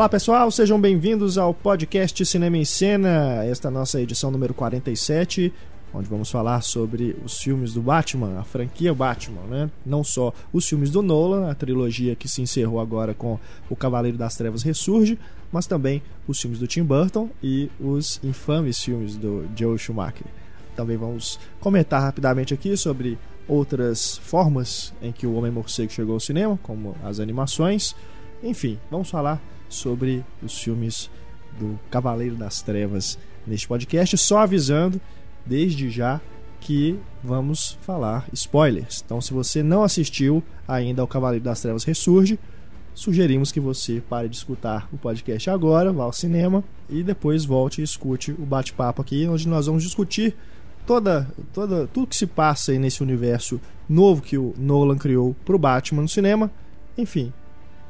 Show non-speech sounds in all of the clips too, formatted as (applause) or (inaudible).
Olá pessoal, sejam bem-vindos ao podcast Cinema em Cena, esta é nossa edição número 47, onde vamos falar sobre os filmes do Batman, a franquia Batman, né? Não só os filmes do Nolan, a trilogia que se encerrou agora com O Cavaleiro das Trevas Ressurge, mas também os filmes do Tim Burton e os infames filmes do Joe Schumacher. Também vamos comentar rapidamente aqui sobre outras formas em que o Homem-Morcego chegou ao cinema, como as animações. Enfim, vamos falar sobre os filmes do Cavaleiro das Trevas neste podcast, só avisando desde já que vamos falar spoilers. Então, se você não assistiu ainda ao Cavaleiro das Trevas Ressurge, sugerimos que você pare de escutar o podcast agora, vá ao cinema e depois volte e escute o bate-papo aqui, onde nós vamos discutir toda, toda, tudo que se passa aí nesse universo novo que o Nolan criou para o Batman no cinema. Enfim,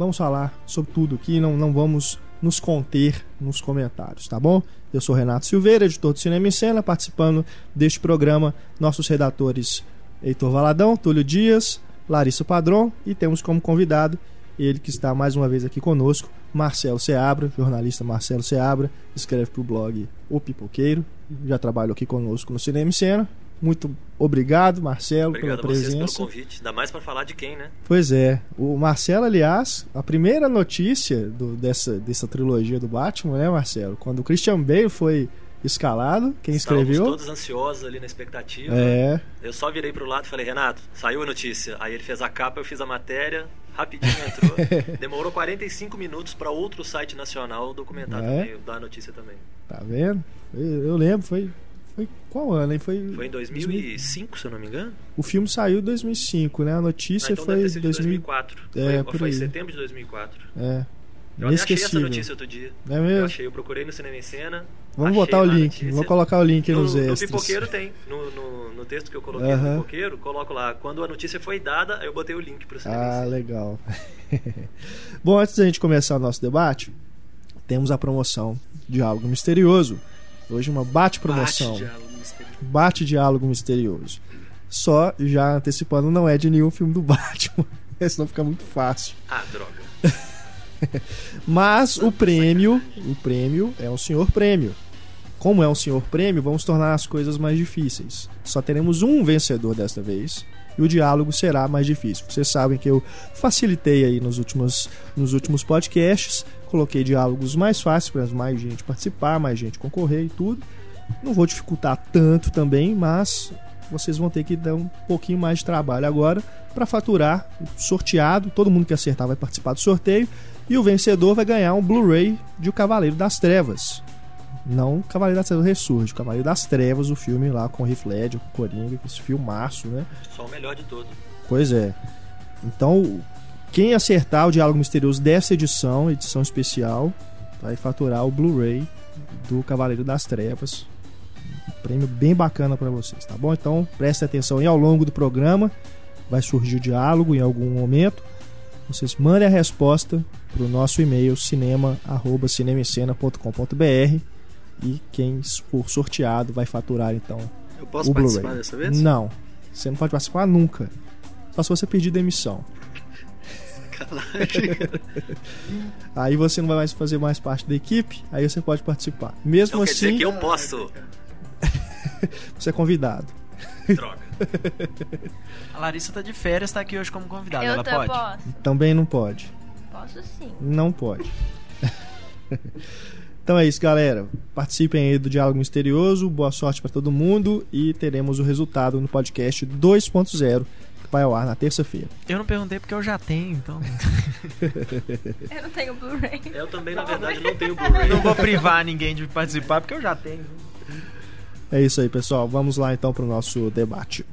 vamos falar sobre tudo aqui, não, não vamos nos conter nos comentários, tá bom? Eu sou Renato Silveira, editor do Cinema em Cena, participando deste programa nossos redatores Heitor Valadão, Túlio Dias, Larissa Padron e temos como convidado ele que está mais uma vez aqui conosco, Marcelo Seabra, jornalista Marcelo Seabra, escreve para o blog O Pipoqueiro, já trabalhou aqui conosco no Cinema e Cena. Muito obrigado, Marcelo, obrigado pela presença. Obrigado pelo convite, ainda mais para falar de quem, né? Pois é. O Marcelo, aliás, a primeira notícia do, dessa, dessa trilogia do Batman, né, Marcelo? Quando o Christian Bale foi escalado, quem Estávamos escreveu? todos ansiosos ali na expectativa. É. Eu só virei pro lado e falei, Renato, saiu a notícia. Aí ele fez a capa, eu fiz a matéria, rapidinho entrou. (laughs) Demorou 45 minutos para outro site nacional documentar é. também, dar a notícia também. Tá vendo? Eu lembro, foi foi qual ano, hein? Foi, foi em 2005, 2000... se eu não me engano? O filme saiu em 2005, né? A notícia ah, então foi deve ter 2004. É, foi, foi em setembro de 2004. É. Eu até achei essa notícia outro dia. É mesmo? Eu achei, eu procurei no Cinema em Cena. Vamos botar o link, vou colocar o link no, nos extras. No Pipoqueiro tem, no, no, no, texto que eu coloquei uh -huh. no Pipoqueiro, coloco lá, quando a notícia foi dada, eu botei o link pro Cinema Ah, legal. (laughs) Bom, antes da gente começar o nosso debate, temos a promoção Diálogo Misterioso. Hoje uma bate-promoção. Bate-diálogo misterioso. Bate-diálogo misterioso. Só, já antecipando, não é de nenhum filme do (laughs) Batman. Senão fica muito fácil. Ah, droga. (laughs) Mas o prêmio, o prêmio é um senhor prêmio. Como é um senhor prêmio, vamos tornar as coisas mais difíceis. Só teremos um vencedor desta vez e o diálogo será mais difícil. Vocês sabem que eu facilitei aí nos últimos, nos últimos podcasts, coloquei diálogos mais fáceis para mais gente participar, mais gente concorrer e tudo. Não vou dificultar tanto também, mas vocês vão ter que dar um pouquinho mais de trabalho agora para faturar sorteado. Todo mundo que acertar vai participar do sorteio e o vencedor vai ganhar um Blu-ray de O Cavaleiro das Trevas. Não Cavaleiro das Trevas Ressurge, Cavaleiro das Trevas, o filme lá com o Heath Ledger, com o Coringa, esse filmaço, né? Só o melhor de todos. Pois é. Então, quem acertar o Diálogo Misterioso dessa edição, edição especial, vai faturar o Blu-ray do Cavaleiro das Trevas. Um prêmio bem bacana para vocês, tá bom? Então, preste atenção aí ao longo do programa. Vai surgir o diálogo em algum momento. Vocês mandem a resposta para o nosso e-mail cinema@cinemicena.com.br e quem for sorteado vai faturar então Eu posso o participar dessa vez? Não, você não pode participar nunca. Só se você pedir demissão. (laughs) aí você não vai mais fazer mais parte da equipe, aí você pode participar. Mesmo então, assim. Quer dizer que eu posso. (laughs) você é convidado. Droga. (laughs) A Larissa tá de férias, tá aqui hoje como convidada. Eu Ela pode? posso. Também não pode. Posso sim. Não pode. Então é isso, galera. Participem aí do Diálogo Misterioso. Boa sorte para todo mundo e teremos o resultado no podcast 2.0 que vai ao ar na terça-feira. Eu não perguntei porque eu já tenho, então. (laughs) Eu não tenho Blu-ray. Eu também, na verdade, não tenho Blu-ray. não vou privar ninguém de participar porque eu já tenho. É isso aí, pessoal. Vamos lá então para o nosso debate.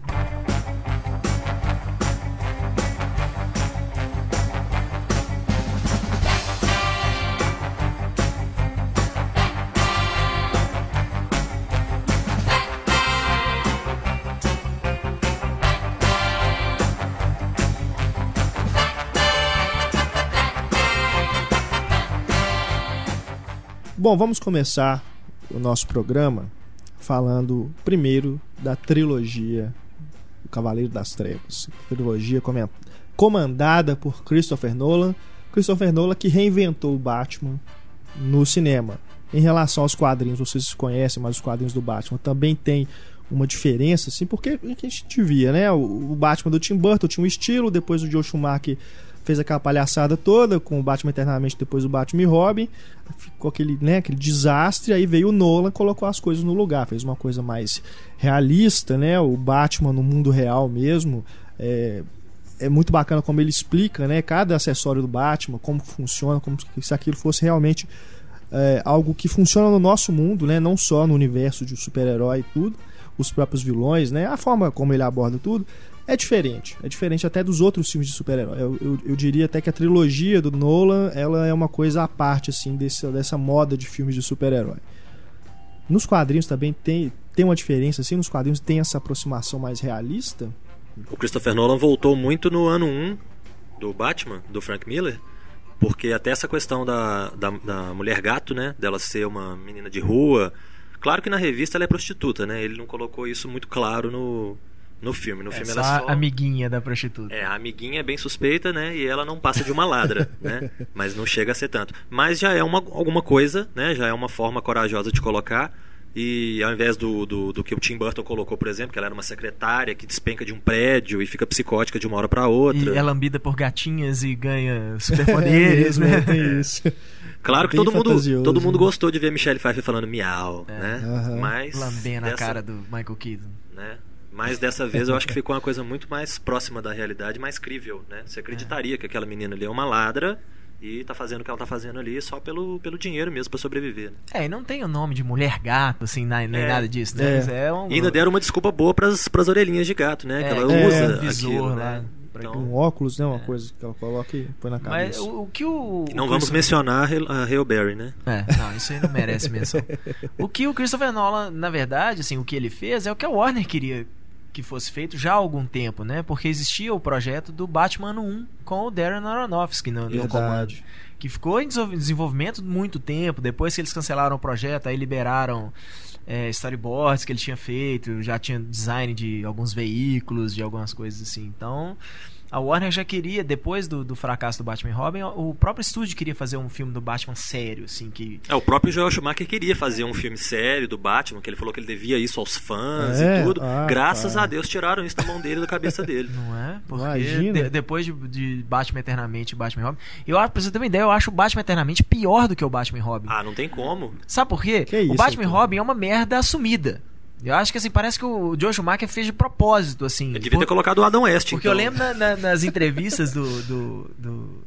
Bom, vamos começar o nosso programa falando primeiro da trilogia O Cavaleiro das Trevas. Trilogia comandada por Christopher Nolan, Christopher Nolan que reinventou o Batman no cinema. Em relação aos quadrinhos, vocês conhecem mais os quadrinhos do Batman, também tem uma diferença, assim, porque a gente via, né? O Batman do Tim Burton tinha um estilo, depois o Joe Schumacher fez aquela palhaçada toda com o Batman Eternamente, depois o Batman e Robin, ficou aquele, né, aquele desastre, aí veio o Nolan, colocou as coisas no lugar, fez uma coisa mais realista, né, o Batman no mundo real mesmo, é, é muito bacana como ele explica, né, cada acessório do Batman, como funciona, como se aquilo fosse realmente é, algo que funciona no nosso mundo, né, não só no universo de super-herói e tudo, os próprios vilões, né, a forma como ele aborda tudo, é diferente. É diferente até dos outros filmes de super-herói. Eu, eu, eu, diria até que a trilogia do Nolan ela é uma coisa à parte assim desse, dessa moda de filmes de super-herói. Nos quadrinhos também tem, tem uma diferença assim. Nos quadrinhos tem essa aproximação mais realista. O Christopher Nolan voltou muito no ano 1 do Batman, do Frank Miller. Porque até essa questão da, da, da mulher gato, né? Dela ser uma menina de rua. Claro que na revista ela é prostituta, né? Ele não colocou isso muito claro no, no filme. No é filme só ela só. a amiguinha da prostituta. É, a amiguinha é bem suspeita, né? E ela não passa de uma ladra, (laughs) né? Mas não chega a ser tanto. Mas já é uma, alguma coisa, né? Já é uma forma corajosa de colocar. E ao invés do, do, do, que o Tim Burton colocou, por exemplo, que ela era uma secretária que despenca de um prédio e fica psicótica de uma hora para outra. E é lambida por gatinhas e ganha superpoderes, (laughs) é né? Tem isso. (laughs) Claro que Bem todo mundo, todo mundo né? gostou de ver Michelle Pfeiffer falando miau, É. né? Mas Lambendo a dessa- cara do Michael Keaton. né? Mas dessa vez eu acho que ficou uma coisa muito mais próxima da realidade, mais crível, né? Você acreditaria que aquela menina ali é uma ladra e tá fazendo o que ela tá fazendo ali só pelo, pelo dinheiro mesmo para sobreviver. né? É, e não tem o nome de mulher gato, assim, na- nem É. nada disso, né? É. Mas é um. E ainda deram uma desculpa boa pras, pras orelhinhas de gato, né? É, que ela é, usa visor aquilo, lá, né? Pra- Então, Um óculos, né? Uma coisa que ela coloca e põe na Mas cabeça. o, o que o. não o vamos mencionar a Hale Berry, né? É, não, isso aí não merece menção. (laughs) O que o Christopher Nolan, na verdade, assim, o que ele fez é o que a Warner queria que fosse feito já há algum tempo, né? Porque existia o projeto do Batman 1 com o Darren Aronofsky no, no comando. Que ficou em desenvol- desenvolvimento muito tempo. Depois que eles cancelaram o projeto, aí liberaram é, storyboards que ele tinha feito, já tinha design de alguns veículos, de algumas coisas assim. Então, a Warner já queria, depois do, do fracasso do Batman e Robin, o próprio estúdio queria fazer um filme do Batman sério, assim, que É, o próprio Joel Schumacher queria fazer um filme sério do Batman, que ele falou que ele devia isso aos fãs É? e tudo. Ah, Graças tá. a Deus tiraram isso da mão dele e da cabeça dele. (laughs) Não é? Porque Imagina. de- depois de, de Batman Eternamente e Batman e Robin. Eu, acho- pra você ter uma ideia, eu acho o Batman Eternamente pior do que o Batman e Robin. Ah, não tem como. Sabe por quê? Que o isso, Batman e? Robin é uma merda assumida. Eu acho que assim, parece que o Joe Schumacher fez de propósito, assim. Ele devia Por- ter colocado o Adam West. Porque então. eu lembro na- na- nas entrevistas do, do, do,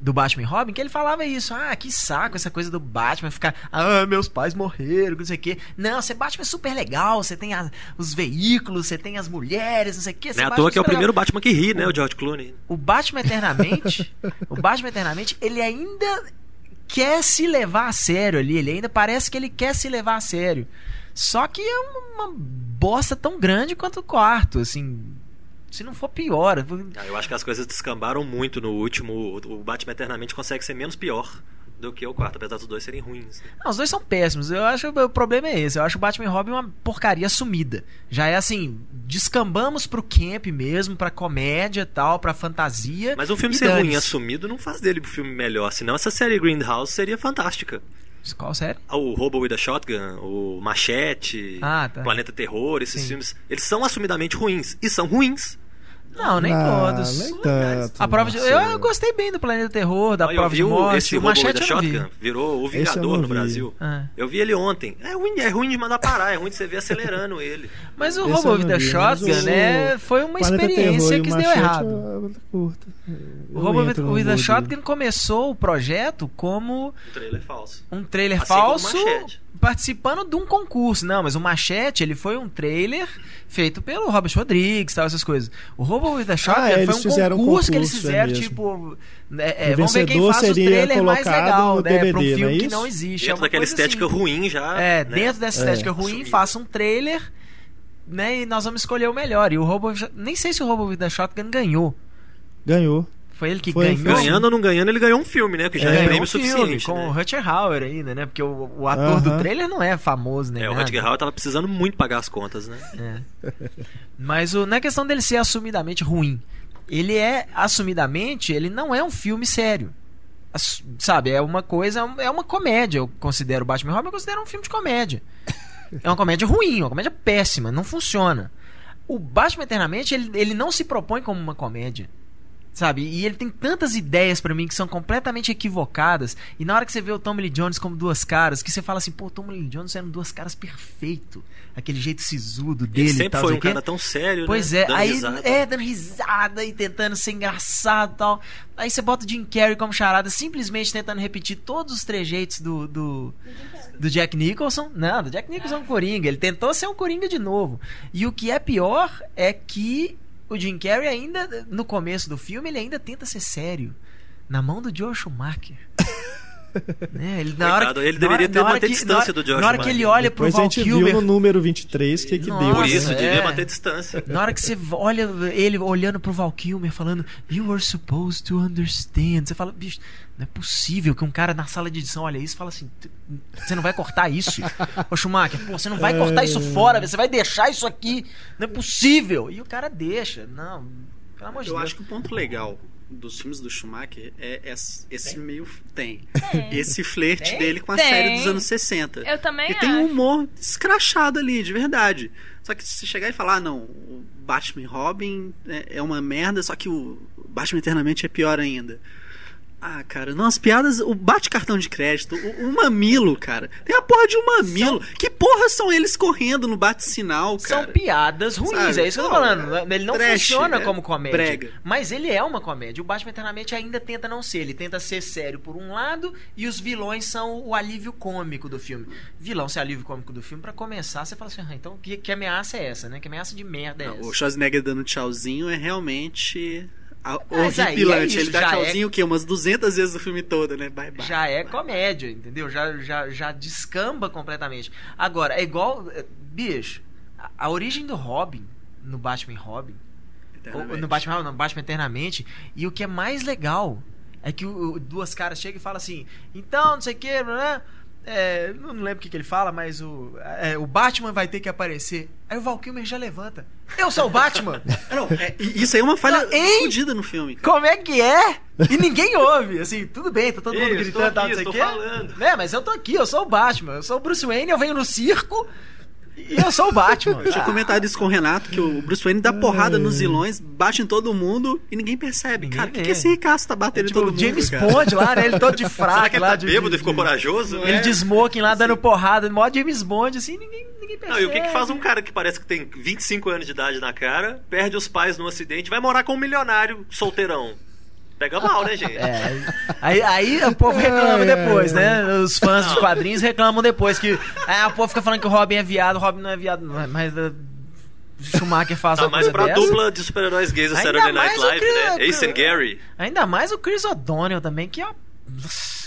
do Batman e Robin que ele falava isso. Ah, que saco essa coisa do Batman ficar. Ah, meus pais morreram, não sei o quê. Não, ser Batman é super legal. Você tem a- os veículos, você tem as mulheres, não sei o quê. Não é à Batman toa que é o legal. primeiro Batman que ri, né? O George Clooney. O Batman Eternamente, o Batman Eternamente, ele ainda quer se levar a sério ali, ele ainda parece que ele quer se levar a sério. Só que é uma bosta tão grande quanto o quarto, assim, se não for pior. Ah, eu acho que as coisas descambaram muito no último. O Batman Eternamente consegue ser menos pior do que o quarto, apesar dos dois serem ruins. né? Não, os dois são péssimos. Eu acho que o problema é esse. Eu acho o Batman e Robin uma porcaria sumida. Já é assim, descambamos pro camp mesmo, pra comédia e tal, pra fantasia. Mas um filme ser ruim assumido não faz dele pro filme melhor, senão essa série Greenhouse seria fantástica. Qual série? Ah, O Robo with a Shotgun, o Machete, Ah, tá. Planeta Terror, esses Sim. filmes, eles são assumidamente ruins. E são ruins. Não, nem Ah, todos. Nem tanto. A prova de... eu, gostei bem do Planeta Terror, da eu prova vi de morte. esse o Robo with Machete a eu não vi. Shotgun, virou o Vingador no. Brasil. Ah. Eu vi ele ontem. É ruim, é ruim de mandar parar, é ruim de você ver acelerando ele. Mas o Esse Robo mas Shotgun, né, foi uma Planeta experiência que deu errado. eu- eu. O Robo with, mood. Shotgun começou o projeto como Um trailer falso. um trailer Assim falso Machete. participando de um concurso. Não, mas o Machete, ele foi um trailer feito pelo Robert Rodrigues, tal, essas coisas. O Robo with the Shotgun Ah, foi um fizeram um concurso, que eles concurso, é fizeram, mesmo. tipo... é, é, O vamos ver quem faz o trailer mais colocado legal, no né, pra um DVD, não é filme que não existe. é Dentro daquela coisa estética assim. ruim já. É, né? dentro dessa estética ruim, faça um trailer, né? E nós vamos escolher o melhor. E o Robo. Nem sei se o Robo with the Shotgun ganhou. Ganhou. Foi ele que Foi, ganhou. Ganhando ou não ganhando, ele ganhou um filme, né? Que já é, Ganhou prêmio um filme suficiente. com né? o Rutger Hauer ainda, né? Porque o, o ator do Aham. trailer não é famoso, nem É, o nada. Rutger Hauer tava precisando muito pagar as contas, né? É. Mas o, não é questão dele ser assumidamente ruim. Ele é, assumidamente, ele não é um filme sério. as- sabe, é uma coisa, é uma comédia. Eu considero o Batman e Robin, eu considero um filme de comédia. É uma comédia ruim, uma comédia péssima, não funciona. O Batman Eternamente, ele, ele não se propõe como uma comédia. Sabe? E ele tem tantas ideias pra mim que são completamente equivocadas. E na hora que você vê o Tommy Lee Jones como duas caras, que você fala assim, pô, o Tommy Lee Jones eram duas caras perfeito. Aquele jeito sisudo dele Ele e sempre tal, foi um cara tão sério, Pois né? é, Dando aí risada. é dando risada e tentando ser engraçado e tal. Aí você bota o Jim Carrey como charada, simplesmente tentando repetir todos os trejeitos do, do, do Jack Nicholson. Não, do Jack Nicholson é um coringa. Ele tentou ser um coringa de novo. E o que é pior é que o Jim Carrey ainda, no começo do filme, ele ainda tenta ser sério. Na mão do Joe Schumacher. (laughs) (laughs) né? ele, na hora, ele deveria ter na hora manter que- distância na hora- do Joe Na hora que ele olha pro Depois a Val gente Kilmer... viu no número 23 que que Nossa, deu. Por isso, é. devia manter distância. Na hora que você olha ele olhando pro Val Kilmer falando You were supposed to understand Você fala, bicho, não é possível que um cara na sala de edição olha isso e fala assim "T- Você não vai cortar isso? (laughs) Ô Schumacher, pô, você não vai cortar isso fora Você vai deixar isso aqui Não é possível E o cara deixa Não, pelo amor de Eu Deus acho que o ponto legal dos filmes do Schumacher é esse, esse meio. Tem. Tem. Esse flerte Tem? dele com a Tem. série dos anos 60. Eu também E tem um humor escrachado ali, de verdade. Só que se você chegar e falar, ah, não, o Batman e Robin é, é uma merda, só que o Batman Eternamente é pior ainda. Ah, cara, não, as piadas, o bate-cartão de crédito, o, o mamilo, cara. Tem a porra de um mamilo. Que porra são eles correndo no bate-sinal, cara? São piadas ruins, Sabe? é isso que eu tô falando. Ele não trash, funciona é como comédia. brega. Mas ele é uma comédia. O Batman Eternamente ainda tenta não ser. Ele tenta ser sério por um lado e os vilões são o alívio cômico do filme. Vilão ser alívio cômico do filme, pra começar, você fala assim: ah, então que, que ameaça é essa, né? Que ameaça de merda é Não, essa? o Schwarzenegger dando tchauzinho é realmente a- Mas é horripilante. isso, Ele dá já tchauzinho o quê? Umas 200 vezes no filme todo, né? Bye, bye. Já é comédia, entendeu? Já, já, já descamba completamente. Agora, é igual. é, Bicho, a, a origem do Robin no Batman Robin Ou- no Batman, no Batman Eternamente. E o que é mais legal é que o, o- duas caras chegam e falam assim: então, não sei o que, né? É, não lembro o que, que ele fala, mas o, é, o Batman vai ter que aparecer. Aí o Val Kilmer já levanta. Eu sou o Batman! (laughs) Não, é, isso aí é uma falha fodida no filme. cara. Como é que é? E ninguém ouve. Assim, tudo bem, tá todo Ei, mundo eu gritando, tal, aqui, não sei o estou quê. falando. Né, mas eu tô aqui, eu sou o Batman. Eu sou o Bruce Wayne, eu venho no circo e eu sou o Batman. Eu tinha comentado isso com o Renato, que o Bruce Wayne dá porrada nos vilões, bate em todo mundo e ninguém percebe. Ninguém cara, o que, que esse ricaço tá batendo tipo, em todo o James mundo, cara? Bond lá, né? Ele todo de (laughs) Será fraco que ele lá. tá de, bêbado e ficou corajoso? Ele de smoking lá, dando porrada, mó James Bond, assim, ninguém, ninguém percebe. Não, e o que, que faz um cara que parece que tem 25 anos de idade na cara, perde os pais num acidente, vai morar com um milionário solteirão? Pega mal, né, gente? (laughs) É, aí, aí o povo reclama ai, depois, ai. né? Os fãs de quadrinhos reclamam depois que. Aí o povo fica falando que o Robin é viado, o Robin não é viado, não, mas uh, Schumacher faz Tá uma mais pra dessa. dupla de super-heróis gays do Saturday Night Live, né? que- Ace and Gary. Ainda mais o Chris O'Donnell também, que é, nossa,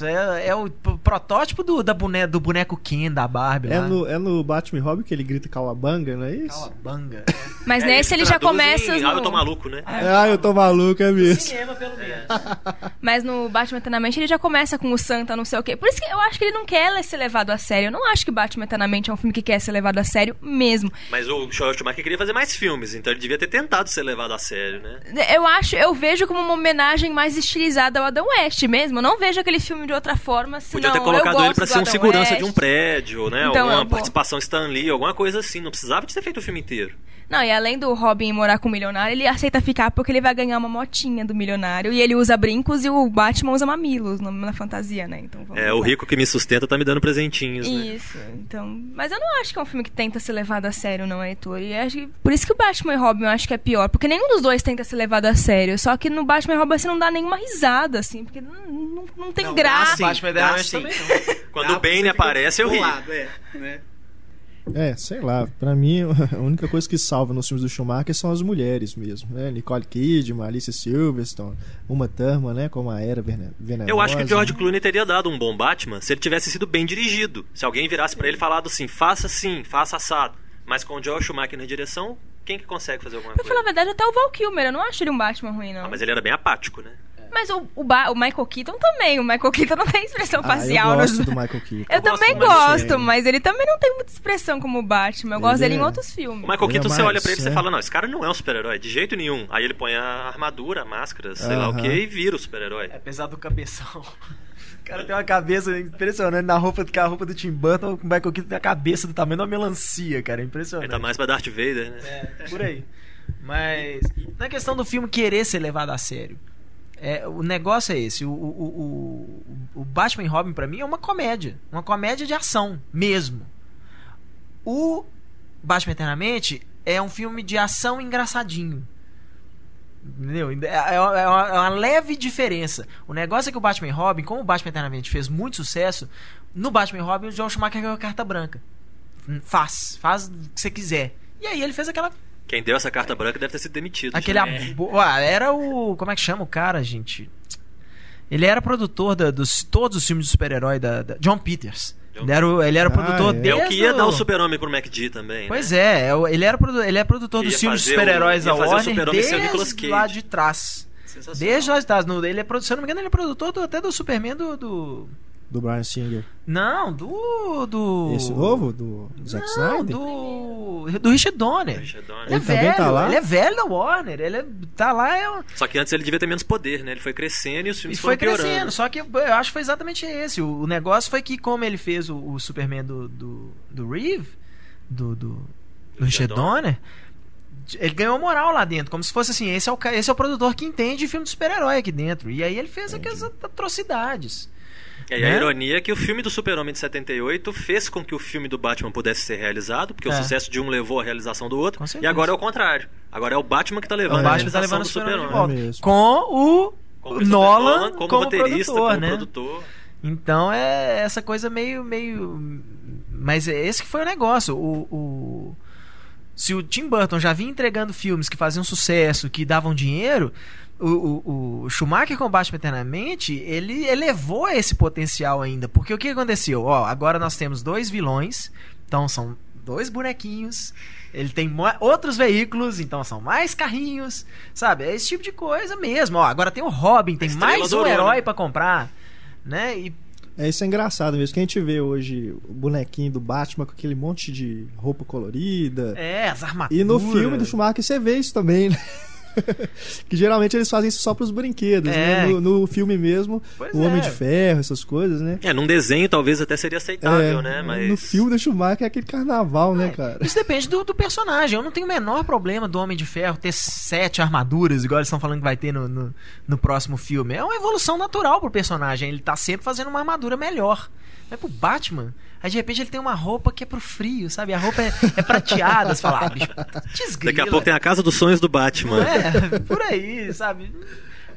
é, é o protótipo do, da bone, do boneco Ken da Barbie É lá. no, é no Batman e Robin que ele grita Calabanga, não é isso? Calabanga. Mas É, nesse ele eles já começa. em, Ah, eu tô No... maluco, né? Ah, eu tô maluco, é mesmo. Cinema, pelo menos. (laughs) Mas no Batman Eternamente ele já começa com o Santa, não sei o quê. Por isso que eu acho que ele não quer ser levado a sério. Eu não acho que Batman Eternamente é um filme que quer ser levado a sério mesmo. Mas o Joel Schumacher queria fazer mais filmes, então ele devia ter tentado ser levado a sério, né? Eu acho, eu vejo como uma homenagem mais estilizada ao Adam West mesmo. Eu não vejo aquele filme de outra forma, senão Podia ter colocado ele pra ser um segurança West. de um prédio, né? Então, alguma participação Stan Lee, alguma coisa assim. Não precisava de ter feito o filme inteiro. Não, e além do Robin morar com o milionário, ele aceita ficar porque ele vai ganhar uma motinha do milionário. E ele usa brincos e o Batman usa mamilos na, na fantasia, né? Então, vamos É, o lá. rico que me sustenta tá me dando presentinhos, né? Isso, então. Mas eu não acho que é um filme que tenta ser levado a sério, não, Heitor. E acho que, por isso que o Batman e Robin eu acho que é pior. Porque nenhum dos dois tenta ser levado a sério. Só que no Batman e Robin você não dá nenhuma risada, assim. Porque não, não, não tem Não, graça. Sim, Batman dá Eternamente sim. também não. Quando o Bane aparece, eu ri. bolado, é, né? É, sei lá, pra mim (laughs) a única coisa que salva nos filmes do Schumacher são as mulheres mesmo, né? Nicole Kidman, Alicia Silverstone, Uma Thurman, né? Como a Era Vene- Venenosa. Eu acho que o George né? Clooney teria dado um bom Batman se ele tivesse sido bem dirigido. Se alguém virasse pra ele e falado assim, faça assim, faça assado. Mas com o Joel Schumacher na direção, quem que consegue fazer alguma Pra falar a coisa? verdade, até o Val Kilmer, eu não acho ele um Batman ruim, não. Ah, mas ele era bem apático, né? Mas o, o, Ba- o Michael Keaton também. O Michael Keaton não tem expressão Ah, facial. eu nos- gosto do Michael Keaton. Eu também gosto gosto, dele. mas ele também não tem muita expressão como o Batman. Eu gosto Ele dele em é- outros filmes. O Michael Ele é Keaton, você mais, olha pra ele e você é. fala, não, esse cara não é um super-herói, de jeito nenhum. Aí ele põe a armadura, a máscara, sei lá o que, e vira o super-herói. Apesar do cabeção. O cara tem uma cabeça impressionante na roupa do que a roupa do Tim Burton, o Michael Keaton tem a cabeça do tamanho de uma melancia, cara. É impressionante. Ele tá mais pra Darth Vader, né? É, por aí. Mas não é questão do filme querer ser levado a sério. É, o negócio é esse. O, o, o, o Batman e Robin, pra mim, é uma comédia. Uma comédia de ação, mesmo. O Batman Eternamente é um filme de ação engraçadinho. Entendeu? É, é uma, é uma- é uma leve diferença. O negócio é que o Batman e Robin, como o Batman Eternamente fez muito sucesso, no Batman e Robin o Joel Schumacher ganhou carta branca. Faz, faz o que você quiser. E aí ele fez aquela Quem deu essa carta branca deve ter sido demitido. Aquele abo... Ué, era o. Como é que chama o cara, gente? Ele era produtor da- dos todos os filmes de super-herói da, da- John Peters. John Ele era, o- ele era Ah, produtor é. É o que ia o- dar o super-homem pro MacD também, Pois né? é, é o- ele era ele é produtor dos filmes de o- super-heróis da o Warner o Nicolas desde Cage. lá de trás. Sensacional. Desde lá de trás. No, ele é, produ- se eu não me engano, ele é produtor do- até do Superman do, do- Do Brian Singer. Não, do. do... Esse novo? Do Zack Não, Snyder? do. Do Richard Donner. Richard Donner. Ele é Ele também velho, tá lá? ele é velho da Warner. Ele é- tá lá, é um- Só que antes ele devia ter menos poder, né? Ele foi crescendo e os E filmes foi foram piorando. crescendo, só que eu acho que foi exatamente esse. O, o negócio foi que, como ele fez o, o Superman do, do, do Reeve, do, do, do Richard Donner, ele ganhou moral lá dentro, como se fosse assim: esse é o, esse é o produtor que entende filme de super-herói aqui dentro. E aí ele fez aquelas atrocidades. E aí Né? a ironia é que o filme do Super-Homem de 78 fez com que o filme do Batman pudesse ser realizado, porque o É. sucesso de um levou à realização do outro. Com E agora é o contrário. Agora é o Batman que tá levando O a Batman tá realização levando o do Super-Homem mesmo. Com o Como Christopher Nolan como, como roteirista, produtor, como né? produtor. Então é essa coisa meio. meio... Mas é esse que foi o negócio. O, o- Se o Tim Burton já vinha entregando filmes que faziam sucesso, que davam dinheiro, o, o, o Schumacher com Batman Eternamente, ele elevou esse potencial ainda. Porque o que aconteceu? Ó, agora nós temos dois vilões, então são dois bonequinhos. Ele tem outros veículos, então são mais carrinhos, sabe? É esse tipo de coisa mesmo. Ó, agora tem o Robin, tem Estrela mais um herói né? pra comprar, né? E É, isso é engraçado mesmo. Que a gente vê hoje o bonequinho do Batman com aquele monte de roupa colorida. É, as armaduras. E no filme do Schumacher você vê isso também, né? (laughs) que geralmente eles fazem isso só pros brinquedos, É. né? No, no filme mesmo, Pois o Homem é. de Ferro, essas coisas, né? É, num desenho talvez até seria aceitável, É, né? Mas No filme do Schumacher é aquele carnaval, né, cara? Isso depende do, do personagem. Eu não tenho o menor problema do Homem de Ferro ter sete armaduras, igual eles estão falando que vai ter no, no, no próximo filme. É uma evolução natural pro personagem. Ele tá sempre fazendo uma armadura melhor. Mas pro Batman, aí de repente ele tem uma roupa que é pro frio, sabe? A roupa é, é prateada. Você fala, ah, bicho, desgrila. daqui a pouco tem a casa dos sonhos do Batman. É, por aí, sabe?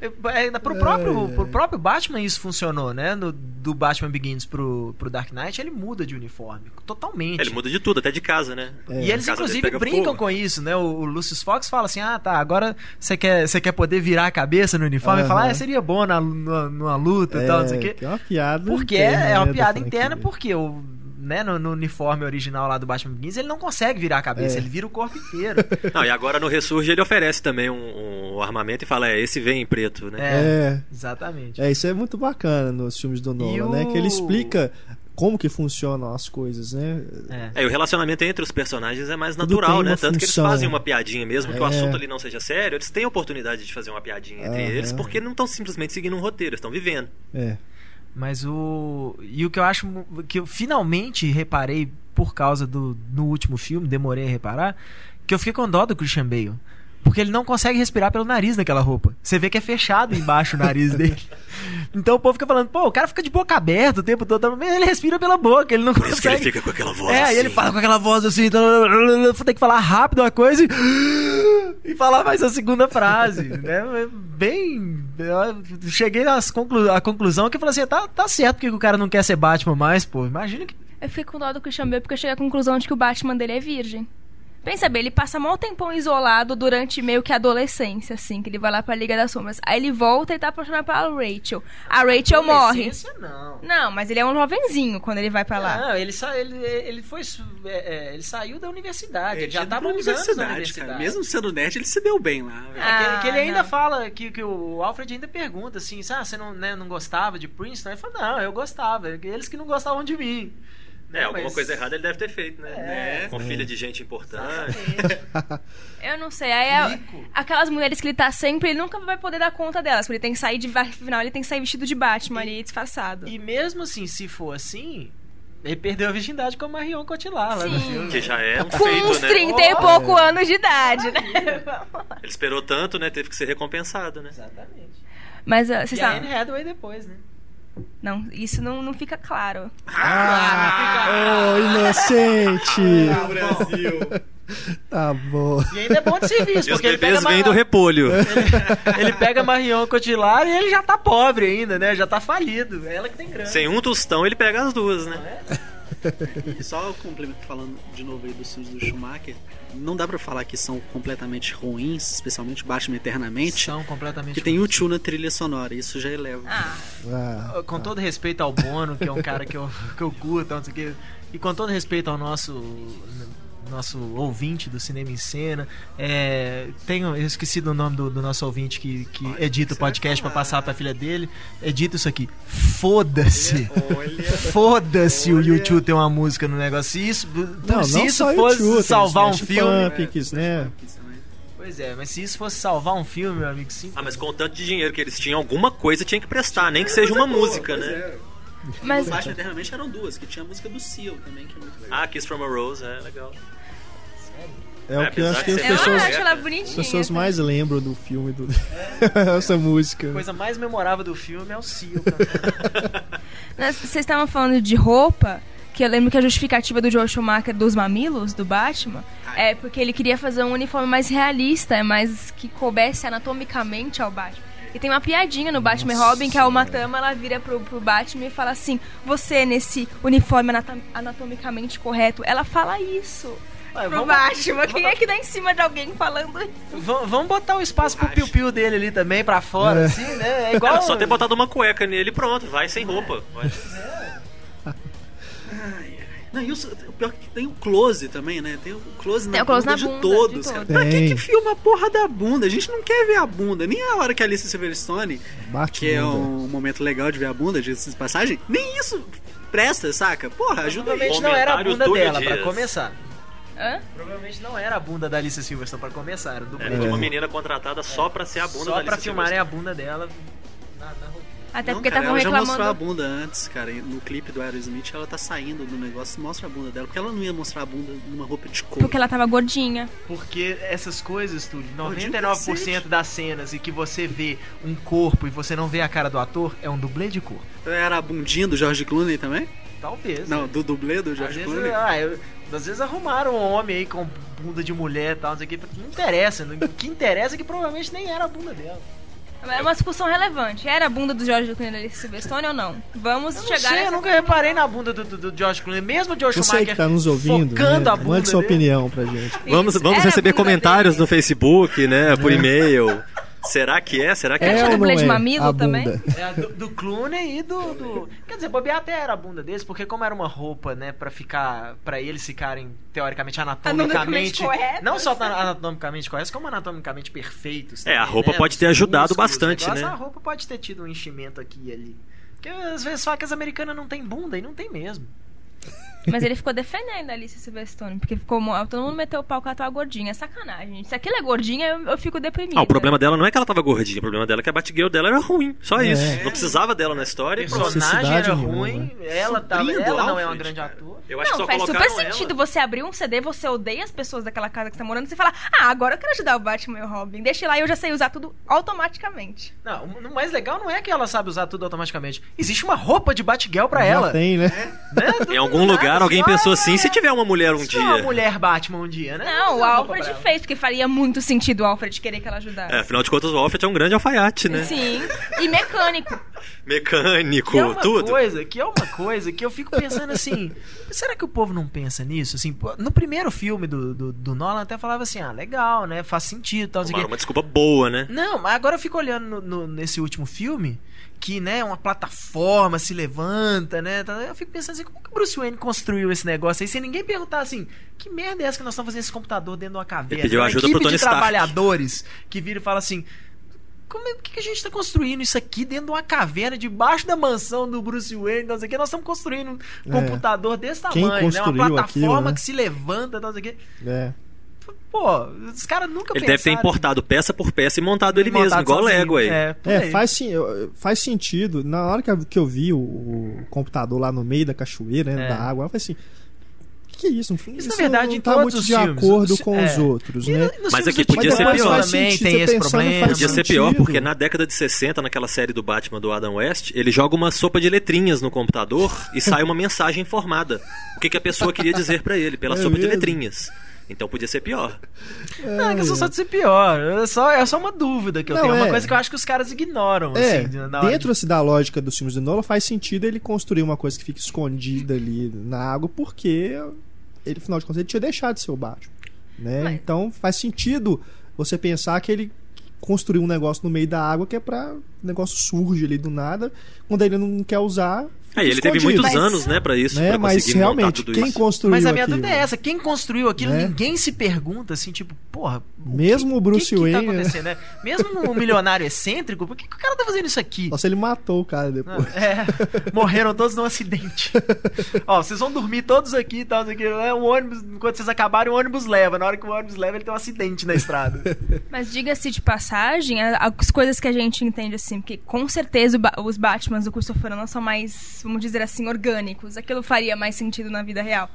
É, é, pro, próprio, pro próprio Batman isso funcionou, né? No- do Batman Begins pro, pro Dark Knight, ele muda de uniforme. Totalmente. Ele muda de tudo, até de casa, né? É. E eles, inclusive, brincam fogo. com isso, né? O, o Lucius Fox fala assim: ah, tá, agora você quer, você quer poder virar a cabeça no uniforme e Aham. falar, ah, seria bom na, numa, numa luta e tal, não sei o quê. que é uma piada. Porque interna, é, é uma né, da piada interna, porque o, né, no, no uniforme original lá do Batman Begins, ele não consegue virar a cabeça, É. ele vira o corpo inteiro. (laughs) Não, e agora no Ressurge ele oferece também um, um armamento e fala, é, esse vem em preto, né? É, É, exatamente. é, isso é muito bacana nos filmes do Nolan, né? o- Que ele explica como que funcionam as coisas, né? É. É, e o relacionamento entre os personagens é mais natural, né? Tanto que eles função. fazem uma piadinha, mesmo que o É. assunto ali não seja sério, eles têm a oportunidade de fazer uma piadinha entre Aham. eles, porque não estão simplesmente seguindo um roteiro, eles estão vivendo. É. Mas o. E o que eu acho. que eu finalmente reparei por causa do. No último filme, demorei a reparar, que eu fiquei com dó do Christian Bale. Porque ele não consegue respirar pelo nariz naquela roupa. Você vê que é fechado embaixo o nariz (laughs) dele. Então o povo fica falando, pô, o cara fica de boca aberta o tempo todo. Mas ele respira pela boca, ele não Por isso que ele consegue. fica com aquela voz É, assim. ele fala com aquela voz assim, então, tem que falar rápido uma coisa e, (gasps) e falar mais a segunda frase, (laughs) né? Bem, eu cheguei conclu, à conclusão que eu falei assim, tá, tá certo porque o cara não quer ser Batman mais, pô. Imagina que Eu fiquei com dó do Christian Bale porque eu cheguei à conclusão de que o Batman dele é virgem. Pensa bem, ele passa mó tempão isolado durante meio que a adolescência, assim, que ele vai lá pra Liga das Sombras. Aí ele volta e tá apaixonado pela Rachel. A Rachel morre. Não. Não, mas ele é um jovenzinho quando ele vai pra lá. Não, ele, sa ele, ele foi. é, é, ele saiu da universidade. Ele já Ele tava na uns anos na universidade, universidade. cara. Mesmo sendo nerd, ele se deu bem lá. velho. É, que, que ele Ah, ainda não. fala que, que o Alfred ainda pergunta assim: ah, você não, né, não gostava de Princeton? Ele fala: não, eu gostava. Eles que não gostavam de mim. É, Né, alguma mas- coisa errada ele deve ter feito, né? É. Com filha de gente importante. Eu não sei. Aí é- aquelas mulheres que ele tá sempre, ele nunca vai poder dar conta delas. Porque ele tem que sair de. Afinal, ele tem que sair vestido de Batman ali, disfarçado. E mesmo assim, se for assim, ele perdeu a virgindade com a Marion Cotillard lá no filme. Que já é um Com feito, uns né? 30 e Oh. pouco anos de idade, né? Ele esperou tanto, né? Teve que ser recompensado, né? Exatamente. Mas uh, vocês E a Anne. Hathaway depois, né? Não, isso não, não fica claro. Ah, oh, inocente! Ah, bom. Tá bom. E ainda é bom de serviço, os porque ele pega, bebês vêm do repolho. (laughs) ele pega a Marion Cotillard e ele já tá pobre ainda, né? Já tá falido. É ela que tem grana. Sem um tostão, ele pega as duas, né? (laughs) E só o complemento falando de novo aí dos filmes do Schumacher, não dá pra falar que são completamente ruins, especialmente Batman Eternamente, São completamente. que tem o tio na trilha sonora, isso já eleva. Ah, Ah, Com todo respeito ao Bono, que é um cara que eu, (laughs) que eu curto, não sei o quê, e com todo respeito ao nosso nosso ouvinte do Cinema em Cena, é, tenho, eu esqueci do nome do, do nosso ouvinte que, que edita o podcast pra passar pra filha dele. Edita isso aqui. Foda-se. (laughs) Foda-se o YouTube ter uma música no negócio. Se isso, não, se não isso fosse YouTube, salvar um filme. Pumpkins, né? Pois é, mas se isso fosse salvar um filme, meu amigo, sim. Ah, mas com o tanto de dinheiro que eles tinham, alguma coisa tinha que prestar, nem que seja uma música, né? mas. O Batman Eternamente eram duas, que tinha a música do Seal também, que é muito legal. Ah, Kiss from a Rose, é legal. É o que eu acho que as pessoas, as bonitinha. pessoas mais lembram do filme, do... (laughs) essa música. A coisa mais memorável do filme é o. (laughs) Mas Vocês estavam falando de roupa, que eu lembro que a justificativa do Joel Schumacher dos mamilos, do Batman, é porque ele queria fazer um uniforme mais realista, é mais que coubesse anatomicamente ao Batman. E tem uma piadinha no Batman e Robin que a Uma Thurman, ela vira pro, pro Batman e fala assim: Você nesse uniforme anatom- anatomicamente correto. Ela fala isso Ué, pro vamos- Batman. Quem é que dá em cima de alguém falando isso? V- vamos botar o espaço pro piu-piu dele ali também, pra fora, É. assim, né? É igual. Era só ter botado uma cueca nele e pronto, vai sem roupa. Vai. Não, e o, o pior é que tem o close também, né? Tem o close Tem na o close bunda na de bunda, todos, de cara. todos. Pra que Tem. que filma a porra da bunda? A gente não quer ver a bunda. Nem a hora que a Alice Silverstone, Bate que é bunda. um momento legal de ver a bunda, de passagem, nem isso presta, saca? Porra, ajuda aí. Provavelmente não era a bunda dela, pra Dias. começar. Hã? Provavelmente não era a bunda da Alicia Silverstone pra começar, era do Era de uma menina contratada só pra ser a bunda da Só pra Alicia filmarem a bunda dela na, na roupa. Até não, porque cara, estavam ela já mostrou a reclamando. bunda antes, cara. No clipe do Aerosmith, ela tá saindo do negócio e mostra a bunda dela. Porque ela não ia mostrar a bunda numa roupa de couro. Porque ela tava gordinha. Porque essas coisas, Gordinho 99% cacete. das cenas e que você vê um corpo e você não vê a cara do ator, é um dublê de corpo. Era a bundinha do George Clooney também? Talvez. Não, né? do dublê do Às George vezes, Clooney. ah, eu- às vezes arrumaram um homem aí com bunda de mulher e tal, não sei o que. Não interessa. O que interessa é que provavelmente nem era a bunda dela. É uma discussão relevante. Era a bunda do Jorge Clooney da Silverstone ou não? Vamos Eu não chegar sei, eu nunca reparei na bunda do, do, do George Clooney. Mesmo o George Você Schumacher que tá nos ouvindo, focando né, a bunda mande sua dele. opinião pra gente. Vamos, Isso. vamos Era receber comentários dele. no Facebook, né? Por e-mail. (laughs) Será que é? Será que É é? ou não de mamilo a também? bunda? É, do, do Clooney e do, do- Quer dizer, bobear até era a bunda deles, porque como era uma roupa, né, pra ficar. para eles ficarem, teoricamente, anatomicamente. Anatomicamente corretos. Não só ta- anatomicamente corretos, como anatomicamente perfeitos. É, a também, roupa né, pode ter ajudado músculos, bastante, negócio, né? A roupa pode ter tido um enchimento aqui e ali. Porque às vezes fala que as americanas não tem bunda e não tem mesmo. Mas ele ficou defendendo a Alice Silverstone, porque ficou todo mundo meteu o pau que ela tava gordinha. É sacanagem, gente. Se aquilo é gordinha, eu, eu fico deprimida. Ah, o problema dela não é que ela tava gordinha, o problema dela é que a Batgirl dela era ruim. Só É. isso. Não precisava dela na história O pronto. personagem era nenhuma. ruim, ela, tava, Suprindo ela não é um Alfred, grande ator. Eu acho que Não, só faz super sentido ela. você abrir um CD, você odeia as pessoas daquela casa que você tá morando, e você fala, ah, agora eu quero ajudar o Batman e o Robin. Deixa lá e eu já sei usar tudo automaticamente. Não, o mais legal não é que ela sabe usar tudo automaticamente. Existe uma roupa de Batgirl pra Já ela. tem, né? né? Em algum lugar alguém assim, pensou "Ah, assim, se tiver uma mulher um se tiver uma dia. mulher Batman um dia, né? Não, o Alfred fez, porque faria muito sentido o Alfred querer que ela ajudasse. É, afinal de contas, o Alfred é um grande alfaiate, né? Sim. E mecânico. (laughs) Mecânico, Que é uma tudo. coisa, que é uma coisa que eu fico pensando assim, será que o povo não pensa nisso? Assim, no primeiro filme do, do, do Nolan até falava assim, ah, legal, né? Faz sentido, tal, Uma, quê. uma desculpa boa, né? Não, mas agora eu fico olhando no- no- nesse último filme, que, né, uma plataforma se levanta, né? tá- Eu fico pensando assim, como que o Bruce Wayne construiu esse negócio aí, sem ninguém perguntar assim, que merda é essa que nós estamos fazendo esse computador dentro de uma caverna? Ele pediu Uma ajuda equipe pro Tony de Stark. trabalhadores que vira e fala assim, como é que a gente está construindo isso aqui dentro de uma caverna, debaixo da mansão do Bruce Wayne, não sei o que, nós estamos construindo um É. computador desse Quem tamanho, né? Uma plataforma aquilo, né? que se levanta, não sei o que. É. Pô, os caras nunca Ele deve ter pensaram- importado peça por peça e montado ele mesmo, montado igual sozinho. Lego aí. É, É, aí. faz, faz sentido. Na hora que eu, que eu vi o, o computador lá no meio da cachoeira, né, É. da água, eu falei assim: o que, é isso? Isso, na verdade, não tá muito de filmes. acordo com é. os outros, né? Mas aqui Tim podia ser pior. também sentido, tem esse pensando, problema. Podia ser pior, porque na década de 60, naquela série do Batman do Adam West, ele joga uma sopa de letrinhas no computador e sai uma mensagem informada. O que, que a pessoa queria dizer pra ele, pela É sopa de mesmo? letrinhas. Então podia ser pior. Não, é questão só de ser pior. É só, é só uma dúvida que eu Não, tenho. É uma é. coisa que eu acho que os caras ignoram. É, assim, dentro de- assim, da lógica dos filmes do Nolan, faz sentido ele construir uma coisa que fica escondida ali na água, porque ele, afinal de contas, ele tinha deixado de ser o Batman. Né? Mas- Então faz sentido você pensar que ele construiu um negócio no meio da água que é pra. O negócio surge ali do nada. Quando ele não quer usar. Aí ele teve muitos Mas- anos, né, pra isso, né? pra Mas conseguir montar realmente, tudo quem isso. construiu Mas a minha aquilo? dúvida é essa: quem construiu aquilo, Né? ninguém se pergunta assim, tipo, porra. o Mesmo que- o Bruce que que Wayne, Tá né? acontecendo, né? Mesmo um (laughs) milionário excêntrico, por que, que o cara tá fazendo isso aqui? Nossa, ele matou o cara depois. É, morreram todos num acidente. (laughs) Ó, vocês vão dormir todos aqui e tal, que, né? o ônibus, enquanto vocês acabarem, o ônibus leva. Na hora que o ônibus leva, ele tem um acidente na estrada. (laughs) Mas diga-se de passagem, as coisas que a gente entende assim, porque com certeza os Batmans do Christopher Nolan são mais, vamos dizer assim, orgânicos. Aquilo faria mais sentido na vida real.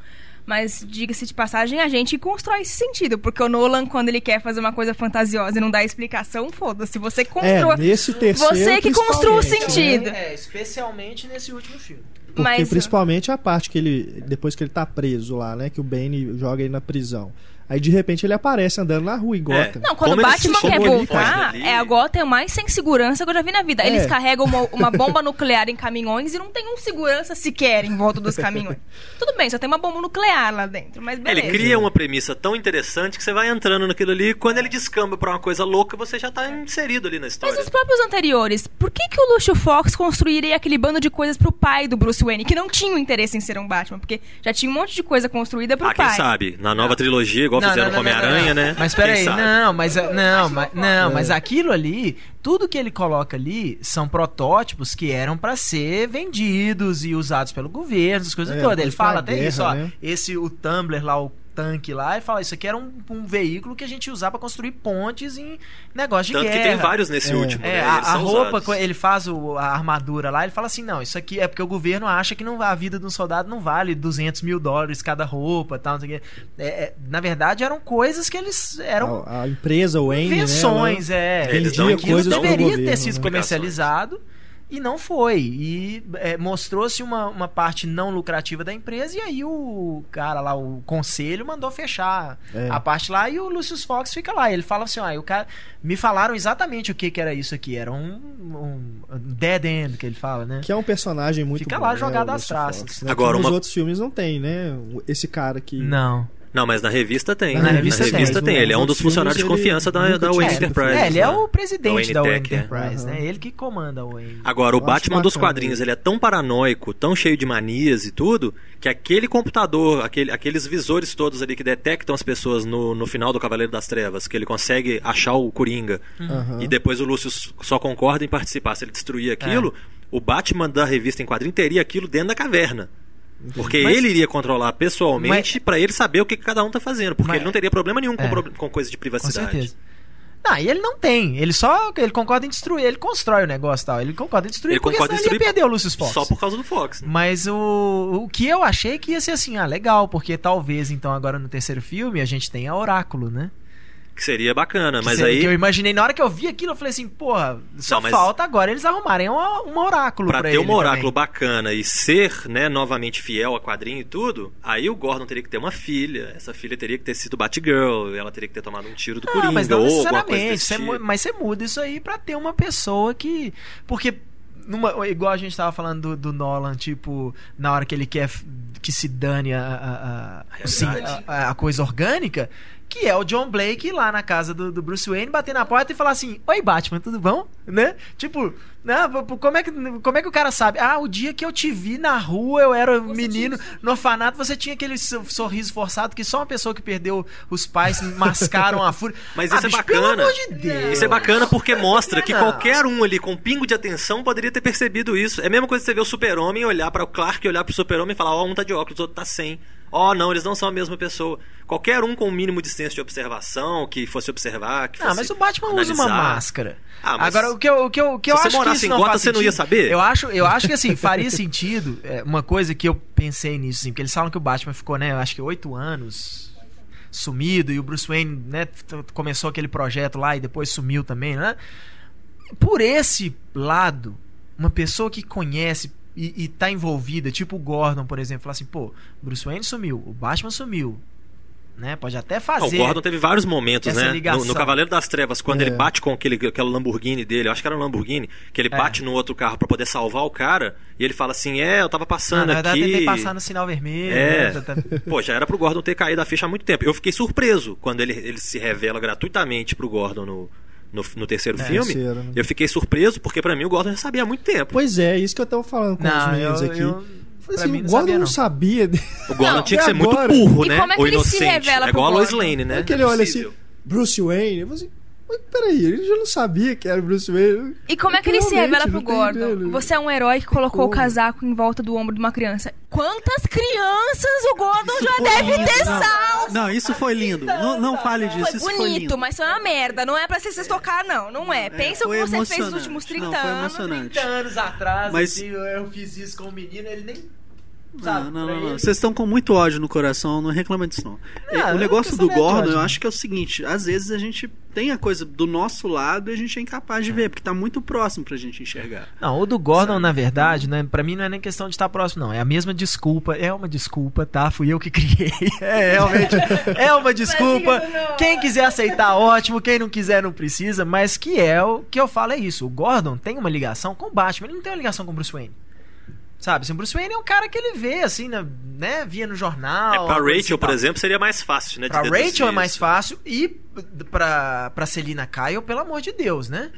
Mas diga-se de passagem, a gente constrói esse sentido, porque o Nolan, quando ele quer fazer uma coisa fantasiosa e não dá explicação, foda-se, você É, constrói. nesse terceiro. Você que construiu o principalmente, sentido. né? É, especialmente nesse último filme. Porque Mas- principalmente a parte que ele. Depois que ele tá preso lá, né? Que o Bane joga ele na prisão. Aí de repente ele aparece andando na rua em Gotham. Não, quando Como o Batman quer voltar, é a Gotham mais sem segurança que eu já vi na vida. É. Eles carregam uma, uma (laughs) bomba nuclear em caminhões e não tem um segurança sequer em volta dos caminhões. Tudo bem, só tem uma bomba nuclear lá dentro, mas É, beleza. Ele cria uma premissa tão interessante que você vai entrando naquilo ali e quando ele descamba pra uma coisa louca, você já tá inserido ali na Mas história. os próprios anteriores, por que, que o Lucio Fox construiria aquele bando de coisas pro pai do Bruce Wayne, que não tinha interesse em ser um Batman? Porque já tinha um monte de coisa construída pro Ah, quem pai. sabe? Na nova trilogia, igual Não, fizeram não, Homem-Aranha, né? Mas peraí, não, mas não, mas, não, É. mas aquilo ali, tudo que ele coloca ali são protótipos que eram pra ser vendidos e usados pelo governo, essas coisas É, todas. Ele fala até guerra, isso, ó. né? Esse o Tumblr lá, o tanque lá, ele fala isso aqui era um, um veículo que a gente usava pra construir pontes em negócio de Tanto guerra. que tem vários nesse É. último, É, né? a, a roupa, usados. ele faz o- a armadura lá, ele fala assim, não, isso aqui é porque o governo acha que não, a vida de um soldado não vale 200 mil dólares cada roupa e tal, não sei o quê. É, é, na verdade, eram coisas que eles... Eram A, a empresa Wayne, invenções, né, é. Eles dão Aquilo coisas deveria governo, ter sido né? E não foi. E é, mostrou-se uma, uma parte não lucrativa da empresa e aí o cara lá, o conselho, mandou fechar É. a parte lá e o Lucius Fox fica lá. Ele fala assim, ó, o cara... Me falaram exatamente o que, que era isso aqui. Era um, um dead end, que ele fala, né? Que é um personagem muito Fica bom, lá né, jogado o às traças. Fox, né, Agora, que nos uma- outros filmes não tem, né? Esse cara que. Não. Não, mas na revista tem. Na né? revista tem. tem. Mas Ele é um dos funcionários de confiança da, da Wayne Enterprise. É, ele é lá. o presidente da Da Wayne é. Enterprise, Aham. né? Ele que comanda a Wayne. Agora, o Batman dos bacana quadrinhos, ele é tão paranoico, tão cheio de manias e tudo, que aquele computador, aquele, aqueles visores todos ali que detectam as pessoas no, no final do Cavaleiro das Trevas, que ele consegue achar o Coringa, Aham. e depois o Lúcio só concorda em participar se ele destruir aquilo, É. o Batman da revista em quadrinho teria aquilo dentro da caverna. Porque Mas- ele iria controlar pessoalmente pra ele saber o que cada um tá fazendo. Porque Mas- ele não teria problema nenhum com, É. pro- com coisa de Com privacidade. certeza. Não, e ele não tem. Ele só ele concorda em destruir. Ele constrói o negócio e tal. Ele concorda em destruir Ele porque concorda senão ele ia destruir perder o Lucius Fox. Só por causa do Fox. né? Mas o, o que eu achei que ia ser assim, ah, legal, porque talvez então agora no terceiro filme a gente tenha Oráculo, né? Que seria bacana, Que mas seria- aí eu imaginei, na hora que eu vi aquilo, eu falei assim, porra, só Não, mas- falta agora eles arrumarem um, um oráculo Pra pra, ter ele um oráculo também. bacana e ser, né, novamente fiel a quadrinho e tudo, aí o Gordon teria que ter uma filha. Essa filha teria que ter sido Batgirl, ela teria que ter tomado um tiro do Ah, Coringa mas não ou alguma coisa desse Você tipo. mas você muda isso aí pra ter uma pessoa que. Porque. Numa, igual a gente tava falando do, do Nolan, tipo, na hora que ele quer que se dane a, a, a- a- a coisa orgânica, que é o John Blake lá na casa do, do Bruce Wayne, bater na porta e falar assim: Oi, Batman, tudo bom? Né? Tipo, né? Como é, que, como é que o cara sabe? Ah, o dia que eu te vi na rua, eu era um menino, no orfanato, você tinha aquele so- sorriso forçado que só uma pessoa que perdeu os pais mascaram a fúria. (laughs) Mas Ah, isso é bicho, bacana. Pelo amor de Deus. Isso é bacana porque mostra que qualquer um ali com um pingo de atenção poderia ter percebido isso. É a mesma coisa que você ver o super-homem olhar para o Clark, olhar para o super-homem e falar: Ó, um tá de óculos, o outro tá sem. Ó, não, eles não são a mesma pessoa. Qualquer um com o mínimo de senso de observação, que fosse observar, que fosse mas o Batman usa uma analisar. máscara. Ah, mas Agora, o que eu, o que eu, o que eu se você acho que isso em não Gotham, você não ia sentido- saber? Eu acho, eu acho que assim, (laughs) faria sentido. é, uma coisa que eu pensei nisso, assim, porque eles falam que o Batman ficou, né, eu acho que oito anos sumido e o Bruce Wayne, né, começou aquele projeto lá e depois sumiu também, né? Por esse lado, uma pessoa que conhece e, e tá envolvida, tipo o Gordon, por exemplo, falar assim, pô, Bruce Wayne sumiu, o Batman sumiu, né? Pode até Ah, fazer. o Gordon teve vários momentos, né? No, no Cavaleiro das Trevas, quando É. ele bate com aquele, aquele Lamborghini dele, eu acho que era um Lamborghini, que ele É. bate no outro carro pra poder salvar o cara, e ele fala assim: É, eu tava Ah, passando na verdade, aqui. tentei passar no sinal vermelho. É. né, tá- tá- Pô, já era pro Gordon ter caído a ficha há muito tempo. Eu fiquei surpreso quando ele, ele se revela gratuitamente pro Gordon no, no, no terceiro É, filme. terceiro, né? Eu fiquei surpreso porque pra mim o Gordon já sabia há muito tempo. Pois é, isso que eu tava falando com os Não, meninos eu, aqui. eu, assim, mim o não Gordon sabia, não não. sabia. (laughs) O Gordon Não, tinha que e ser muito agora? burro, E né? como é que Ou inocente. revela é igual a Lois Gordon? Lane, né? É que ele olha assim. Bruce Wayne. Eu falei assim, mas peraí, ele já não sabia que era Bruce Wayne. E como é que ele se revela pro Gordon? dele. Você é um herói que colocou o Como? casaco em volta do ombro de uma criança. Quantas crianças o Gordon já foi deve lindo, ter não. salvo? Não, isso foi lindo. Não, não fale disso, Foi isso foi bonito, lindo. mas foi uma merda. Não é pra vocês tocar, não. Não é. Pensa o que você fez nos últimos 30 Não, foi anos. emocionante. 30 anos atrás, Mas- assim, eu, eu fiz isso com o menino, ele nem. Não, Sabe, não, pra não, não. ele- Vocês estão com muito ódio no coração, não reclama disso não. Não, É, não o é negócio do Gordon, ódio, eu acho que é o seguinte, às vezes a gente tem a coisa do nosso lado e a gente é incapaz de ver, porque tá muito próximo pra gente enxergar. Não, o do Gordon, na verdade, né, pra mim não é nem questão de estar próximo, não. É a mesma desculpa. É uma desculpa, tá? Fui eu que criei. (laughs) É realmente. É uma desculpa. Quem quiser aceitar, ótimo. Quem não quiser, não precisa. Mas que é o que eu falo é isso. O Gordon tem uma ligação com o Batman. Ele não tem uma ligação com o Bruce Wayne. Sabe? Assim, o Bruce Wayne é um cara que ele vê, assim, né? né, via no jornal. É, pra assim Rachel, e por exemplo, seria mais fácil, né? Pra Rachel é mais isso. fácil e pra, pra Selina Kyle, pelo amor de Deus, né?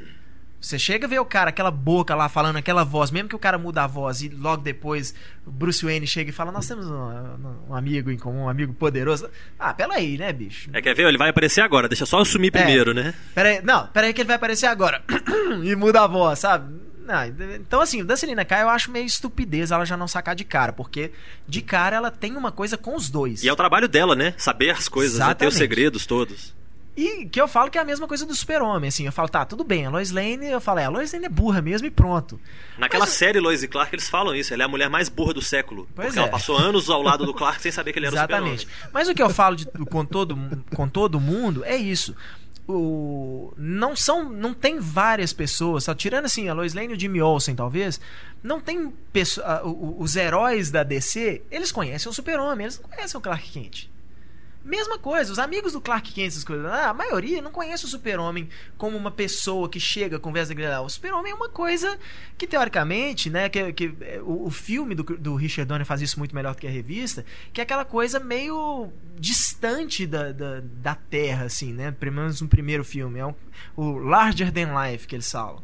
Você chega a ver o cara, aquela boca lá falando aquela voz, mesmo que o cara muda a voz e logo depois o Bruce Wayne chega e fala: Nós temos um, um amigo em comum, um amigo poderoso. Ah, pera aí, né, bicho? É, quer ver? Ele vai aparecer agora, deixa só eu sumir primeiro, né? Pera aí, não, pera aí que ele vai aparecer agora. (clears throat) e muda a voz, sabe? Não, então, assim, o da Selina Kyle eu acho meio estupidez ela já não sacar de cara, porque de cara ela tem uma coisa com os dois. E é o trabalho dela, né? Saber as coisas, né? ter os segredos todos. E que eu falo que é a mesma coisa do super-homem, assim. Eu falo, tá, tudo bem, a Lois Lane, eu falo, é, a Lois Lane é burra mesmo e pronto. Naquela Mas- série Lois e Clark, eles falam isso. Ela é a mulher mais burra do século. Pois porque é. ela passou anos ao lado do Clark sem saber que ele era (laughs) Exatamente. o super Mas o que eu falo de- com, todo, com todo mundo é isso. O, não são não tem várias pessoas só tirando assim a Lois Lane e o Jimmy Olsen talvez não tem pesso- o- o- os heróis da DC eles conhecem o Super Homem eles não conhecem o Clark Kent mesma coisa, os amigos do Clark Kent, essas coisas, ah, a maioria não conhece o Super-Homem como uma pessoa que chega, conversa com ele. O Super-Homem é uma coisa que, teoricamente, né, que, que é, o, o filme do, do Richard Donner faz isso muito melhor do que a revista, que é aquela coisa meio distante da, da, da Terra, assim, né? Pelo menos no primeiro filme. É um- o Larger Than Life que eles falam.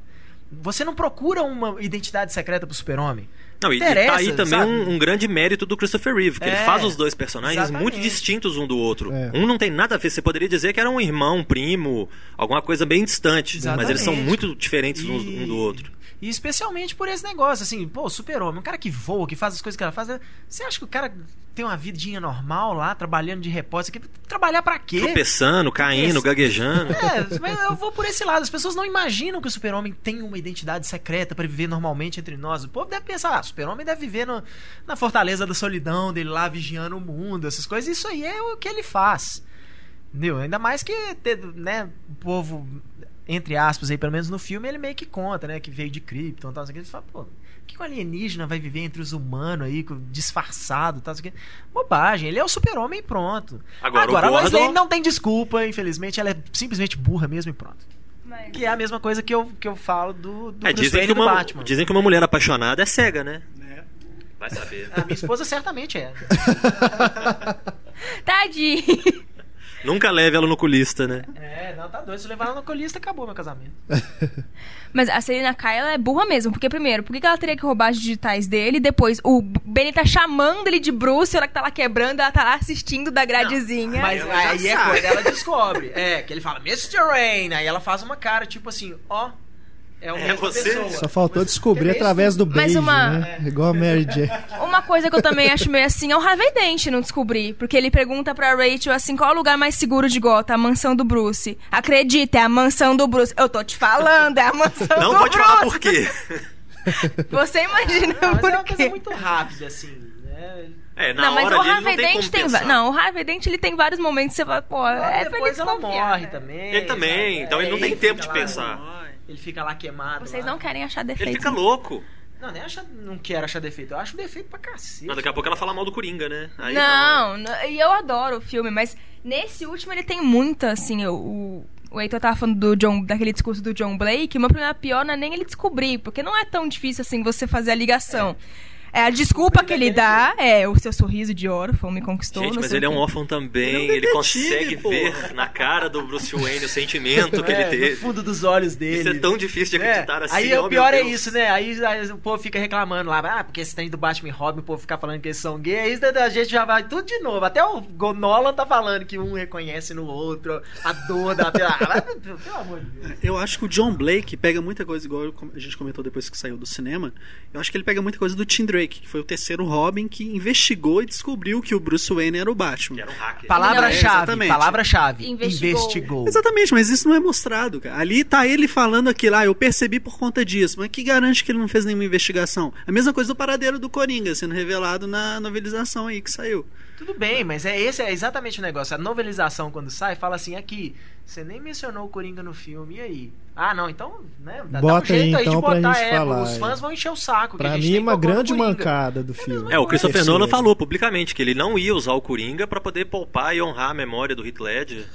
Você não procura uma identidade secreta pro Super-Homem. Não, e, e tá aí também um, um grande mérito do Christopher Reeve, que ele É, faz os dois personagens exatamente. muito distintos um do outro. É. Um não tem nada a ver, você poderia dizer que era um irmão, um primo, alguma coisa bem distante, mas eles são Exatamente. muito diferentes E- um do outro. E especialmente por esse negócio, assim, pô, super-homem, um cara que voa, que faz as coisas que ela faz. Você acha que o cara tem uma vidinha normal lá, trabalhando de repórter? Que, trabalhar pra quê? Tropeçando, caindo, gaguejando. É, mas eu vou por esse lado. As pessoas não imaginam que o super-homem tem uma identidade secreta pra viver normalmente entre nós. O povo deve pensar, ah, o super-homem deve viver no- na fortaleza da solidão, dele lá vigiando o mundo, essas coisas. Isso aí é o que ele faz. Entendeu? Ainda mais que ter, né, o povo, entre aspas, aí, pelo menos no filme, ele meio que conta, né? Que veio de Krypton e tal. Ele fala, pô, que um alienígena vai viver entre os humanos aí, disfarçado e tal? assim, Bobagem, ele é o super-homem e pronto. Agora, Agora o Gordon- não tem desculpa, infelizmente, ela é simplesmente burra mesmo e pronto. Mas- Que é a mesma coisa que eu, que eu falo do, do É, dizem que, do uma, Batman. dizem que uma mulher apaixonada é cega, né? Vai saber. A minha esposa certamente é. (laughs) Tadinho. Nunca leve ela no culista, né? É, não, tá doido. Se levar ela no colista, acabou meu casamento. (laughs) Mas a Selina Kyle ela é burra mesmo. Porque, primeiro, por que ela teria que roubar as digitais dele? Depois, o Benny tá chamando ele de Bruce, a hora que tá lá quebrando, ela tá lá assistindo da gradezinha. Mas ela já aí é quando ela descobre. É, que ele fala, Mr. Rain. Aí ela faz uma cara, tipo assim, ó. É, uma É você? pessoa. Só faltou descobrir através do Mas beijo, uma- né? Igual a Mary Jane. Uma coisa que eu também acho meio assim é o Harvey Dent não descobrir. Porque ele pergunta pra Rachel assim: qual é o lugar mais seguro de Gotham? A mansão do Bruce. Acredita, é a mansão do Bruce. Eu tô te falando, é a mansão Não do vou te Bruce. falar por quê. (laughs) Você imagina Não, mas por é uma coisa muito rápida, assim, né? É, na não, mas hora o Harvey não tem tem. Não, o Harvey Dent ele tem vários momentos que você vai, pô, é pra depois ele ela morre né? também. Ele também, sabe? então ele não É, tem tempo de lá- pensar. Ele fica lá queimado. Vocês lá. não querem achar defeito. Ele fica louco. Não, nem acha, não quero achar defeito. Eu acho defeito pra cacete. Mas daqui a pouco ela fala mal do Coringa, né? Aí não, não, e eu adoro o filme, mas nesse último ele tem muita, assim, o, o, o Heitor tava falando do John, daquele discurso do John Blake, o meu problema pior não é nem ele descobrir, porque não é tão difícil assim você fazer a ligação. É, a desculpa que ele dá, é, o seu sorriso de órfão me conquistou. Gente, mas ele é um órfão também. Ele é um Ele consegue porra. ver na cara do Bruce Wayne o sentimento que É, ele teve. No fundo dos olhos dele. Isso é tão difícil de É, acreditar assim. Aí oh, o pior é isso, né? Aí, aí o povo fica reclamando lá, ah, porque esse trem do Batman e Robin, o povo fica falando que eles são gays, aí a gente já vai tudo de novo. Até o Nolan tá falando que um reconhece no outro a dor da. Pelo (laughs) pelo amor de Deus. Eu acho que o John Blake pega muita coisa, igual a gente comentou depois que saiu do cinema. Eu acho que ele pega muita coisa do Tim Drake, que foi o terceiro Robin que investigou e descobriu que o Bruce Wayne era o Que Batman. era um hacker. Palavra-chave, palavra-chave. Investigou. Investigou. Exatamente, mas isso não é mostrado, cara. Ali tá ele falando aquilo, ah, eu percebi por conta disso. Mas que garante que ele não fez nenhuma investigação? A mesma coisa do paradeiro do Coringa, sendo revelado na novelização aí que saiu. Tudo bem, mas é esse é exatamente o negócio. A novelização, quando sai, fala assim: aqui, você nem mencionou o Coringa no filme, e aí? Ah, não, então, né? Dá, dá um Bota aí, jeito aí, de então, pra botar, gente é, falar, Os fãs é. vão encher o saco. Pra mim, uma grande mancada do filme. É, o Christopher. Nolan falou publicamente que ele não ia usar o Coringa pra poder poupar e honrar a memória do Heath Ledger.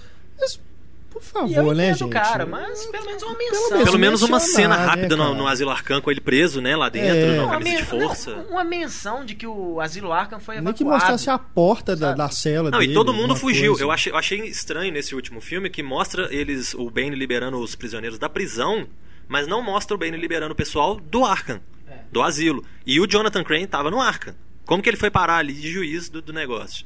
Por E eu favor, né, gente? cara, mas pelo menos uma menção. menos Pelo menos uma cena rápida né, no, no Asilo Arkham com ele preso, né? Lá dentro, É. Uma, camisa de força. não, uma menção de que o Asilo Arkham foi Nem que evacuado. mostrasse a porta da, da cela Não, dele. e todo mundo fugiu. coisa. Eu achei, eu achei estranho nesse último filme que mostra eles, o Bane liberando os prisioneiros da prisão, mas não mostra o Bane liberando o pessoal do Arkham, É. do asilo. E o Jonathan Crane tava no Arkham. Como que ele foi parar ali de juiz do, do negócio?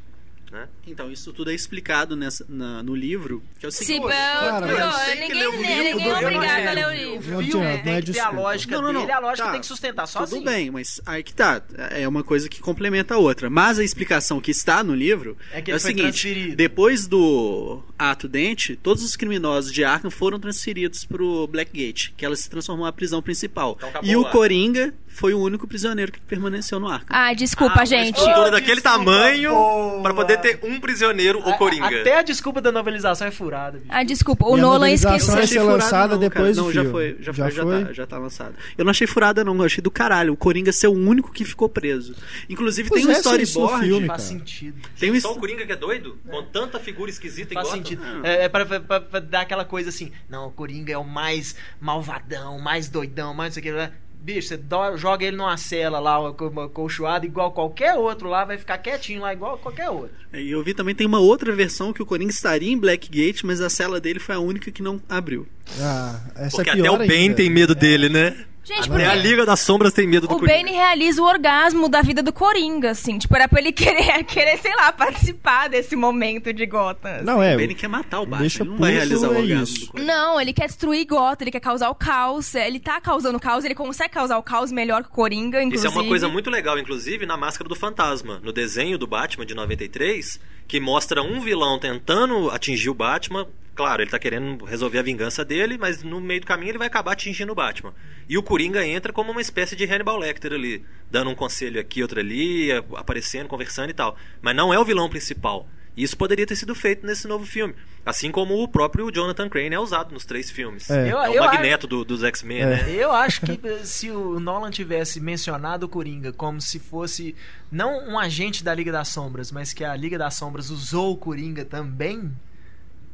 Né? Então, isso tudo é explicado nessa, na- no livro, que é o Se seguinte. mas- sei que ninguém, o livro ninguém é eu obrigado não a ler o sei. livro. Não é tem que ter a lógica Não, não, não. dele, a lógica Tá. tem que sustentar sozinho. Tudo bem, mas aí que tá. É uma coisa que complementa a outra. Mas a explicação que está no livro É que é, o seguinte: depois do ato dente, todos os criminosos de Arkham foram transferidos pro Blackgate, que ela se transformou na prisão principal. Então e o lá. Coringa foi o único prisioneiro que permaneceu no Arkham. Ah, desculpa, Ah, gente. Uma estrutura Oh, daquele desculpa, tamanho boa. pra poder ter um prisioneiro ou A- Coringa. Até a desculpa da novelização é furada, bicho. Ah, desculpa, o E a Nolan novelização esqueceu. vai ser lançada não, depois do Não, já foi, já, Já foi, já, foi? Tá, já tá lançado. Eu não achei furada, não. Eu achei do caralho. O Coringa ser o único que ficou preso. Inclusive, Pois tem um é, storyboard. filme, Faz sentido. Tem um Só o Coringa que é doido? Com tanta figura esquisita Faz igual. sentido. É, é pra, pra- pra dar aquela coisa assim, não, o Coringa é o mais malvadão, mais doidão, mais não sei o que. Bicho, você dó- joga ele numa cela lá, com uma colchoada, igual qualquer outro lá, vai ficar quietinho lá, igual qualquer outro. E eu vi também tem uma outra versão que o Coringa estaria em Blackgate, mas a cela dele foi a única que não abriu. Ah, essa Porque é até pior o Bane ainda. tem medo dele, né? Gente, Até a Liga das Sombras tem medo do o Coringa. Bane realiza o orgasmo da vida do Coringa, assim. Tipo, era pra ele (laughs) querer, querer sei lá, participar desse momento de Gotham. Não, é. o Bane quer matar o Batman, deixa ele não vai realizar o é orgasmo isso. do Coringa. Não, ele quer destruir Gotham, ele quer causar o caos. Ele tá causando caos, ele consegue causar o caos melhor que o Coringa, inclusive. Isso é uma coisa muito legal, inclusive, na Máscara do Fantasma, no desenho do Batman de 93, que mostra um vilão tentando atingir o Batman. Claro, ele tá querendo resolver a vingança dele, mas no meio do caminho ele vai acabar atingindo o Batman. E o Coringa entra como uma espécie de Hannibal Lecter ali, dando um conselho aqui, outro ali, aparecendo, conversando e tal. Mas não é o vilão principal. E isso poderia ter sido feito nesse novo filme. Assim como o próprio Jonathan Crane é usado nos três filmes. É. Eu- É o magneto do- dos X-Men, É. né? (laughs) Eu acho que eh, se o Nolan tivesse mencionado o Coringa como se fosse não um agente da Liga das Sombras, mas que a Liga das Sombras usou o Coringa também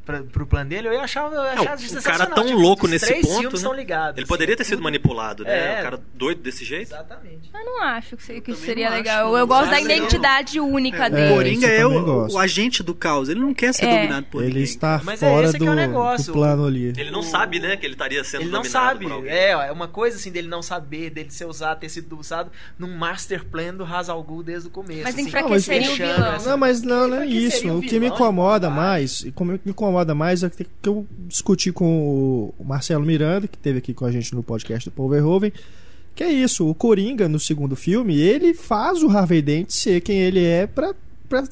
pra, pro plano dele, eu ia achar, eu ia Não, o cara tão Tipo, louco nesse três ponto, filmes né? estão ligados. Ele assim, poderia ter tudo- sido manipulado, né? É. O cara doido desse jeito. Exatamente. Eu não acho que, que isso seria não legal. acho, eu não. gosto da identidade única É, dele. o Coringa é o, o agente do caos. Ele não quer ser É. dominado por Ele ninguém. está Mas é fora esse que do, é o negócio. do plano ali. Ele não sabe, né, que ele estaria sendo Ele não dominado sabe. por alguém. É, é uma coisa assim dele não saber, dele ser usado, ter sido usado num master plan do Ra's al Ghul desde o começo. Mas assim, enfraqueceria o vilão. Não, mas não, não é isso. o que me incomoda mais, e como me incomoda mais é que eu discuti com o Marcelo Miranda, que esteve aqui com a gente no podcast do Paul Verhoeven, que é isso, o Coringa no segundo filme, ele faz o Harvey Dent ser quem ele é pra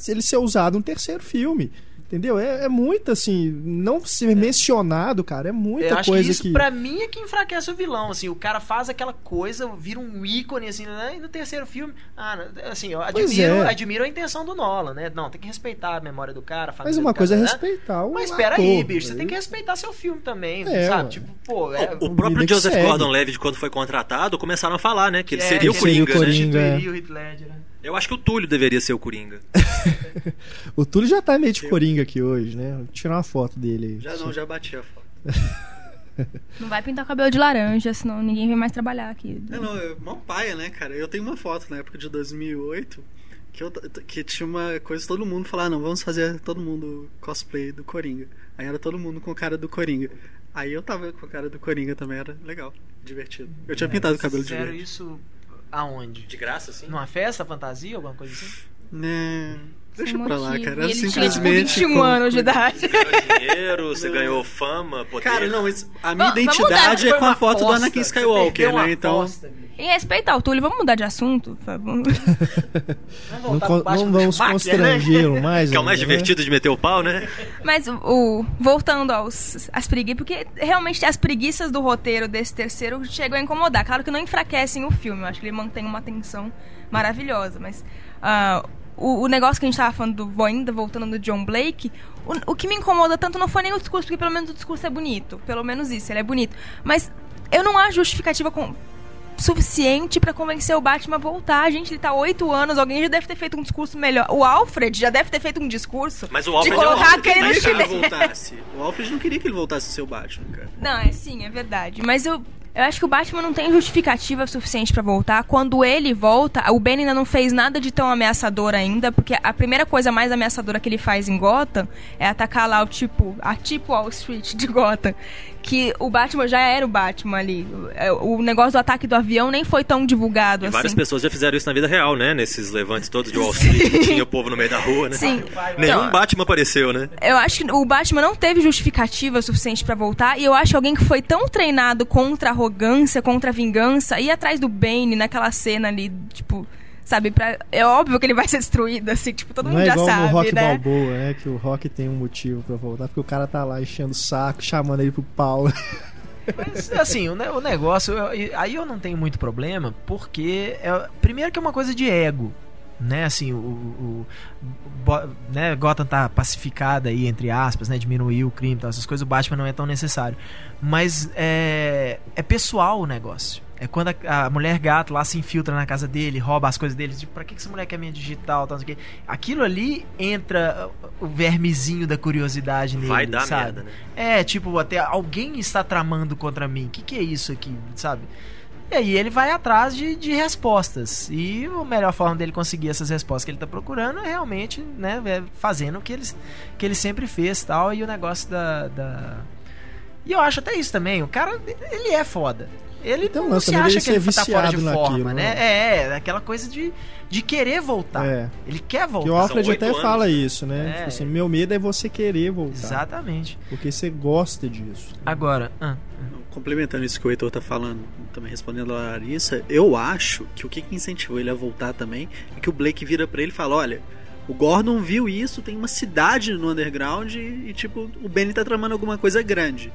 ele ser usado no terceiro filme. Entendeu? É, é muito assim, não ser mencionado, cara, é muita Eu acho coisa que isso que. pra mim é que enfraquece o vilão, assim, o cara faz aquela coisa, vira um ícone, assim, né? E no terceiro filme, ah, assim, eu admiro, é. admiro a intenção do Nolan, né? Não, tem que respeitar a memória do cara, Mas uma do coisa é cara, né? respeitar o Mas espera ator, aí, bicho, você né? tem que respeitar seu filme também, É, sabe? ué. Tipo, pô, é, O próprio vida que Joseph. Gordon-Levitt, quando foi contratado, começaram a falar, né, que ele é, seria o que seria o Coringa, né? Coringa. é. o Ledger, né? Eu acho que o Túlio deveria ser o Coringa. (laughs) O Túlio já tá meio de Coringa aqui hoje, né? Vou tirar uma foto dele aí. Já não, já bati a foto. (laughs) Não vai pintar o cabelo de laranja, senão ninguém vem mais trabalhar aqui. É, não, é mó paia, né, cara? Eu tenho uma foto na época de 2008 que, eu, que tinha uma coisa todo mundo falar, não, vamos fazer todo mundo cosplay do Coringa. Aí era todo mundo com a cara do Coringa. Aí eu tava com a cara do Coringa também, era legal, divertido. Eu tinha pintado o cabelo de verde. isso aonde? De graça, sim. Numa festa, fantasia, alguma coisa assim? Né, deixa pra lá, cara. Ele tinha, tipo, simplesmente. 21 com- anos de idade. Você ganhou dinheiro, você ganhou fama, poder. Cara, não, isso- a minha Vamos- vamos identidade Foi é com a foto do aposta, Anakin você Skywalker, né? Então. aposta. Em respeito ao Túlio, vamos mudar de assunto? por favor? Vamos (laughs) Não, não do vamos né? constrangê-lo mais. Que é o mais né? divertido de meter o pau, né? Mas o, voltando aos as preguiças, porque realmente as preguiças do roteiro desse terceiro chegam a incomodar. Claro que não enfraquecem o filme, eu acho que ele mantém uma tensão maravilhosa, mas ah, o, o negócio que a gente tava falando do ainda voltando do John Blake, o, o que me incomoda tanto não foi nem o discurso, porque pelo menos o discurso é bonito, pelo menos isso, ele é bonito. Mas eu não acho justificativa com suficiente pra convencer o Batman a voltar. Gente, ele tá oito anos, alguém já deve ter feito um discurso melhor. O Alfred já deve ter feito um discurso Mas o de Alfred é o colocar Alfred, aquele que ele voltasse. O Alfred não queria que ele voltasse a ser o Batman, cara. Não, é sim, é verdade. Mas eu, eu acho que o Batman não tem justificativa suficiente pra voltar. Quando ele volta, o Ben ainda não fez nada de tão ameaçador ainda, porque a primeira coisa mais ameaçadora que ele faz em Gotham é atacar lá o tipo, a tipo Wall Street de Gotham. Que o Batman já era o Batman ali. É, O negócio do ataque do avião nem foi tão divulgado E assim. várias pessoas já fizeram isso na vida real, né? Nesses levantes todos de Wall Street, que (laughs) tinha o povo no meio da rua, né? Sim. Nenhum Então, Batman apareceu, né? Eu acho que o Batman não teve justificativa suficiente pra voltar e eu acho que alguém que foi tão treinado contra a arrogância, contra a vingança, ir atrás do Bane naquela cena ali, tipo, sabe, pra, é óbvio que ele vai ser destruído, assim, tipo, todo Não mundo é já igual sabe, no Rock né? Balboa, né? Que o Rock tem um motivo pra voltar, porque o cara tá lá enchendo o saco, chamando ele pro pau. Mas, assim, o, ne- o negócio, eu- aí eu não tenho muito problema, porque, é, primeiro que é uma coisa de ego, né, assim, o, o- o- né, Gotham tá pacificada aí, entre aspas, né, diminuiu o crime e tal, essas coisas, o Batman não é tão necessário. Mas é, é pessoal o negócio. É quando a, a mulher gato lá se infiltra na casa dele, rouba as coisas dele, tipo, pra que que essa mulher quer minha digital, tal, quê. Aquilo ali entra o vermezinho da curiosidade nele, Vai dar sabe? merda, né? É, tipo, até alguém está tramando contra mim. O que, que é isso aqui, sabe? E aí ele vai atrás de, de respostas. E a melhor forma dele conseguir essas respostas que ele está procurando é realmente, né, é fazendo o que ele, que ele sempre fez tal. E o negócio da, da. E eu acho até isso também. O cara, ele é foda. Ele Então, não se também acha que ele ser tá fora de viciado forma, naquilo, né? É, é, aquela coisa de, de querer voltar. É. Ele quer voltar. Que o Alfred até anos, fala né? isso, né? É. Tipo assim, meu medo é você querer voltar. Exatamente. Porque você gosta disso. Agora, ah, Complementando isso que o Heitor tá falando, também respondendo a Larissa, eu acho que o que incentivou ele a voltar também é que o Blake vira pra ele e fala: olha, o Gordon viu isso, tem uma cidade no underground e, e, tipo, o Benny tá tramando alguma coisa grande.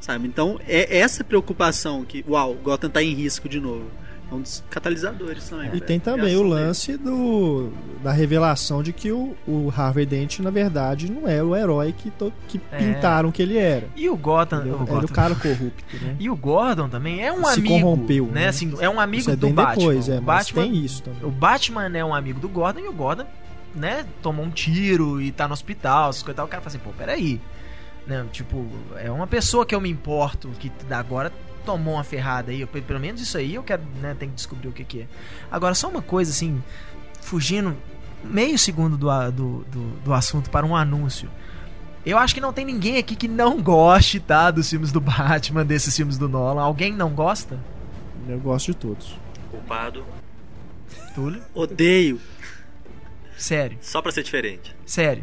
Sabe? Então é essa preocupação que, uau, Gotham tá em risco de novo. É um dos catalisadores também. E da tem também criação o dele. lance do, da revelação de que o, o Harvey Dent, na verdade, não era o herói que, to- que É. pintaram que ele era. E o Gotham. o Era o Gotham- cara corrupto, né? E o Gordon também é um Se amigo. corrompeu, né? né? Assim, é um amigo é do Batman. depois, é, o mas Batman, tem isso também. o Batman é um amigo do Gordon e o Gordon, né, tomou um tiro e tá no hospital, essas coisas e tal. O cara fala assim, pô, peraí. Né, tipo, é uma pessoa que eu me importo, que agora tomou uma ferrada aí. eu- Pelo menos isso aí eu quero, né, tem que descobrir o que, que é. Agora, só uma coisa assim, fugindo meio segundo do, do, do, do assunto para um anúncio. Eu acho que não tem ninguém aqui que não goste, tá? Dos filmes do Batman, desses filmes do Nolan. Alguém não gosta? Eu gosto de todos. Culpado. Túlio? Odeio. Sério, Só pra ser diferente. sério.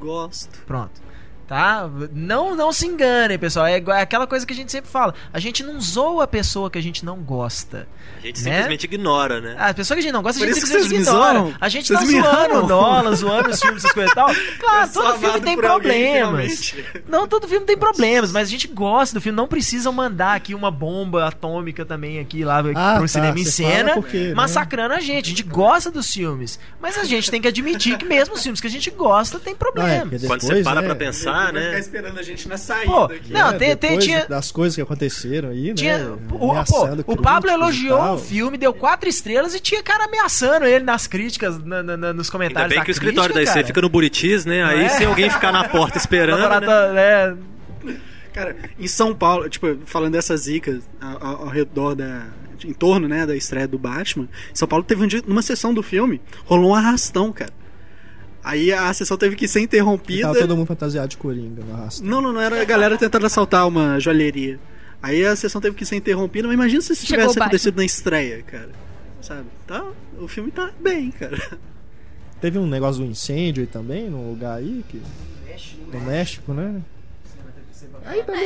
Gosto. Pronto. Tá? Não, não se enganem, pessoal. É é aquela coisa que a gente sempre fala. A gente não zoa a pessoa que a gente não gosta. A gente Né? simplesmente ignora, né? A pessoa que a gente não gosta, a Por gente isso que simplesmente ignora. zoam. A gente Vocês tá me zoando o amam. Nolan, zoando os filmes, essas coisas e tal. (laughs) Claro, Eu todo filme tem alguém, problemas. finalmente. Não, todo filme tem (laughs) problemas, mas a gente gosta do filme. Não precisam mandar aqui uma bomba atômica também aqui lá Ah, pro tá, cinema em cena, porque, né? massacrando a gente. A gente gosta dos filmes, mas a gente tem que admitir que mesmo os filmes que a gente gosta tem é, problemas. porque Quando você depois, para né, pra pensar, Vai ficar né? esperando a gente na saída Pô, aqui. não, né, tem- tem- tinha- das coisas que aconteceram aí, Tinha, né? o, pô, o Pablo elogiou o filme, deu quatro estrelas e tinha cara ameaçando ele nas críticas, na- na- na- nos Ainda comentários. bem da que o escritório da crítica, IC fica no Buritis, né? Aí é? se alguém ficar na porta esperando. né? Laboratório, né? Cara, em São Paulo, tipo, falando dessas zicas ao, ao- ao redor da. em torno, né, da estreia do Batman, em São Paulo teve um dia, numa sessão do filme, rolou um arrastão, cara. Aí a sessão teve que ser E interrompida. tava todo mundo fantasiado de coringa no arrasto. Não, não, não era a galera tentando assaltar uma joalheria. Aí a sessão teve que ser interrompida, mas imagina se isso Chegou tivesse acontecido na estreia, cara. Sabe? Tá, o filme tá bem, cara. Teve um negócio do incêndio aí também, num lugar aí, que... no México, né? Aí também o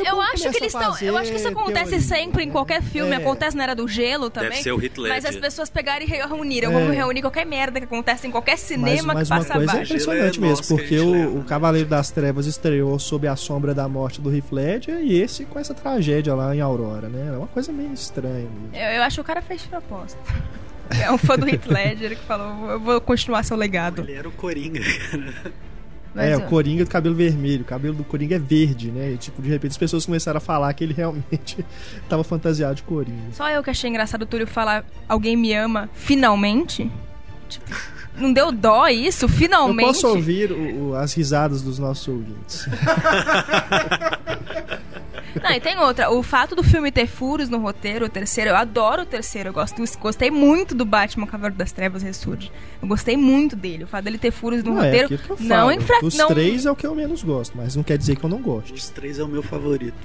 Eu acho que eles estão. Eu acho que isso acontece teoria, sempre em qualquer filme. É. Acontece na era do gelo também. Deve ser o Heath Mas as pessoas pegarem e reuniram. É. Vamos reunir qualquer merda que acontece em qualquer Mas, cinema mas que uma passa coisa é abaixo. impressionante é mesmo, nosso que a porque o, leva, o né? Cavaleiro das Trevas estreou sob a sombra da morte do Heath Ledger e esse com essa tragédia lá em Aurora, né? É uma coisa meio estranha. mesmo. Eu, eu acho que o cara fez de propósito. (laughs) É um fã do Heath Ledger que falou: eu vou continuar seu legado. Ele era o Coringa, cara. Mas, é, o Coringa do cabelo vermelho, o cabelo do Coringa é verde, né? E, tipo, de repente as pessoas começaram a falar que ele realmente (laughs) tava fantasiado de Coringa. Só eu que achei engraçado o Túlio falar: alguém me ama finalmente. Tipo, não deu dó isso? Finalmente. Eu posso ouvir o- o- as risadas dos nossos ouvintes. (laughs) Não, e tem outra. O fato do filme ter furos no roteiro, o terceiro, eu adoro o terceiro. Eu gosto, gostei muito do Batman Cavaleiro das Trevas Ressurge. Eu gostei muito dele. O fato dele ter furos no Não, é roteiro aquilo que eu não falo. enfra... Dos não três é o que eu menos gosto, mas não quer dizer que eu não goste. Os três é o meu favorito.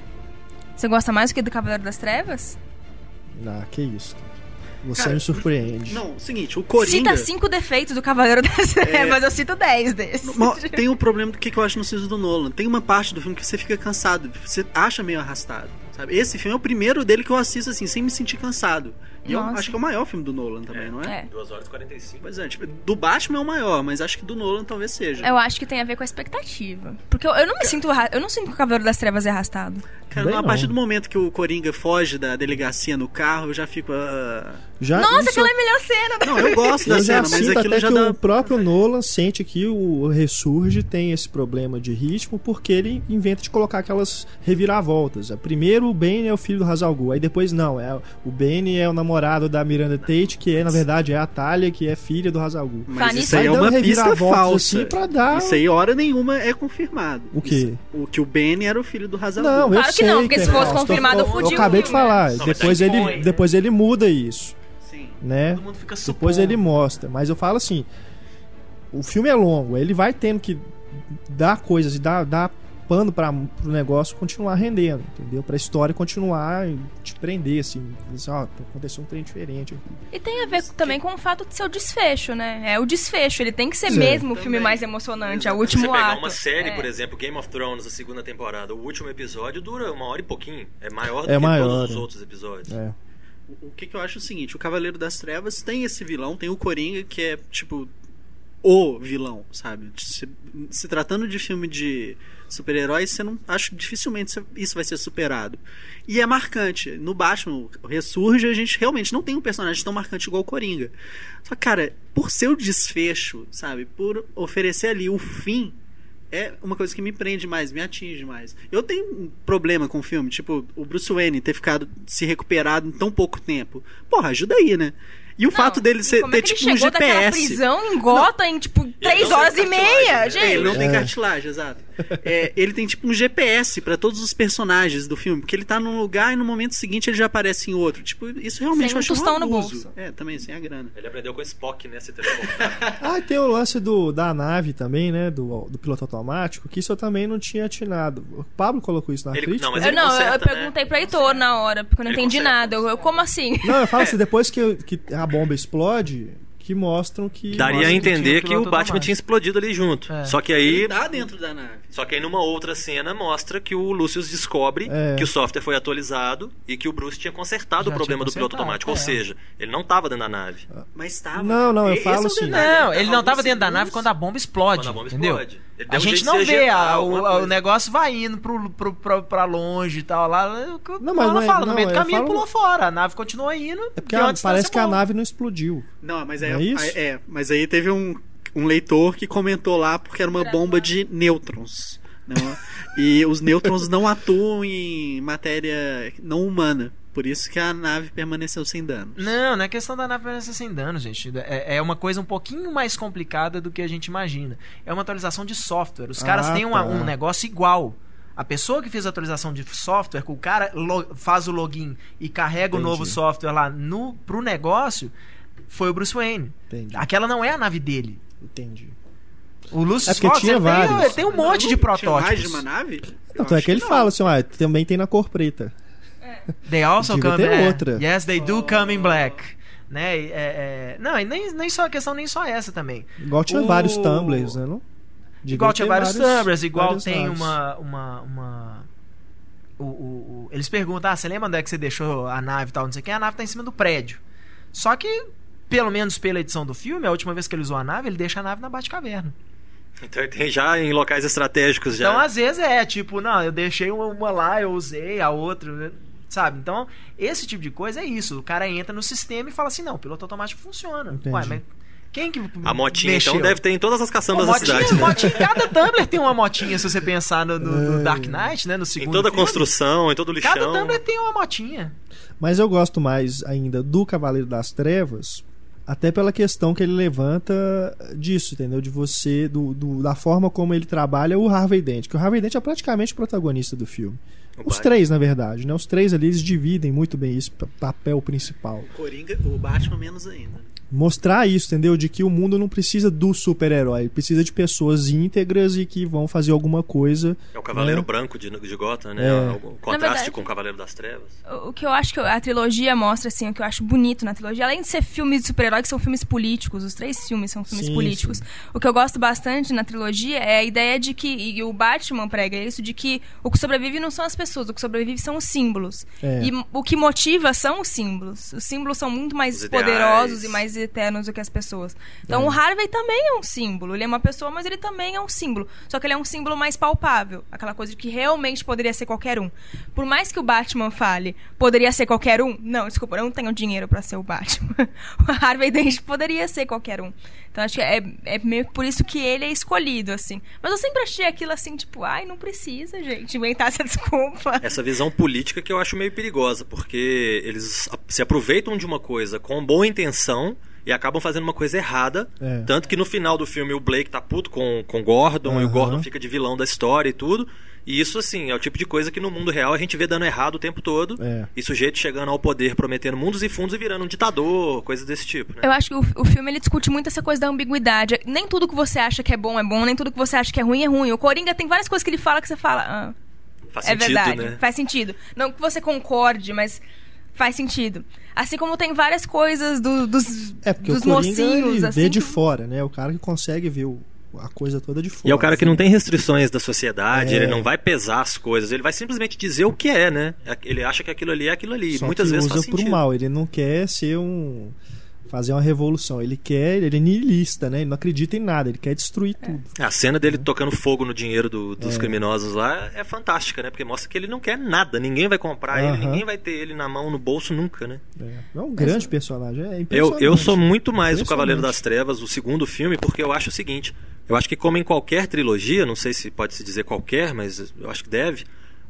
Você gosta mais do que do Cavaleiro das Trevas? Ah, que isso. Você Cara, me surpreende. Não, seguinte, o Coringa. Cita cinco defeitos do Cavaleiro das Trevas, eu cito dez desses. Mas tem um problema do que eu acho no filmes do Nolan. Tem uma parte do filme que você fica cansado, você acha meio arrastado. Sabe? Esse filme é o primeiro dele que eu assisto assim, sem me sentir cansado. E eu Nossa. acho que é o maior filme do Nolan também, não é? É. 2 horas e 45. Pois é, tipo, do Batman é o maior, mas acho que do Nolan talvez seja. Eu acho que tem a ver com a expectativa. Porque eu, eu não me sinto. Eu não sinto que o Cavaleiro das Trevas é arrastado. Cara, Bem a não. partir do momento que o Coringa foge da delegacia no carro, eu já fico. ah, Já, Nossa, isso aquela é a melhor cena! Não, eu gosto da Eu cena, mas aquilo até já que dá. o próprio Nolan sente que o Ressurge tem esse problema de ritmo porque ele inventa de colocar aquelas reviravoltas. Primeiro o Bane é o filho do Hazal Ghul, aí depois não, é o Bane é o namorado da Miranda Tate, que é na verdade é a Talia, que é filha do Hazal Ghul. Mas Fanny isso aí é uma pista falsa. assim pra dar- Isso aí, hora nenhuma, é confirmado. O quê? Isso- o que o Benny era o filho do Hazal Não, Ghul. eu Claro que sei não, porque é se fosse falso. confirmado, eu, eu fudiu o acabei de filme, falar, Não, depois aí ele né? depois ele muda isso, Sim. né? Todo mundo fica Depois supondo. ele mostra, mas eu falo assim, o filme é longo, ele vai tendo que dar coisas e dar, dar pano para o negócio continuar rendendo, entendeu? Pra história continuar e te prender, assim, dizer, ó, aconteceu um trem diferente aqui. E tem a ver também com o fato de ser o desfecho, né? É o desfecho, ele tem que ser é. mesmo o filme mais emocionante, é o Se último você pegar ato. uma série, É. por exemplo, Game of Thrones, a segunda temporada, o último episódio dura uma hora e pouquinho. É maior do É que maior, todos os né? outros episódios. É. O o que, que eu acho é o seguinte: o Cavaleiro das Trevas tem esse vilão, tem o Coringa, que é, tipo, o vilão, sabe? Se, se tratando de filme de super-heróis, você não acho dificilmente isso vai ser superado. E é marcante. No Batman ressurge, a gente realmente não tem um personagem tão marcante igual o Coringa. Só cara, por seu desfecho, sabe, por oferecer ali o fim é uma coisa que me prende mais, me atinge mais. Eu tenho um problema com o filme, tipo, o Bruce Wayne ter ficado se recuperado em tão pouco tempo. Porra, ajuda aí, né? E o Não, fato dele ser, como ter é que ele tipo um chegou daquela GPS. prisão em Gota em tipo Ele 3 não horas e meia, né? É, gente. ele não tem É. cartilagem, exato. É, ele tem tipo um GPS pra todos os personagens do filme, porque ele tá num lugar e no momento seguinte ele já aparece em outro. Tipo, isso realmente Sem eu um acho tostão um no abuso. bolso. É, também sem a grana. Ele aprendeu com o Spock, né? Se teleportar. (laughs) Ah, e tem o lance do, da nave também, né? Do, do piloto automático, que isso eu também não tinha atinado. O Pablo colocou isso na Ele- crítica. não, mas Eu ele não, eu- conserta, eu né? perguntei pra Heitor na hora, porque eu não Ele entendi conserta, nada. Eu, eu, como assim? Não, eu falo assim, (laughs) depois que, que a bomba explode, que mostram que. Daria a mostra que entender que, piloto o Batman tinha explodido ali junto. É. Só que aí. Ele tá dentro da nave. Só que aí numa outra cena mostra que o Lucius descobre É. que o software foi atualizado e que o Bruce tinha consertado Já o problema do piloto automático. Ou é. seja, ele não estava dentro da nave. Mas tava. Não, não, eu Esse falo é assim. Não, ele não tava alguns dentro da nave quando a bomba explode. A bomba entendeu? explode. A um gente não vê, a- o, o negócio vai indo pro, pro, pro, pra longe e tal. Lá, Não, mas ela não é- fala, não, no meio do eu caminho falo- pulou fora. A nave continua indo. É porque a- parece que a nave não explodiu. Não, mas é, Não é isso? é, mas aí teve um, um leitor que comentou lá porque era uma bomba de nêutrons. Não, e os nêutrons não atuam em matéria não humana. Por isso que a nave permaneceu sem danos. Não, não é questão da nave permanecer sem dano, gente. É, é uma coisa um pouquinho mais complicada do que a gente imagina. É uma atualização de software. Os caras Ah, têm uma- tá. um negócio igual. A pessoa que fez a atualização de software, que o cara faz o login e carrega Entendi. o novo software lá no, pro negócio, foi o Bruce Wayne. Entendi. Aquela não é a nave dele. Entendi. O Lucius É porque Fox, tinha ele, tem, vários. ele tem um monte de Não, Tinha mais de protótipos. uma nave? Tanto é que ele fala assim, ah, também tem na cor preta. They also Devia come é, outra. Yes, they do come in black. Né? é, é, não, e nem, nem só a questão, nem só essa também. Igual tinha O- vários tumblers, né? Não? Devia igual tinha vários, tumblers, igual vários tem uma. uma, uma o, o- o- eles perguntam: ah, você lembra onde é que você deixou a nave e tal? Não sei o que, a nave tá em cima do prédio. Só que, pelo menos pela edição do filme, a última vez que ele usou a nave, ele deixa a nave na Batcaverna. Então ele tem já em locais estratégicos já. Então, às vezes é tipo, não, eu deixei uma, lá, eu usei, a outra, né? sabe? Então, esse tipo de coisa é isso. O cara entra no sistema e fala assim: não, o piloto automático funciona. Entendi. Ué, mas quem que. A motinha, mexeu? então, deve ter em todas as Pô, caçambas da motinha, cidade. Né? motinha, cada Tumblr tem uma motinha, se você pensar no, no- no É. Dark Knight, né? No Em segundo toda a filme. construção, em todo o lixão. Cada Tumblr tem uma motinha. Mas eu gosto mais ainda do Cavaleiro das Trevas, até pela questão que ele levanta disso, entendeu? De você, do, do- da forma como ele trabalha o Harvey Dent, que o Harvey Dent é praticamente o protagonista do filme. O Os Batman. três, na verdade, né? Os três ali eles dividem muito bem isso, pa- papel principal. Coringa, o Batman menos ainda. Mostrar isso, entendeu? De que o mundo não precisa do super-herói, precisa de pessoas íntegras e que vão fazer alguma coisa. É o Cavaleiro né? Branco de, de Gotham, né? É. O contraste verdade- com o Cavaleiro das Trevas. O que eu acho que a trilogia mostra, assim, o que eu acho bonito na trilogia, além de ser filmes de super-herói, que são filmes políticos, os três filmes são filmes Sim, políticos. sim. O que eu gosto bastante na trilogia é a ideia de que, e o Batman prega isso, de que o que sobrevive não são as pessoas, o que sobrevive são os símbolos. É. E o que motiva são os símbolos. Os símbolos são muito mais Os ideais. poderosos e mais eternos do que as pessoas. Então É. o Harvey também é um símbolo. Ele é uma pessoa, mas ele também é um símbolo. Só que ele é um símbolo mais palpável. Aquela coisa de que realmente poderia ser qualquer um. Por mais que o Batman fale, poderia ser qualquer um. Não, desculpa, eu não tenho dinheiro pra ser o Batman. (laughs) o Harvey Dent poderia ser qualquer um. Então acho que é, é meio que por isso que ele é escolhido, assim. Mas eu sempre achei aquilo assim, tipo, ai, não precisa, gente, inventar essa desculpa. Essa visão política que eu acho meio perigosa, porque eles se aproveitam de uma coisa com boa intenção e acabam fazendo uma coisa errada. É. Tanto que no final do filme o Blake tá puto com, com o Gordon e o. Gordon fica de vilão da história e tudo. E isso, assim, é o tipo de coisa que no mundo real a gente vê dando errado o tempo todo. É. E sujeito chegando ao poder, prometendo mundos e fundos e virando um ditador, coisas desse tipo, né? Eu acho que o, o filme ele discute muito essa coisa da ambiguidade. Nem tudo que você acha que é bom é bom, nem tudo que você acha que é ruim é ruim. O Coringa tem várias coisas que ele fala que você fala, ah, Faz é sentido, verdade, né? faz sentido. Não que você concorde, mas faz sentido. Assim como tem várias coisas do- dos, É, porque dos o Coringa mocinhos, ele assim. vê de fora, né? O cara que consegue ver o- a coisa toda de fora. E é o cara que não tem restrições da sociedade, É. ele não vai pesar as coisas, ele vai simplesmente dizer o que é, né? Ele acha que aquilo ali é aquilo ali. Só Muitas que vezes usa faz pro sentido. mal, ele não quer ser um fazer uma revolução. Ele quer, ele é nihilista, né? Ele não acredita em nada, ele quer destruir tudo. A cena dele tocando fogo no dinheiro do- dos É. criminosos lá é fantástica, né? Porque mostra que ele não quer nada, ninguém vai comprar ele, ninguém vai ter ele na mão, no bolso nunca, né? É, é um grande personagem, é Eu, impressionante. eu sou muito mais o Cavaleiro das Trevas, o segundo filme, porque eu acho o seguinte: eu acho que, como em qualquer trilogia, não sei se pode se dizer qualquer, mas eu acho que deve.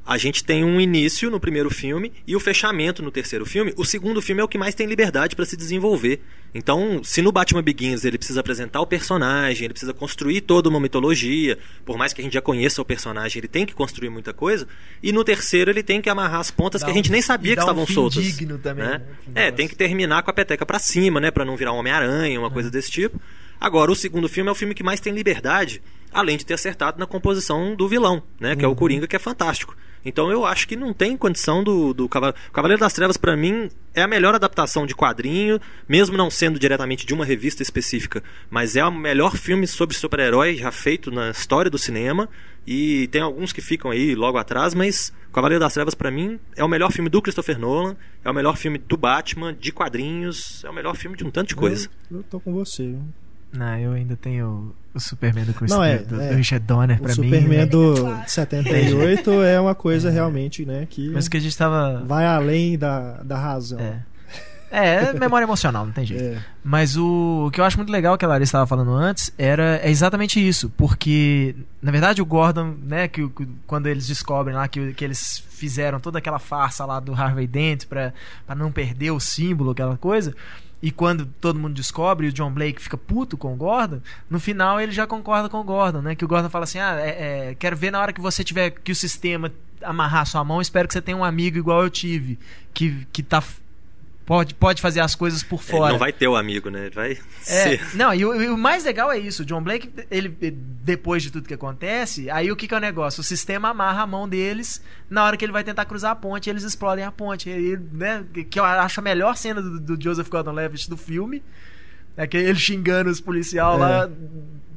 A gente tem um início no primeiro filme e o fechamento no terceiro filme. O segundo filme é o que mais tem liberdade para se desenvolver. Então, se no Batman Begins ele precisa apresentar o personagem, ele precisa construir toda uma mitologia, por mais que a gente já conheça o personagem, ele tem que construir muita coisa. E no terceiro ele tem que amarrar as pontas Dá que a gente um- nem sabia que um estavam fim soltas. digno também, né? né, É, tem que terminar com a peteca pra cima, né, Pra não virar um Homem-Aranha, uma coisa desse tipo. Agora, o segundo filme é o filme que mais tem liberdade, além de ter acertado na composição do vilão, né, que é o Coringa, que é fantástico. Então eu acho que não tem condição do, do Cavaleiro... Cavaleiro das Trevas, pra mim, é a melhor adaptação de quadrinho, mesmo não sendo diretamente de uma revista específica, mas é o melhor filme sobre super-herói já feito na história do cinema. E tem alguns que ficam aí logo atrás, mas Cavaleiro das Trevas, pra mim, é o melhor filme do Christopher Nolan, é o melhor filme do Batman, de quadrinhos, é o melhor filme de um tanto de coisa. Eu, eu tô com você. viu? Não, eu ainda tenho o Superman do Chris Não, é, do, é. do Richard Donner O pra mim. Superman né? do 78 é uma coisa realmente, né, que Mas que a gente tava. vai além da, da razão. É. É, é memória emocional, não tem jeito. É. Mas o, o que eu acho muito legal que a Larissa estava falando antes era é exatamente isso, porque na verdade o Gordon, né, que, o- que quando eles descobrem lá que, que eles fizeram toda aquela farsa lá do Harvey Dent para não perder o símbolo, aquela coisa, e quando todo mundo descobre o John Blake fica puto com o Gordon, no final ele já concorda com o Gordon, né? Que o Gordon fala assim: ah, é- é, quero ver na hora que você tiver que o sistema amarrar sua mão, espero que você tenha um amigo igual eu tive, que, que tá. Pode, pode fazer as coisas por Ele fora. não vai ter o amigo, né? Ele vai É, ser. não, e o, e o mais legal é isso. O John Blake, ele, depois de tudo que acontece, aí o que, que é o negócio? O sistema amarra a mão deles na hora que ele vai tentar cruzar a ponte, eles explodem a ponte. E, né, que eu acho a melhor cena do, do Joseph Gordon-Levitt do filme. É que ele xingando os policial lá,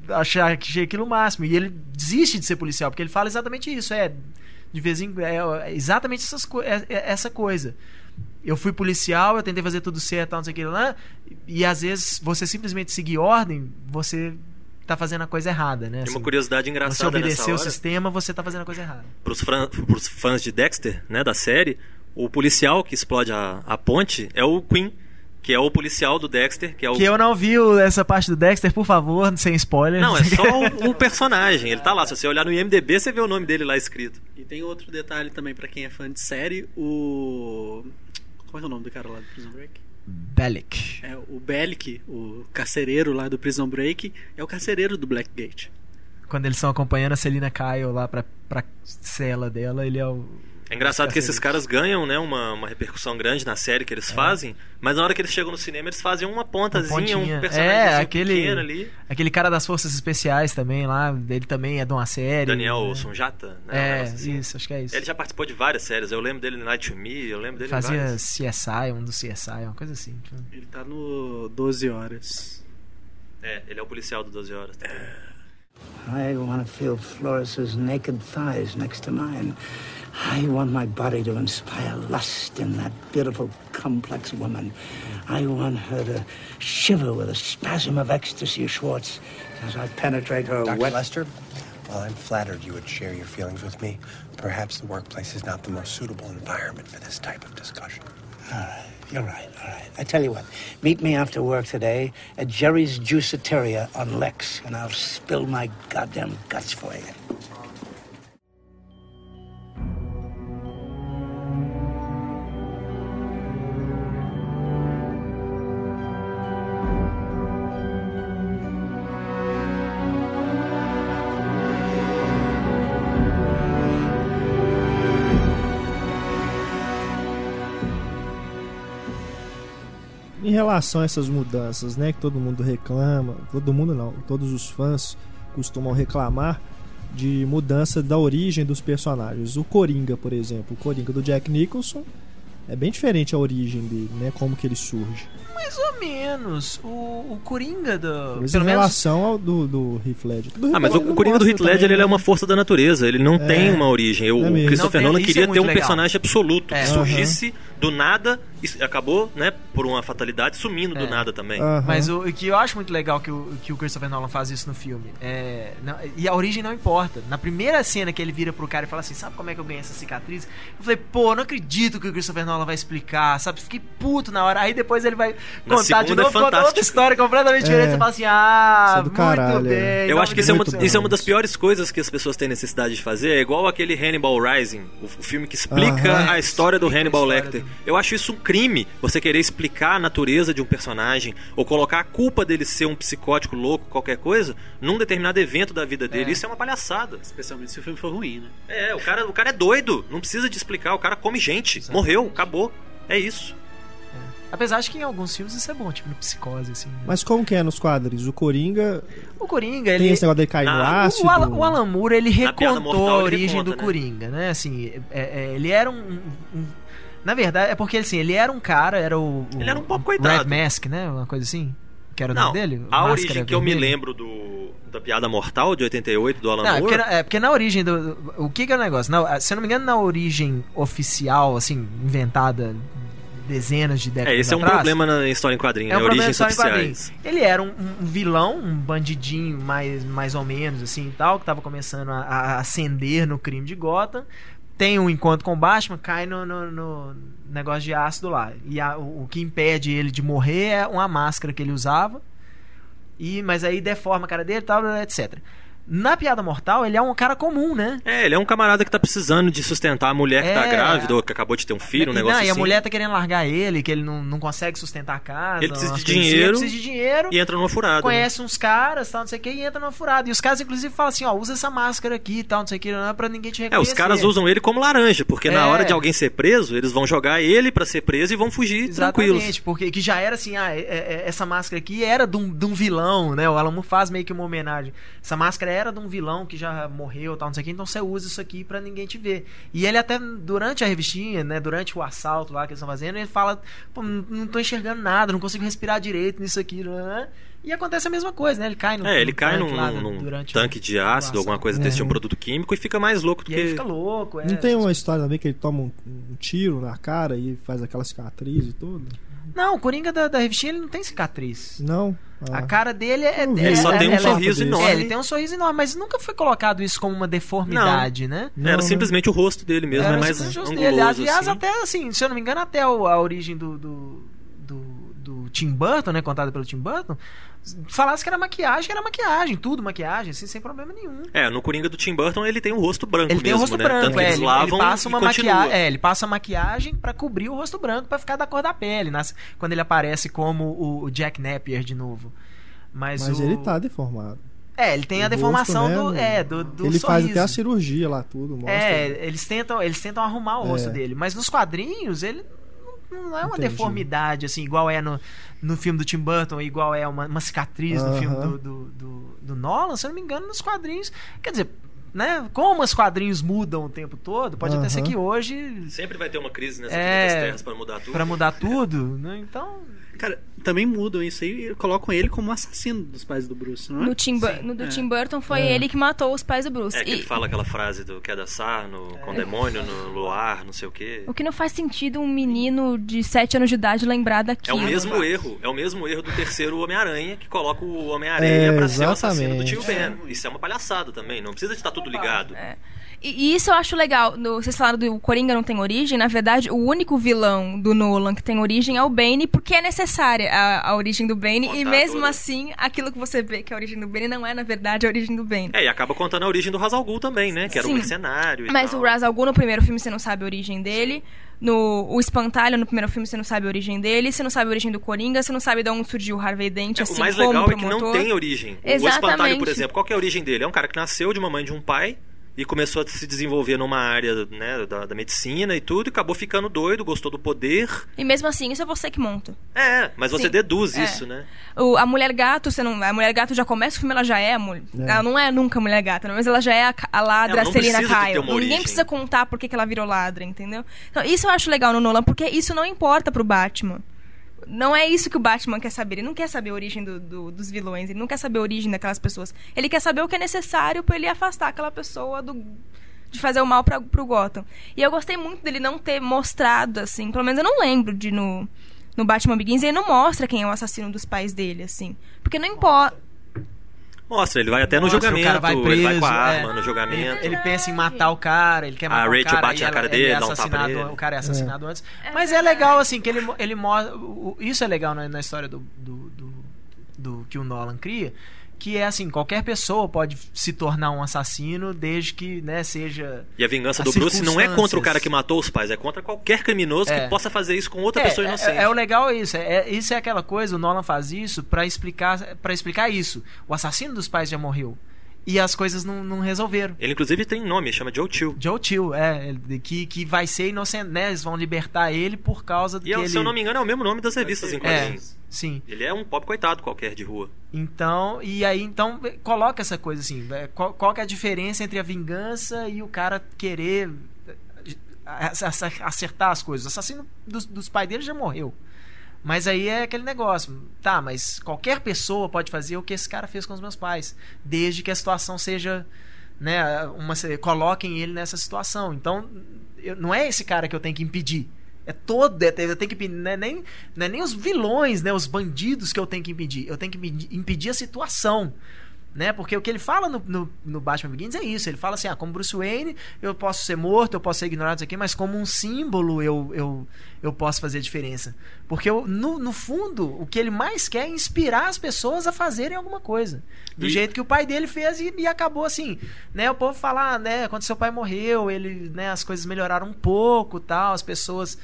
achei, achei aquilo o máximo. E ele desiste de ser policial, porque ele fala exatamente isso. É, de vez em é, é exatamente essas é- é essa coisa. Eu fui policial, eu tentei fazer tudo certo, tal, não sei o que lá, e às vezes você simplesmente seguir ordem, você tá fazendo a coisa errada, né? Tem uma Assim, curiosidade você engraçada nessa obedecer o sistema, você tá fazendo a coisa errada. Pros, fran- pros fãs de Dexter, né, da série, o policial que explode a, a ponte é o Queen, que é o policial do Dexter, que é o... Que eu não vi essa parte do Dexter, por favor, (laughs) sem spoiler. Não, é só (laughs) o, o personagem, ele tá lá. Se você olhar no IMDB, você vê o nome dele lá escrito. E tem outro detalhe também pra quem é fã de série, o. Como é o nome do cara lá do Prison Break? Bellic. É, o Bellic, o carcereiro lá do Prison Break, é o carcereiro do Blackgate. Quando eles estão acompanhando a Celina Kyle lá pra, pra cela dela, ele é o. É engraçado que esses caras ganham, né, uma, uma repercussão grande na série que eles É. fazem, mas na hora que eles chegam no cinema, eles fazem uma pontazinha, um pontinha. personagem É, aquele- pequeno ali. Aquele cara das forças especiais também lá, ele também é de uma série. Daniel né? Sonjata, né? um É, assim. isso, acho que é isso. Ele já participou de várias séries. Eu lembro dele no Night to Me, eu lembro dele Fazia várias. CSI, um do CSI, uma coisa assim. Ele tá no 12 Horas. É, ele é o policial do 12 Horas. I want to feel Flores's naked thighs next to mine. I want my body to inspire lust in that beautiful, complex woman. I want her to shiver with a spasm of ecstasy, Schwartz, as I penetrate her Dr. wet. Lester, while I'm flattered you would share your feelings with me, perhaps the workplace is not the most suitable environment for this type of discussion. All right, you're right, all right. I tell you what, meet me after work today at Jerry's Juiceteria on Lex, and I'll spill my goddamn guts for you. Relação a essas mudanças, né, que todo mundo reclama, todo mundo não, todos os fãs costumam reclamar de mudança da origem dos personagens. O Coringa, por exemplo, o Coringa do Jack Nicholson é bem diferente a origem dele, né, como que ele surge. Mais ou menos. O, o Coringa do. Mas pelo em menos. relação ao do, do Heath Ledger. Do Ah, Heath mas o, o Coringa do Heath Ledger também, ele é uma força da natureza, ele não tem uma origem. O É mesmo. Christopher Nolan isso queria é ter um legal. personagem absoluto, É. que surgisse do nada acabou, né, por uma fatalidade, sumindo do É. nada também. Aham. Mas o, o que eu acho muito legal que o, que o Christopher Nolan faz isso no filme. É, não- e a origem não importa. Na primeira cena que ele vira pro cara e fala assim: Sabe como é que eu ganhei essa cicatriz? Eu falei, pô, não acredito que o Christopher Nolan vai explicar, sabe? Fiquei puto na hora. Aí depois ele vai Na contar de é novo, conta outra história completamente diferente. É. Você fala assim: Ah, é do muito caralho, bem. é. Eu acho que isso é, uma, isso é uma das piores coisas que as pessoas têm necessidade de fazer. É igual aquele Hannibal Rising, o, o filme que explica Aham. a história do Hannibal Lecter. Eu acho isso um crime, você querer explicar a natureza de um personagem ou colocar a culpa dele ser um psicótico louco, qualquer coisa, num determinado evento da vida dele. É. Isso é uma palhaçada. Especialmente se o filme for ruim, né? É, o cara, o cara é doido, não precisa de explicar, o cara come gente, morreu, acabou. É isso. Apesar de que em alguns filmes isso é bom, tipo no Psicose, assim. Mas como que é nos quadrinhos? O Coringa O Coringa, tem ele. esse negócio dele cair no ácido? O Alan, o Alan Moore, ele recontou Mortal, a origem reconta, do né? Coringa, né? Assim, é- é- ele era um- um- Na verdade, é porque assim, ele era um cara, era o. o Ele era um pobre coitado. Red Mask, né? Uma coisa assim. Que era o Não, nome dele? a origem que eu me Vermelha. lembro do, da Piada Mortal de 88 do Alan Não, é Moore... porque, na- é porque na origem do. O que que é o negócio? Na- se eu não me engano, na origem oficial, assim, inventada dezenas de décadas É, esse é um atrás, problema na história em quadrinho, É um né? Origens oficiais. quadrinhos. Ele era um, um vilão, um bandidinho mais, mais ou menos assim e tal, que tava começando a, a ascender no crime de Gotham. Tem um encontro com o Batman, cai no, no- no negócio de ácido lá. E a- o, o que impede ele de morrer é uma máscara que ele usava. E, mas aí deforma a cara dele tal, etc. Na Piada Mortal, ele é um cara comum, né? É, ele é um camarada que tá precisando de sustentar a mulher que tá É. grávida ou que acabou de ter um filho, um e, negócio não, e a assim. mulher tá querendo largar ele, que ele não, não consegue sustentar a casa. Ele precisa de assim, dinheiro. Precisa de dinheiro. E entra numa furada. né? conhece uns caras, tal, não sei o que, e entra numa furada. E os caras, inclusive, falam assim, ó, usa essa máscara aqui, tal, não sei o que, não é pra ninguém te É, reconhecer. os caras usam ele como laranja, porque na É. hora de alguém ser preso, eles vão jogar ele pra ser preso e vão fugir tranquilos. Exatamente, porque que já era assim, ah, é- é- essa máscara aqui era de um, de um vilão, né? O Alamo faz meio que uma homenagem. Essa máscara era de um vilão que já morreu, tal, não sei o que, então você usa isso aqui pra ninguém te ver. E ele até, durante a revistinha, né, durante o assalto lá que eles estão fazendo, ele fala, pô, não, não tô enxergando nada, não consigo respirar direito nisso aqui, né? E acontece a mesma coisa, né? Ele cai no É, ele no cai num, lá, num durante tanque de ácido, alguma coisa desse, um produto químico e fica mais louco do E que. fica louco, é. Não tem uma história também que ele toma um, um tiro na cara e faz aquela cicatriz e tudo? Não, o Coringa da, da revistinha ele não tem cicatriz. Não? Ah. A cara dele é. Vi. é- Ele só é- tem um é- sorriso desse. enorme. É, ele tem um sorriso enorme, mas nunca foi colocado isso como uma deformidade, né? Não, Era não. simplesmente o rosto dele mesmo, Era é mais anguloso, dele. Aliás, assim. até assim, se eu não me engano, até o- a origem do, do, do, do Tim Burton, né? Contada pelo Tim Burton, falasse que era maquiagem, que era maquiagem, tudo maquiagem, assim, sem problema nenhum. É, no Coringa do Tim Burton ele tem o rosto branco Ele tem o mesmo, rosto né? branco, Tanto que é, eles ele, lavam ele passa uma maquiagem, é, ele passa maquiagem pra cobrir o rosto branco pra ficar da cor da pele, nas- quando ele aparece como o, Jack Napier de novo. Mas, Mas o- ele tá deformado. É, ele tem O a deformação rosto, do, né, é, do, do Ele faz sorriso. até a cirurgia lá, tudo. Mostra. É, eles tentam, eles tentam arrumar o É. rosto dele, mas nos quadrinhos ele não, é uma Entendi. deformidade assim, igual é no, no filme do Tim Burton, igual é uma, uma cicatriz no Aham. filme do, do, do, do Nolan, se eu não me engano, nos quadrinhos. Quer dizer, né, como os quadrinhos mudam o tempo todo, pode até ser que hoje Sempre vai ter uma crise nessa É, das terras pra mudar tudo. pra mudar tudo, né? Então, Cara, também mudam isso aí e colocam ele como assassino dos pais do Bruce, não é? No, Tim, Sim. no do É. Tim Burton foi É. ele que matou os pais do Bruce. É que E- ele fala aquela frase do quer dançar no, com demônio, no luar, não sei o quê. O que não faz sentido um menino de 7 anos de idade lembrar daquilo. É o mesmo erro, é o mesmo erro do terceiro Homem-Aranha, que coloca o Homem-Aranha É, pra ser o assassino do exatamente. tio Ben. Isso é uma palhaçada também, não precisa de estar tudo ligado. É. E, e isso eu acho legal. No, vocês falaram do Coringa não tem origem. Na verdade, o único vilão do Nolan que tem origem é o Bane, porque é necessária a, a origem do Bane. E Contar mesmo toda. assim, aquilo que você vê que é a origem do Bane não é, na verdade, a origem do Bane. É, e acaba contando a origem do Hazal Ghul também, né? Que era um Sim. mercenário e Mas tal. o Ra's al Ghul, no primeiro filme, você não sabe a origem dele. No o Espantalho, no primeiro filme, você não sabe a origem dele. Você não sabe a origem do Coringa. Você não sabe de onde surgiu o Harvey Dent, É, assim o mais legal é que não tem origem. O Exatamente. espantalho, por exemplo, qual que é a origem dele? É um cara que nasceu de uma mãe e de um pai e começou a se desenvolver numa área né, da, da medicina e tudo, e acabou ficando doido, gostou do poder. E mesmo assim, isso é você que monta. É, mas você Sim. deduz É. isso, né? O- a mulher gato, você não, a mulher gato já começa o filme, ela já é a mulher. É. Ela não é nunca mulher gata, mas ela já é a, a ladra não Celina uma Ninguém precisa contar por que que ela virou ladra, entendeu? Então, isso eu acho legal no Nolan, porque isso não importa pro Batman. Não é isso que o Batman quer saber. Ele não quer saber a origem do- do- dos vilões, ele não quer saber a origem daquelas pessoas. Ele quer saber o que é necessário pra ele afastar aquela pessoa do. de fazer o mal pra, pro Gotham. E eu gostei muito dele não ter mostrado, assim, pelo menos eu não lembro de no, no Batman Begins, ele não mostra quem é o assassino dos pais dele, assim. Porque não importa. Mostra, ele vai até no Mostra, o julgamento, cara vai ele vai preso, com a é. arma no julgamento. Ele pensa em matar o cara, ele quer matar A o Rachel cara. bate e na ela- cara ele dele, é dá um tapa assassinado, nele. O cara é assassinado antes. É Mas é legal, assim, que ele, ele mostra. o- o- Isso é legal na, na história do, do, do, do que o Nolan cria. Que é assim, qualquer pessoa pode se tornar um assassino desde que, né, seja. E a vingança do Bruce não é contra o cara que matou os pais, é contra qualquer criminoso É. que possa fazer isso com outra É, pessoa é- inocente. É, o legal é isso. É, é- isso é aquela coisa, o Nolan faz isso pra explicar, pra explicar isso. O assassino dos pais já morreu. E as coisas não, não resolveram. Ele inclusive tem nome, chama Joe Chill. Joe Chill, é, que, que vai ser inocente, né? Eles vão libertar ele por causa do E que é, ele... se eu não me engano é o mesmo nome das revistas em É, quadrinhos. sim. Ele é um pobre coitado qualquer de rua. Então, e aí, então, coloca essa coisa assim, é, qual, qual que é a diferença entre a vingança e o cara querer a- acertar as coisas? O assassino dos, dos pais dele já morreu. Mas aí é aquele negócio, tá, mas qualquer pessoa pode fazer o que esse cara fez com os meus pais, desde que a situação seja, né, uma, coloquem ele nessa situação. Então, eu- não é esse cara que eu tenho que impedir. É todo, é, eu tenho que não é nem, não é nem os vilões, né, os bandidos que eu tenho que impedir. Eu tenho que impedir- impedir a situação. Né? Porque o que ele fala no, no, no Batman Begins é isso. Ele fala assim: ah, como Bruce Wayne, eu posso ser morto, eu posso ser ignorado, isso aqui, mas como um símbolo eu, eu, eu posso fazer a diferença. Porque eu, no, no fundo, o que ele mais quer é inspirar as pessoas a fazerem alguma coisa. Do E- jeito que o pai dele fez e, e acabou assim. Né? O povo fala, ah, né, quando seu pai morreu, ele, né, as coisas melhoraram um pouco tal, as pessoas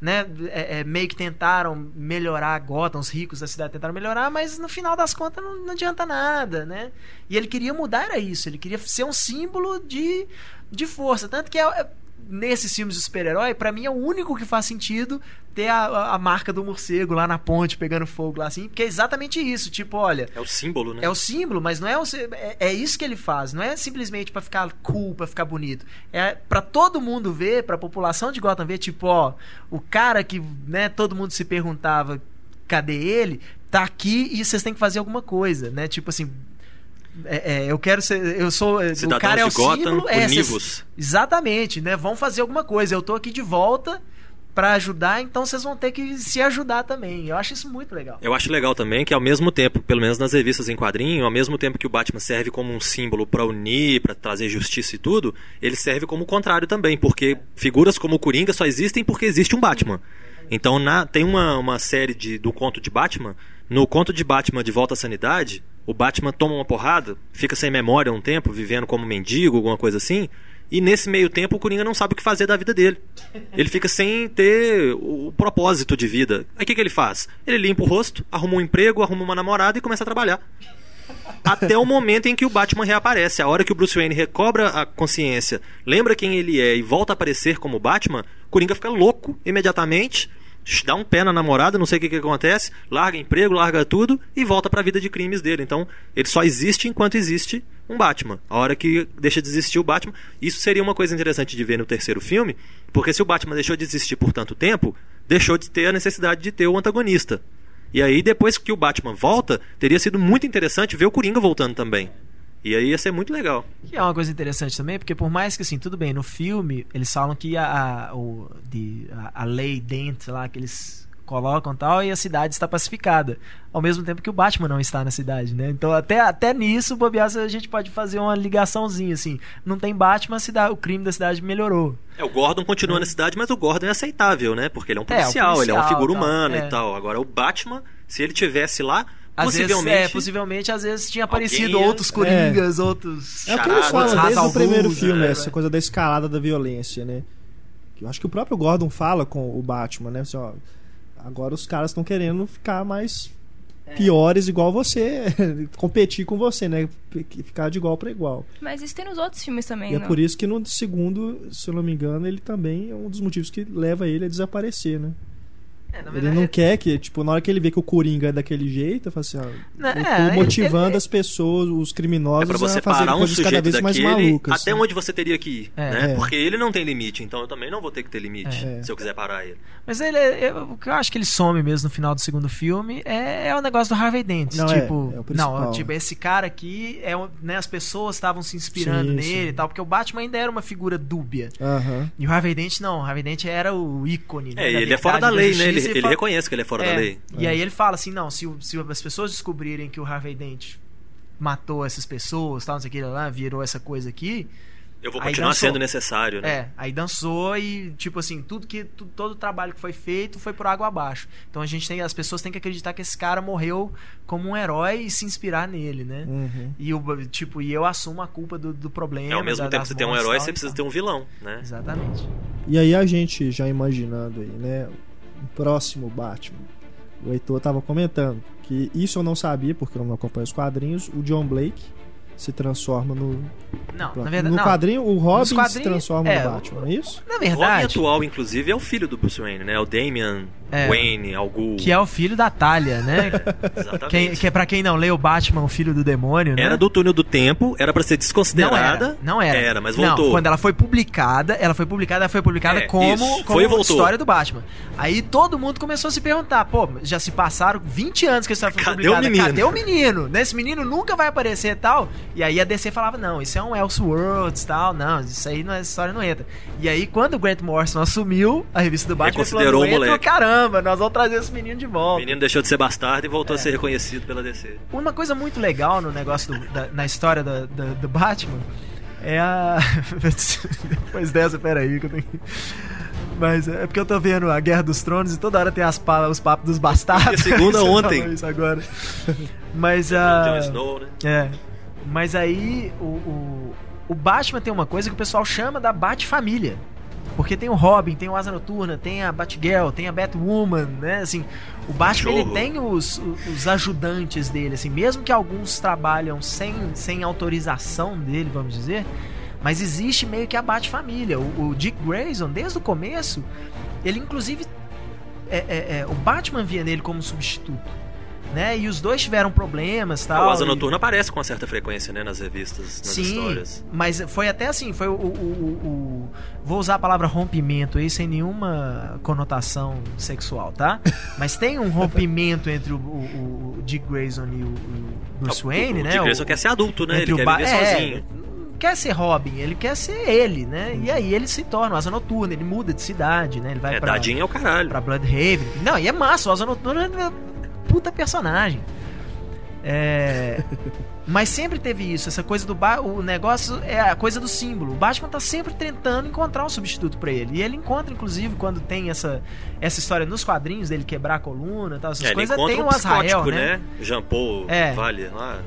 né, é, é, meio que tentaram melhorar Gotham, os ricos da cidade tentaram melhorar, mas no final das contas não, não adianta nada, né? E ele queria mudar era isso, ele queria ser um símbolo de, de força, tanto que é, é- nesses filmes de super-herói, pra mim é o único que faz sentido ter a, a- a marca do morcego lá na ponte pegando fogo lá assim, porque é exatamente isso, tipo, olha, É o símbolo, né? é o símbolo, mas não é, o, é, é isso que ele faz. Não é simplesmente pra ficar cool, pra ficar bonito. É pra todo mundo ver, pra população de Gotham ver, tipo, ó, o cara que, né, todo mundo se perguntava cadê ele, tá aqui e vocês têm que fazer alguma coisa, né? Tipo assim, é, é, eu quero ser, eu sou, o Cidadãos cara é o Gotham, símbolo, é, univos. exatamente, né? Vão fazer alguma coisa. Eu tô aqui de volta pra ajudar, então vocês vão ter que se ajudar também. Eu acho isso muito legal. Eu acho legal também que ao mesmo tempo, pelo menos nas revistas em quadrinho, ao mesmo tempo que o Batman serve como um símbolo pra unir, pra trazer justiça e tudo, ele serve como o contrário também, porque figuras como o Coringa só existem porque existe um Batman. Então na- tem uma, uma série de, do conto de Batman, no conto de Batman de Volta à Sanidade, o Batman toma uma porrada, fica sem memória um tempo, vivendo como mendigo, alguma coisa assim, e nesse meio tempo o Coringa não sabe o que fazer da vida dele. Ele fica sem ter o propósito de vida. Aí o que, que ele faz? Ele limpa o rosto, arruma um emprego, arruma uma namorada e começa a trabalhar. Até o momento em que o Batman reaparece. A hora que o Bruce Wayne recobra a consciência, lembra quem ele é e volta a aparecer como Batman, Coringa fica louco imediatamente, dá um pé na namorada, não sei o que, que acontece, larga emprego, larga tudo e volta pra vida de crimes dele. Então, ele só existe enquanto existe um Batman. A hora que deixa de existir o Batman, isso seria uma coisa interessante de ver no terceiro filme, porque se o Batman deixou de existir por tanto tempo, deixou de ter a necessidade de ter o antagonista. E aí, depois que o Batman volta, teria sido muito interessante ver o Coringa voltando também. E aí ia ser muito legal. Que é uma coisa interessante também, porque por mais que assim, tudo bem, no filme eles falam que a, a, o, de, a, a lei dentro lá que eles colocam tal e a cidade está pacificada. Ao mesmo tempo que o Batman não está na cidade, né? Então até, até nisso, bobear, a gente pode fazer uma ligaçãozinha assim. Não tem Batman, cidade, o crime da cidade melhorou. É, o Gordon continua na cidade, mas o Gordon é aceitável, né? Porque ele é um É, o policial, ele é uma policial, figura tal, humana é. e tal. Agora, o Batman, se ele tivesse lá, Às possivelmente. vezes, é, possivelmente, às vezes tinha aparecido Alguém outros coringas, outros. É o que eles falam desde o primeiro filme, né, essa velho? coisa da escalada da violência, né? Eu acho que o próprio Gordon fala com o Batman, né? Assim, ó, agora os caras estão querendo ficar mais É. piores igual você, (laughs) competir com você, né? Ficar de igual para igual. Mas isso tem nos outros filmes também, E é não? por isso que no segundo, se eu não me engano, ele também é um dos motivos que leva ele a desaparecer, né? É, na Ele verdade, não quer que, tipo, na hora que ele vê que o Coringa é daquele jeito, ele fala assim, ó, Não, eu tô é, ele- motivando ele- as pessoas, os É criminosos pra você a fazerem parar um coisas cada vez mais daquele malucas. até onde você teria que ir, É. né? É. Porque ele não tem limite, então eu também não vou ter que ter limite É. se eu quiser parar ele. Mas ele, eu- o que eu acho que ele some mesmo no final do segundo filme é, é o negócio do Harvey Dent. Não, é, tipo, é não, tipo, esse cara aqui, é, né, as pessoas estavam se inspirando Sim, nele sim. e tal, porque o Batman ainda era uma figura dúbia. E o Harvey Dent não, o Harvey Dent era o ícone. né, É, da ele é fora verdade, da lei, né? justiça, Ele, ele fa- reconhece que ele é fora É, da lei. E aí ele fala assim, não, se, se as pessoas descobrirem que o Harvey Dent matou essas pessoas, tal, não sei o que lá, virou essa coisa aqui, Eu vou continuar sendo necessário, né? É, aí dançou e, tipo assim, tudo que. tu- todo o trabalho que foi feito foi por água abaixo. Então a gente tem. As pessoas têm que acreditar que esse cara morreu como um herói e se inspirar nele, né? Uhum. E o, tipo, e eu assumo a culpa do, do problema. É, ao mesmo da- tempo que você tem um herói, tal, você precisa tal. ter um vilão, né? Exatamente. E aí a gente já imaginando aí, né, o próximo Batman. O Heitor tava comentando que isso eu não sabia, porque eu não acompanho os quadrinhos, o John Blake se transforma no... Não, na verdade. no não. quadrinho, o Robin se transforma é, no Batman, não é isso? Na O Robin verdade. atual, inclusive, é o filho do Bruce Wayne, né? O Damian É. Wayne, Algu. Que é o filho da Talia, né? (laughs) Exatamente. Quem, que é pra quem não lê o Batman, o filho do demônio, né? Era do túnel do tempo, era pra ser Não desconsiderada. era, não era. Era, mas Não, voltou. quando ela foi publicada, ela foi publicada, ela foi publicada É, como, isso. como Foi e voltou. história do Batman. Aí todo mundo começou a se perguntar, pô, já se passaram 20 anos que essa história foi Cadê o publicada. menino? Cadê o menino? Né, Esse menino nunca vai aparecer e tal. E aí a DC falava, não, isso é um Elseworlds e tal, não, isso aí não é história não entra. E aí quando o Grant Morrison assumiu a revista do Batman, ele falou, não o entra, moleque. Caramba, nós vamos trazer esse menino de O volta. menino deixou de ser bastardo e voltou É. a ser reconhecido pela DC. Uma coisa muito legal no negócio do- da- na história da- da- do Batman é a. (laughs) Depois dessa, peraí, que eu tenho que. Mas é porque eu tô vendo a Guerra dos Tronos e toda hora tem as pa- os papos dos bastardos. E segunda (laughs) ontem. Isso agora. Mas a. Snow, né? É. Mas aí o, o, o Batman tem uma coisa que o pessoal chama da Bat-família. Porque tem o Robin, tem o Asa Noturna, tem a Batgirl, tem a Batwoman, né? Assim, o Batman ele tem os, os ajudantes dele, assim, mesmo que alguns trabalham sem, sem autorização dele, vamos dizer, mas existe meio que a Bat-família. O, o Dick Grayson, desde o começo, ele inclusive. é- é- é, o Batman via nele como substituto. Né? E os dois tiveram problemas tal. o Asa e- Noturna aparece com uma certa frequência, né? Nas revistas, nas Sim, histórias. mas foi até assim, foi o, o- o- o- Vou usar a palavra rompimento aí sem nenhuma conotação sexual, tá? (laughs) Mas tem um rompimento entre o, Dick Grayson e o, Bruce O- Wayne, o né? Dick O- Grayson quer ser adulto, né? Ele quer Ba- viver é, sozinho. quer ser Robin, ele quer ser ele, né? E aí ele se torna o Asa Noturna, ele muda de cidade, né? Ele vai É, pra, dadinho é o caralho. pra Bloodhaven. Não, e é massa, o Asa Noturna é puta personagem. É... Mas sempre teve isso, essa coisa do ba... o negócio é a coisa do símbolo. O Batman tá sempre tentando encontrar um substituto pra ele. E ele encontra, inclusive, quando tem essa, essa história nos quadrinhos dele quebrar a coluna e tal, essas É, coisas, tem um o Azrael, né? né? Jean Paul É. Vale lá,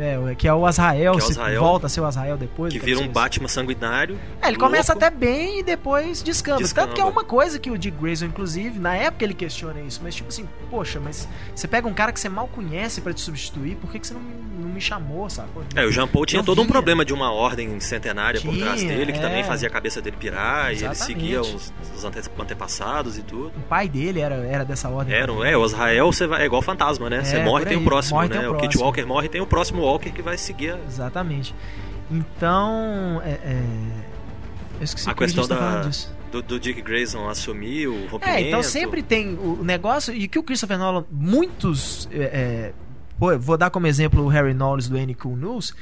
É, que é o Azrael, Que é o se Azrael, volta a ser o Azrael depois. que vira um. Batman sanguinário. É, ele começa louco. até bem e depois descamba. Descamba. Tanto que é uma coisa que o Dick Grayson, inclusive, na época ele questiona isso, mas tipo assim, poxa, mas você pega um cara que você mal conhece pra te substituir, por que, que você não, não me chamou, sacou? É, o Jean Paul tinha todo um problema de uma ordem centenária por trás Tinha, dele, que é. também fazia a cabeça dele pirar, e ele Exatamente. seguia os, os ante- antepassados e tudo. O pai dele era, era dessa ordem. Era, é, o Azrael você vai, é igual fantasma, né? Você É, morre por tem o próximo, Morre, né? tem o o Kit próximo. Walker morre tem o próximo Walker que vai seguir a, Exatamente. Então, é, é... eu esqueci a porque questão gente tá da, disso. do, do Dick Grayson assumir o rompimento. É, então sempre tem o negócio, e que o Christopher Nolan, muitos. é, é, vou dar como exemplo o Harry Knowles do N Cool News,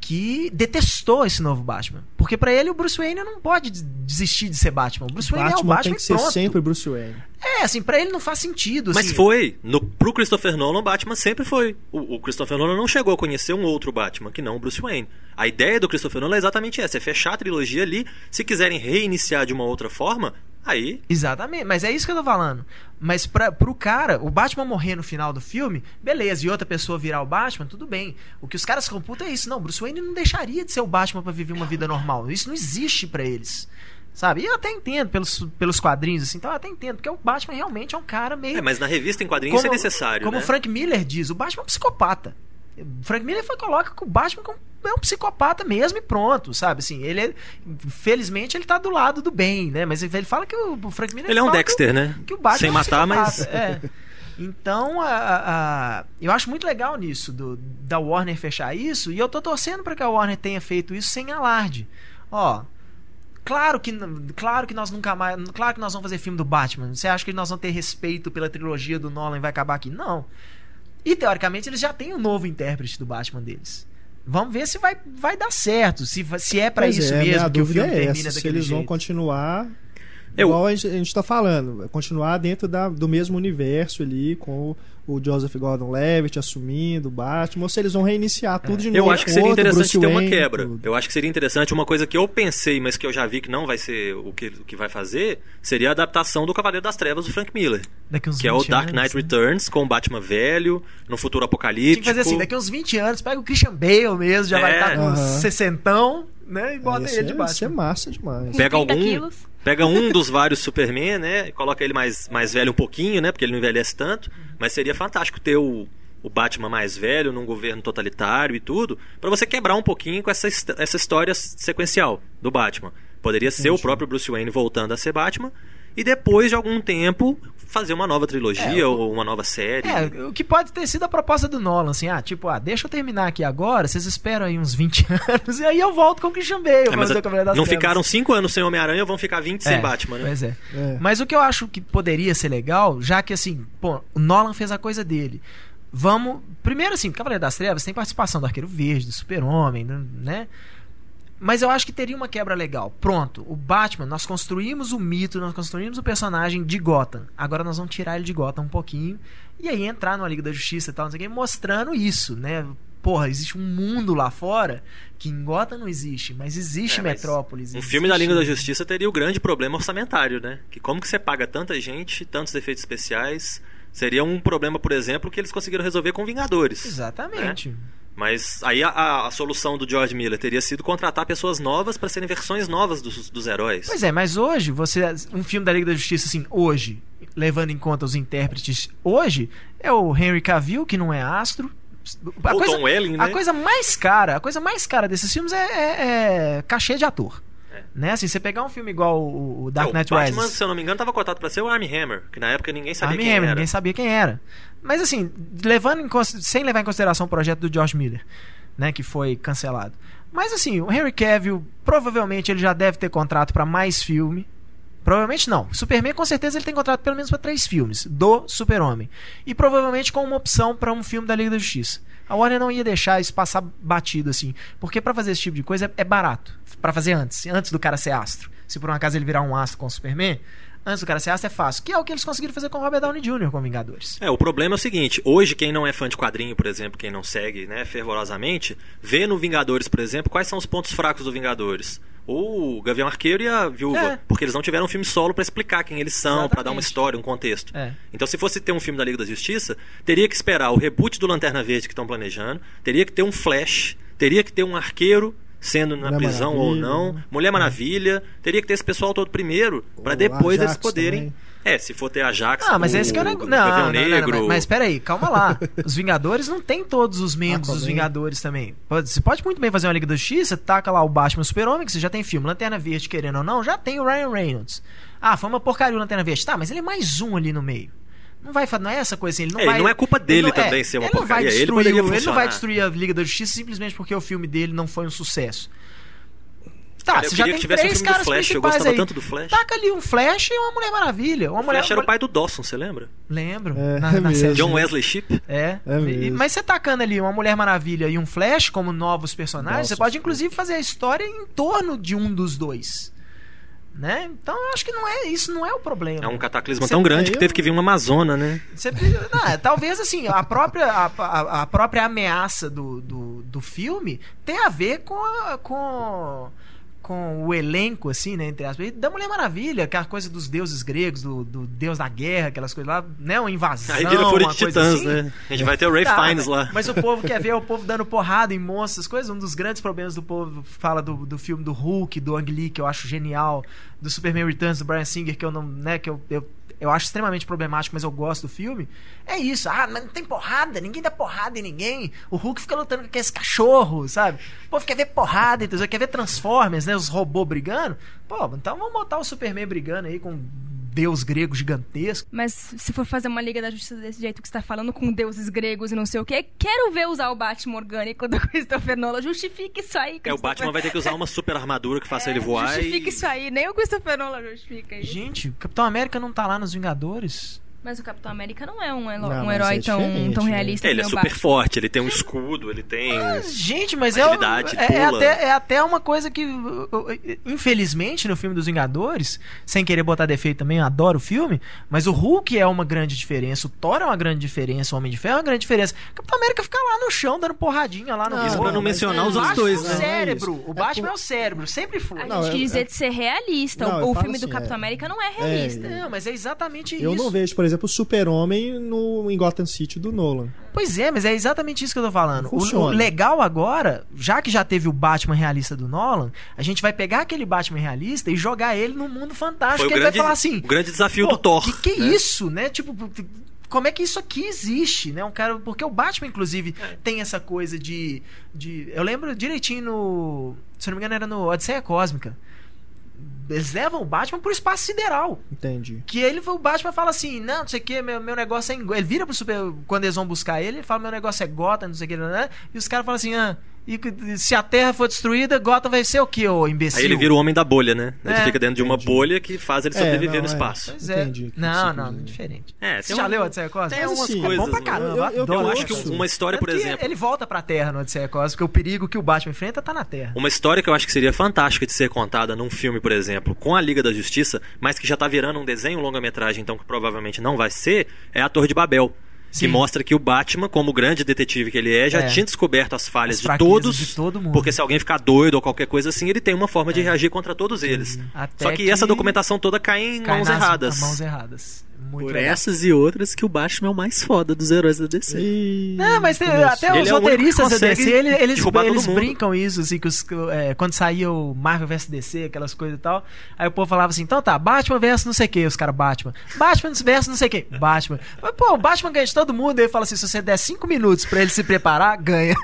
que detestou esse novo Batman. Porque pra ele o Bruce Wayne não pode des- desistir de ser Batman. O Bruce Wayne é o Batman Batman tem que ser pronto. sempre Bruce Wayne. É, assim, pra ele não faz sentido. Mas assim. foi. No, pro Christopher Nolan, o Batman sempre foi. O, o Christopher Nolan não chegou a conhecer um outro Batman que não o Bruce Wayne. A ideia do Christopher Nolan é exatamente essa: é fechar a trilogia ali. Se quiserem reiniciar de uma outra forma, aí. Exatamente, mas é isso que eu tô falando. Mas pra, pro cara, o Batman morrer no final do filme, beleza, e outra pessoa virar o Batman, tudo bem. O que os caras computam é isso. Não, Bruce Wayne não deixaria de ser o Batman pra viver uma vida normal. Isso não existe pra eles. Sabe? E eu até entendo pelos, pelos quadrinhos, assim, então eu até entendo, porque o Batman realmente é um cara meio. É, mas na revista em quadrinhos isso é necessário. Como né? o Frank Miller diz, o Batman é um psicopata. Frank Miller foi, coloca que o Batman como- é um psicopata mesmo e pronto, sabe? Assim, ele é, felizmente ele tá do lado do bem, né? Mas ele fala que o, Frank Miller Ele é um fala que Dexter, né? que o Batman Sem é um matar, mas. é. Então, a- a- eu acho muito legal nisso, do- da Warner fechar isso, e eu tô torcendo para que a Warner tenha feito isso sem alarde. Ó, claro que, claro que nós nunca mais. Claro que nós vamos fazer filme do Batman. Você acha que nós vamos ter respeito pela trilogia do Nolan e vai acabar aqui? Não. E teoricamente eles já têm um novo intérprete do Batman deles. Vamos ver se vai, vai dar certo, se, se é pra Pois isso é, mesmo que o filme é termina essa, se daquele eles vão jeito. continuar Eu- igual a gente, a gente tá falando, continuar dentro da, do mesmo universo ali, com o, o Joseph Gordon-Levitt assumindo o Batman, ou se eles vão reiniciar tudo de novo. Eu acho que seria outro interessante Bruce ter uma quebra. tudo. Eu acho que seria interessante uma coisa que eu pensei, mas que eu já vi que não vai ser o que, o que vai fazer, seria a adaptação do Cavaleiro das Trevas do Frank Miller. Daqui uns Que é o 20 Dark anos, Knight né? Returns, com o Batman velho, no futuro Tinha apocalíptico. que fazer assim, daqui uns 20 anos, pega o Christian Bale mesmo, já vai É. estar com Aham. sessentão, né? E bota Isso ele de é, isso é Batman. massa demais. Pega 30 algum, quilos. Pega um dos vários Superman, né? E coloca ele mais, mais velho um pouquinho, né? Porque ele não envelhece tanto. Mas seria fantástico ter o, o Batman mais velho num governo totalitário e tudo, pra você quebrar um pouquinho com essa, essa história sequencial do Batman. Poderia ser o próprio Bruce Wayne voltando a ser Batman e depois de algum tempo fazer uma nova trilogia É, o- ou uma nova série. É, o que pode ter sido a proposta do Nolan, assim, ah, tipo, ah, deixa eu terminar aqui agora, vocês esperam aí uns 20 (laughs) anos e aí eu volto com o Christian Bale É, mas fazer o Cavaleiro das não Trevas. ficaram cinco anos sem Homem-Aranha, vão ficar 20 sem É, Batman, né? Pois é. É. Mas o que eu acho que poderia ser legal, já que assim, pô, o Nolan fez a coisa dele. Vamos. Primeiro, assim, Cavaleiro das Trevas tem participação do Arqueiro Verde, do Super-Homem, né? Mas eu acho que teria uma quebra legal. Pronto, o Batman, nós construímos o mito, nós construímos o personagem de Gotham. Agora nós vamos tirar ele de Gotham um pouquinho e aí entrar numa Liga da Justiça e tal, não sei o quê, mostrando isso, né? Porra, existe um mundo lá fora que em Gotham não existe, mas existe É, mas Metrópolis. Um filme da Liga da Justiça teria o grande problema orçamentário, né? Que como que você paga tanta gente, tantos efeitos especiais, seria um problema, por exemplo, que eles conseguiram resolver com Vingadores. Exatamente. Mas aí a, a- solução do George Miller teria sido contratar pessoas novas para serem versões novas dos, dos heróis. Pois é, mas hoje, você. Um filme da Liga da Justiça, assim, hoje, levando em conta os intérpretes, hoje, é o Henry Cavill, que não é astro. A Ou coisa, Tom Welling, né? a coisa mais cara, a coisa mais cara desses filmes é, é- é cachê de ator. Né? Assim, você pegar um filme igual o, o Dark É, o Knight Batman, Rises. se eu não me engano, estava cotado para ser o Armie Hammer, que na época ninguém sabia Armie quem Hammer, era. ninguém sabia quem era. Mas assim, levando em sem levar em consideração o projeto do George Miller, né, que foi cancelado. Mas assim, o Henry Cavill, provavelmente ele já deve ter contrato para mais filme. Provavelmente não. Superman com certeza ele tem contrato pelo menos para três filmes do Super-Homem. E provavelmente com uma opção para um filme da Liga da Justiça. A Warner não ia deixar isso passar batido assim, porque para fazer esse tipo de coisa é, é barato. Para fazer antes, antes do cara ser astro. Se por um acaso ele virar um astro com o Superman, antes do cara ser astro é fácil, que é o que eles conseguiram fazer com o Robert Downey Jr. com Vingadores. É, o problema é o seguinte, hoje quem não é fã de quadrinho, por exemplo, quem não segue, né, fervorosamente, vê no Vingadores, por exemplo, quais são os pontos fracos do Vingadores. O Gavião Arqueiro e a Viúva, É. porque eles não tiveram um filme solo pra explicar quem eles são, pra dar uma história, um contexto. É. Então, se fosse ter um filme da Liga da Justiça, teria que esperar o reboot do Lanterna Verde que estão planejando, teria que ter um Flash, teria que ter um arqueiro sendo na Mulher prisão ou Maravilha, não, né? Mulher Maravilha, teria que ter esse pessoal todo primeiro, pra O depois Ajax eles poderem também. é, se for ter Ajax, Ah, mas o, esse que é o negócio. o Não, não, não, não, Negro. mas, mas peraí, calma lá. (laughs) Os Vingadores não tem todos os membros dos Aquaman. Vingadores também. Pode- Você pode muito bem fazer uma Liga da Justiça, taca lá o Batman Super-Homem, que você já tem filme. Lanterna Verde, querendo ou não, já tem o Ryan Reynolds. Ah, foi uma porcaria o Lanterna Verde. Tá, mas ele é mais um ali no meio. Não vai não é essa coisa assim, ele não É, vai. não é culpa dele ele não- também ser uma ele não vai porcaria, ele destruir poderia o- Ele não vai destruir a Liga da Justiça simplesmente porque o filme dele não foi um sucesso. Tá, Cara, eu você já tem que tivesse um três do caras Flash, eu gostava aí. tanto do Flash. Taca ali um Flash e uma Mulher Maravilha. Uma O mulher, Flash era o pai do Dawson, você lembra? Lembro. É, na, é na série. John Wesley Shipp. É. É E- mesmo. mas você tacando ali uma Mulher Maravilha e um Flash como novos personagens, você pode inclusive fazer a história em torno de um dos dois. Né? Então eu acho que não é isso não é o problema. É um cataclisma Você- tão grande que teve que vir uma Amazona, né? Você não, é, talvez assim, a própria, a, a- a própria ameaça do, do, do filme tem a ver com, a- com, com o elenco, assim, né? Entre aspas, da Mulher Maravilha, aquela coisa dos deuses gregos, do, do deus da guerra, aquelas coisas lá, né? Uma invasão. Aí vira Fúria de Titãs, assim. né? A gente vai ter o Ray Tá, Fiennes mas- lá. Mas o povo quer ver o (laughs) povo dando porrada em monstros, coisas. Um dos grandes problemas do povo fala do, do filme do Hulk, do Ang Lee, que eu acho genial, do Superman Returns, do Brian Singer, que eu não. Né, que eu, eu, eu acho extremamente problemático, mas eu gosto do filme, é isso. Ah, mas não tem porrada, ninguém dá porrada em ninguém. O Hulk fica lutando com aqueles cachorros, sabe? O povo quer ver porrada, entendeu? quer ver Transformers, né? Os robôs brigando. Pô, então vamos botar o Superman brigando aí com deus grego gigantesco. Mas se for fazer uma Liga da Justiça desse jeito que você tá falando, com deuses gregos e não sei o quê, quero ver usar o Batman orgânico do (laughs) Christopher Nolan. Justifique isso aí, É, o Batman vai ter que usar uma super armadura que faça É, ele voar Justifique e... isso aí, nem o Christopher Nolan justifica isso. Gente, o Capitão América não tá lá nos Vingadores? Mas o Capitão América não é um, elo- Não, um herói é tão, tão né? realista É, ele é super forte, ele tem um escudo, ele tem... Gente, mas é, é, é até, é até uma coisa que, uh, uh, infelizmente, no filme dos Vingadores, sem querer botar defeito também, eu adoro o filme, mas o Hulk é uma grande diferença, o Thor é uma grande diferença, o Homem de Ferro é uma grande diferença. O Capitão América fica lá no chão, dando porradinha lá no Não, Isso pra não mencionar é- os O outros Batman dois, é o né? cérebro. É O Batman é o cérebro, sempre foi. A Não, gente eu- quis eu- dizer de ser realista. Não, o eu filme do assim, Capitão é- América não é realista. Não, mas é exatamente isso. Eu não vejo, por exemplo, o Super-Homem no, em Gotham City do Nolan. Pois é, mas é exatamente isso que eu tô falando. O, o legal agora, já que já teve o Batman realista do Nolan, a gente vai pegar aquele Batman realista e jogar ele no mundo fantástico. Foi o ele grande, vai falar assim: o grande desafio do Thor. Que que é né? isso, né? Tipo, como é que isso aqui existe, né? Um cara, porque o Batman inclusive É. tem essa coisa de de eu lembro direitinho no, se eu não me engano era no Odisseia Cósmica. Eles levam o Batman pro espaço sideral. Entendi. Que ele, o Batman fala assim, não, não sei o que, meu, meu negócio é em... Go-" Ele vira pro super... Quando eles vão buscar ele, ele fala, meu negócio é Gotham, não sei o que, né? E os caras falam assim, ah, e se a Terra for destruída, Gotham vai ser o que, ô imbecil? Aí ele vira o homem da bolha, né? Ele É. fica dentro de uma Entendi. bolha que faz ele É, sobreviver não, no é. espaço. Pois é. Entendi Não, não, dizer. diferente. É, Você já um- leu Odisseia Cósmica? Tem algumas assim, É coisas. bom pra né? caramba, Eu- eu, eu-. Eu acho que uma história, por exemplo. Ele volta pra Terra no Odisseia Cósmica, porque o perigo que o Batman enfrenta tá na Terra. Uma história que eu acho que seria fantástica de ser contada num filme, por exemplo, com a Liga da Justiça, mas que já tá virando um desenho longa-metragem, então que provavelmente não vai ser, é a Torre de Babel. Sim. Que mostra que o Batman, como grande detetive que ele é, já É. tinha descoberto as falhas As de todos. de todo. Porque se alguém ficar doido ou qualquer coisa assim, ele tem uma forma de reagir contra todos eles. Até Só que, que essa documentação toda cai em Cai mãos erradas. Mãos erradas. Muito Por legal. essas e outras que o Batman é o mais foda dos heróis da DC. E... Não, mas tem- até Ele os é roteiristas da DC, ele- eles, eles mundo. brincam isso, assim, que os- é, quando saía o Marvel vs DC, aquelas coisas e tal, aí o povo falava assim, então tá, Batman versus não sei o que, os caras Batman. Batman versus não sei o que, Batman. Mas, pô, o Batman ganha de todo mundo, aí ele fala assim, se você der cinco minutos pra ele se preparar, ganha.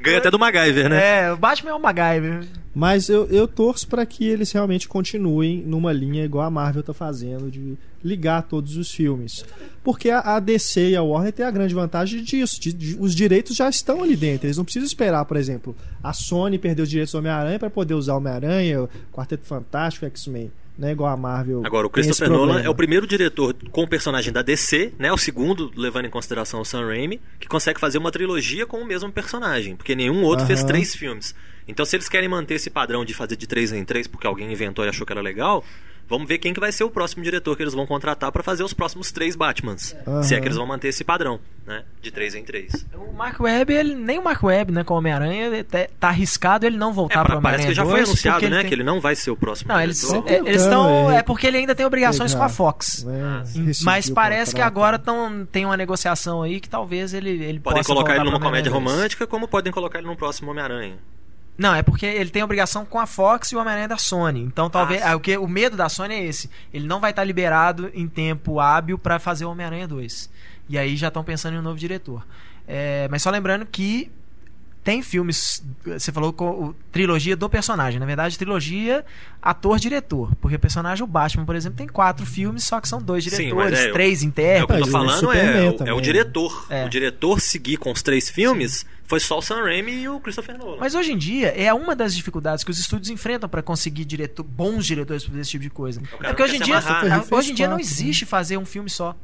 Ganha até do MacGyver, né? É, o Batman é o MacGyver. Mas eu, eu torço para que eles realmente continuem numa linha igual a Marvel tá fazendo, de ligar todos os filmes. Porque a, a DC e a Warner têm a grande vantagem disso. de- de- os direitos já estão ali dentro. Eles não precisam esperar, por exemplo, a Sony perder os direitos do Homem-Aranha para poder usar o Homem-Aranha, o Quarteto Fantástico, X-Men. Não é igual a Marvel. Agora, o Christopher Nolan é o primeiro diretor com o personagem da DC, né? O segundo, levando em consideração o Sam Raimi, que consegue fazer uma trilogia com o mesmo personagem. Porque nenhum outro fez Aham. três filmes. Então, se eles querem manter esse padrão de fazer de três em três, porque alguém inventou e achou que era legal, vamos ver quem que vai ser o próximo diretor que eles vão contratar para fazer os próximos três Batmans. Aham. Se é que eles vão manter esse padrão, né? De três em três. O Mark Webb, ele, nem o Mark Webb, né, com o Homem-Aranha, tá, tá arriscado ele não É, voltar pra- pro Homem-Aranha parece que já foi 2, anunciado, né? tem- Que ele não vai ser o próximo Não, eles diretor. é, eles estão. é, É porque ele ainda tem obrigações pegar, com a Fox. né, Mas parece que agora tão, tem uma negociação aí que talvez ele, ele Podem possa colocar ele numa comédia Homem-Aranha 2. romântica, como podem colocar ele num próximo Homem-Aranha. Não, é porque ele tem obrigação com a Fox e o Homem-Aranha da Sony. Então talvez. Ah, ah, o, que, o medo da Sony é esse. Ele não vai estar liberado em tempo hábil pra fazer o Homem-Aranha 2. E aí já estão pensando em um novo diretor. É, mas só lembrando que tem filmes. Você falou com trilogia do personagem. Na verdade, trilogia ator-diretor. Porque o personagem, o Batman, por exemplo, tem quatro filmes, só que são dois Sim, diretores, mas é, três É, o que eu tô falando é, é também, o né? diretor. É. O diretor seguir com os três filmes foi só o Sam Raimi e o Christopher Nolan. Mas hoje em dia é uma das dificuldades que os estúdios enfrentam para conseguir diretor, bons diretores para fazer esse tipo de coisa. É porque não hoje em dia, né? hoje em dia não existe fazer um filme só.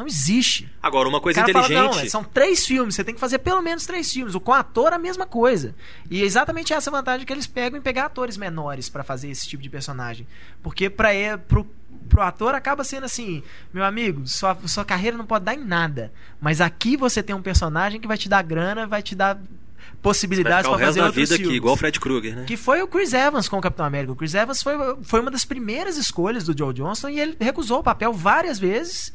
Não existe. Agora, uma coisa inteligente. fala, não, são três filmes, você tem que fazer pelo menos três filmes. O com ator, a mesma coisa. E é exatamente essa vantagem que eles pegam em pegar atores menores para fazer esse tipo de personagem. Porque pra, ele, pro, pro ator acaba sendo assim, meu amigo, sua, sua carreira não pode dar em nada. Mas aqui você tem um personagem que vai te dar grana, vai te dar possibilidades para fazer outros vida aqui, filmes. igual o Fred Krueger, né? Que foi o Chris Evans com o Capitão América. O Chris Evans foi, foi uma das primeiras escolhas do Joe Johnston e ele recusou o papel várias vezes.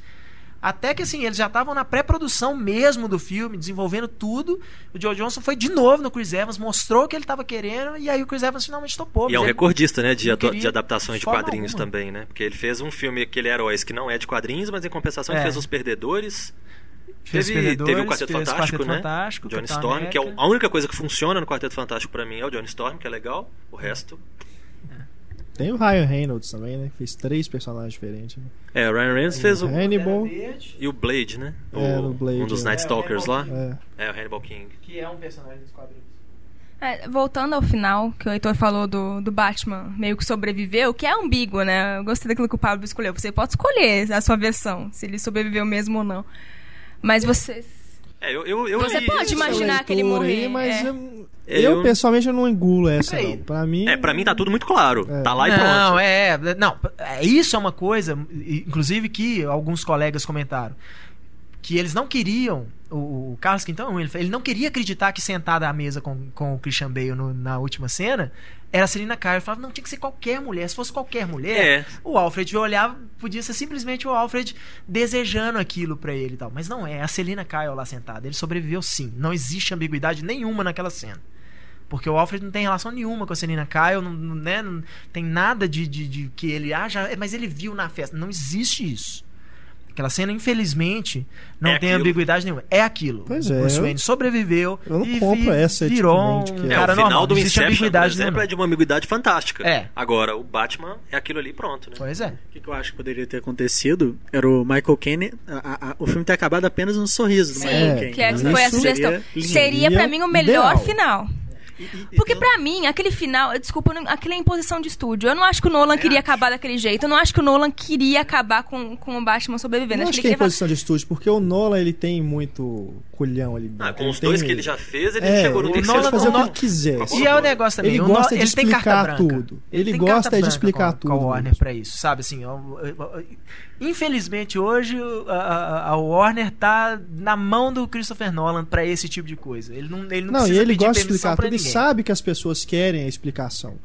Até que assim, eles já estavam na pré-produção mesmo do filme, desenvolvendo tudo. O Joe Johnson foi de novo no Chris Evans, mostrou o que ele estava querendo, e aí o Chris Evans finalmente topou. E é um ele- recordista, né, de, de adaptações de quadrinhos alguma. também, né? Porque ele fez um filme, aquele Heróis, que não é de quadrinhos, mas em compensação ele É. fez Os Perdedores. Fez teve, teve o Quarteto Fantástico, Quarteto né? Fantástico, Johnny Storm, que é América. a única coisa que funciona no Quarteto Fantástico pra mim é o Johnny Storm, que é legal. O resto. Tem o Ryan Reynolds também, né? Fez três personagens diferentes. Né? É, o Ryan Reynolds fez o. Hannibal. E o Blade, né? É, O- no Blade, um dos é. Night Stalkers lá. É. É, o Hannibal King. Que é um personagem dos quadrinhos. É, voltando ao final, que o Heitor falou do, do Batman meio que sobreviveu, que é ambíguo, né? Eu gostei daquilo que o Pablo escolheu. Você pode escolher a sua versão, se ele sobreviveu mesmo ou não. Mas você. É, eu, eu, eu Você li- pode imaginar que ele morrer, Aí, mas é. eu, É, eu, eu- pessoalmente eu não engulo essa, não. Pra mim. É, pra mim tá tudo muito claro. É. Tá lá e não, pronto. é. Não, é, isso é uma coisa, inclusive, que alguns colegas comentaram. Que eles não queriam. O, o Carlos Quintão, ele, ele não queria acreditar que sentada à mesa com, com o Christian Bale no- na última cena era a Selina Kyle. Ele falava, não, tinha que ser qualquer mulher. Se fosse qualquer mulher, É. o Alfred olhava, podia ser simplesmente o Alfred desejando aquilo pra ele e tal. Mas não é, é a Selina Kyle lá sentada. Ele sobreviveu sim. Não existe ambiguidade nenhuma naquela cena. Porque o Alfred não tem relação nenhuma com a Selina Kyle, não, não, né, não tem nada de, de, de que ele acha, mas ele viu na festa. Não existe isso. Aquela cena, infelizmente, não É tem aquilo. ambiguidade nenhuma. É aquilo. Pois o é, Bruce eu- Wayne sobreviveu eu não e compro vi- essa, virou tipicamente, um que É, cara o final normal. do Inception, por exemplo, nenhuma. é de uma ambiguidade fantástica. É. Agora, o Batman é aquilo ali pronto, né? Pois é. O que, que eu acho que poderia ter acontecido era o Michael Caine. a- a- a- o filme ter acabado apenas no sorriso do Sim, Michael É, Caine. que essa isso foi a seria sugestão. lindo. Seria pra mim o melhor Ideal. final. Porque pra mim, aquele final, desculpa, eu não- aquilo é imposição de estúdio. Eu não acho que o Nolan queria acabar daquele jeito. Eu não acho que o Nolan queria acabar com, com o Batman sobrevivendo. Não Acho acho que que é ele imposição de estúdio, porque o Nola ele tem muito culhão ali. Ah, com Ele os tem- dois que ele já fez, ele É, chegou no ele terceiro pode fazer o que Nolan- ele quiser. E é o negócio também. Ele o gosta No- de ele tem carta explicar tudo. Ele tem gosta carta de explicar com, a- Com a tudo Warner pra isso, sabe? Assim, ó, ó, ó, infelizmente hoje a, a- Warner tá na mão do Christopher Nolan pra esse tipo de coisa. Ele não, ele não, Não, e precisa ele pedir gosta de explicar tudo e ninguém. sabe que as pessoas querem a explicação.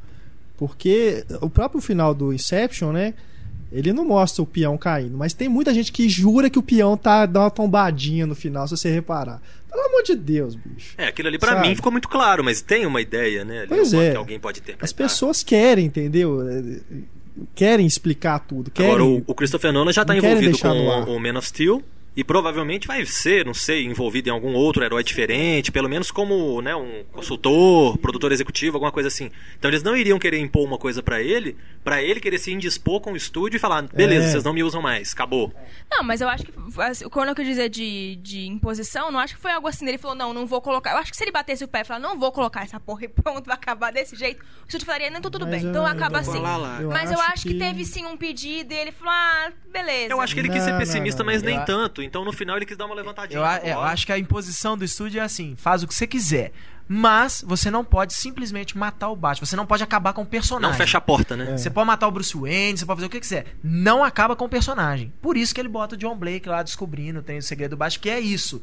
Porque o próprio final do Inception, né? Ele não mostra o peão caindo, mas tem muita gente que jura que o peão tá dando uma tombadinha no final, se você reparar. Pelo amor de Deus, bicho. É, aquilo ali pra Sabe? mim ficou muito claro, mas tem uma ideia, né? ali, Pois é. Que alguém pode interpretar. As pessoas querem, entendeu? Querem explicar tudo. Querem... Agora, o, o Christopher Nolan já tá querem envolvido com o Man of Steel e provavelmente vai ser, não sei, envolvido em algum outro herói diferente, pelo menos como né, um consultor, produtor executivo, alguma coisa assim. Então eles não iriam querer impor uma coisa pra ele, pra ele querer se indispor com o estúdio e falar, beleza, É. vocês não me usam mais, acabou. Não, mas eu acho que assim, quando eu quis dizer de, de imposição, não acho que foi algo assim. Ele falou, não, não vou colocar. Eu acho que se ele batesse o pé e falar, não vou colocar essa porra e pronto, vai acabar desse jeito, o estúdio falaria, não, então tudo Mas bem, eu- então eu acaba assim. lá, lá. Mas eu acho que... teve sim um pedido e ele falou, ah, beleza. Eu acho que ele quis ser Não, pessimista, não, não. mas nem Eu Então no final ele quis dar uma levantadinha. Eu, é, eu acho que a imposição do estúdio é assim: faz o que você quiser. Mas você não pode simplesmente matar o Batman. Você não pode acabar com o personagem. Não fecha a porta, né? É. Você pode matar o Bruce Wayne, você pode fazer o que quiser. Não acaba com o personagem. Por isso que ele bota o John Blake lá descobrindo, tem o segredo do Batman, que é isso.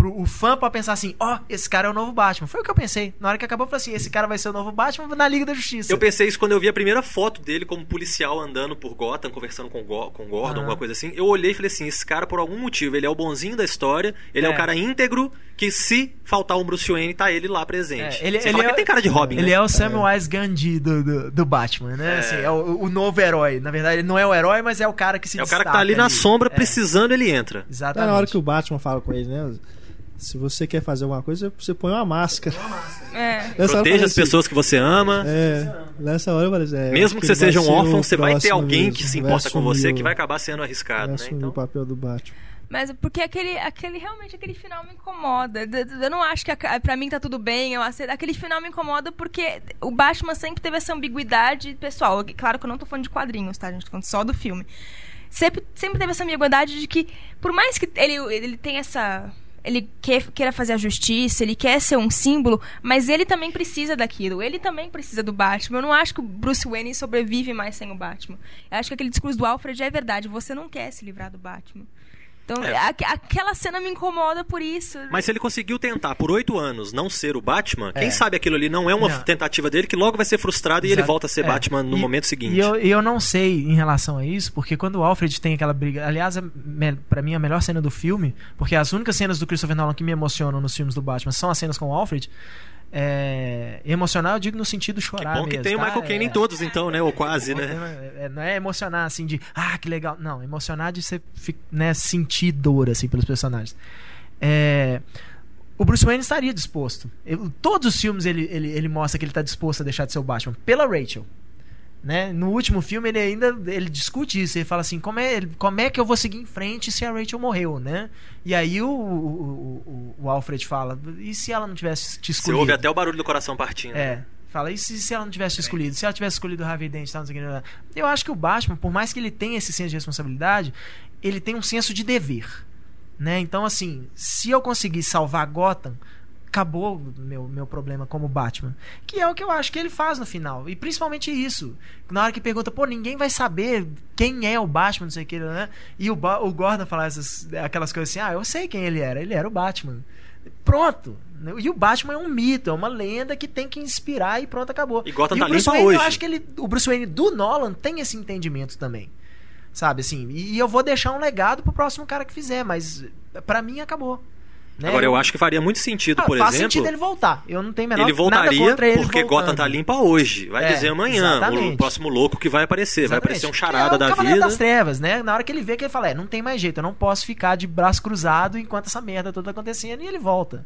Pro, o fã pode pensar assim, ó, esse cara é o novo Batman. Foi o que eu pensei. Na hora que acabou, eu falei assim, esse cara vai ser o novo Batman na Liga da Justiça. Eu pensei isso quando eu vi a primeira foto dele como policial andando por Gotham, conversando com, Go com Gordon, Aham. alguma coisa assim. Eu olhei e falei assim: esse cara, por algum motivo, ele é o bonzinho da história, ele é, É. o cara íntegro que, se faltar um Bruce Wayne, tá ele lá presente. É, ele, Você ele fala é, que tem cara de Robin, Ele né? é o Samwise Gandhi do, do, do Batman, né? É. Assim, é o, o novo herói. Na verdade, ele não é o herói, mas é o cara que se É o cara que tá ali na sombra, É, precisando, ele entra. Exatamente. na hora que o Batman fala com ele, né? Se você quer fazer alguma coisa, você põe uma máscara. É. Proteja as assim, pessoas que você ama. É, nessa hora eu falei assim, é, Mesmo que você seja um órfão, o você vai ter alguém mesmo, que se importa com você assumir que o- vai acabar sendo arriscado, vai né? assumir Então, o papel do Batman. Mas porque aquele, aquele realmente aquele final me incomoda. Eu não acho que a- pra mim tá tudo bem. Eu aceito. Aquele final me incomoda porque o Batman sempre teve essa ambiguidade pessoal. Claro que eu não tô falando de quadrinhos, tá? A gente tá falando só do filme. Sempre, sempre teve essa ambiguidade de que, por mais que ele, ele tenha essa. Ele quer, queira fazer a justiça, ele quer ser um símbolo, mas ele também precisa daquilo. Ele também precisa do Batman. Eu não acho que o Bruce Wayne sobrevive mais sem o Batman. Eu acho que aquele discurso do Alfred é verdade. Você não quer se livrar do Batman. Então, É. a- aquela cena me incomoda por isso. Mas se ele conseguiu tentar por oito anos não ser o Batman, quem É. sabe aquilo ali não é uma Não. tentativa dele que logo vai ser frustrado e ele Exato. volta a ser É. Batman no E- momento seguinte. E eu, eu não sei em relação a isso, porque quando o Alfred tem aquela briga. Aliás, é pra mim a melhor cena do filme, porque as únicas cenas do Christopher Nolan que me emocionam nos filmes do Batman são as cenas com o Alfred. É, emocionar, eu digo no sentido de Que chorar bom que mesmo, tem o tá? Michael Caine É- em todos, então, né? Ou quase, né? é- é- não é emocionar assim de ah, que legal. Não, emocionar de você né, sentir dor assim pelos personagens. É, o Bruce Wayne estaria disposto. Eu- todos os filmes ele, ele, ele mostra que ele está disposto a deixar de ser o Batman pela Rachel. Né? No último filme ele ainda ele discute isso, ele fala assim, como é, como é que eu vou seguir em frente se a Rachel morreu, né? E aí o, o, o, o Alfred fala, e se ela não tivesse te Você escolhido? ouve até o barulho do coração partindo. É. Fala, e se, se ela não tivesse escolhido? Se ela tivesse escolhido o Harvey Dent que. não sei o que. Eu acho que o Batman, por mais que ele tenha esse senso de responsabilidade, ele tem um senso de dever. Né? Então, assim, se eu conseguir salvar Gotham, acabou o meu, meu problema como Batman. Que é o que eu acho que ele faz no final. E principalmente isso. Na hora que pergunta, pô, ninguém vai saber quem é o Batman, não sei o que, né? E o, o Gordon falar essas, aquelas coisas assim, ah, eu sei quem ele era. Ele era o Batman. Pronto. E o Batman é um mito, é uma lenda que tem que inspirar e pronto, acabou. E Gotham o tá Bruce limpa Wayne, hoje. Eu acho que ele, o Bruce Wayne do Nolan tem esse entendimento também. Sabe, assim, e, e eu vou deixar um legado pro próximo cara que fizer, mas pra mim acabou. Né? Agora, eu acho que faria muito sentido, Ah, por faz exemplo. sentido ele voltar. Eu não tenho menor Ele nada voltaria contra ele porque voltando. Gotham tá limpa hoje. Vai É, dizer amanhã exatamente. o próximo louco que vai aparecer. Vai aparecer um Exatamente. charada é da Cavaleiro vida. das Trevas, né? Na hora que ele vê que ele fala, é, não tem mais jeito, eu não posso ficar de braço cruzado enquanto essa merda toda tá acontecendo e ele volta.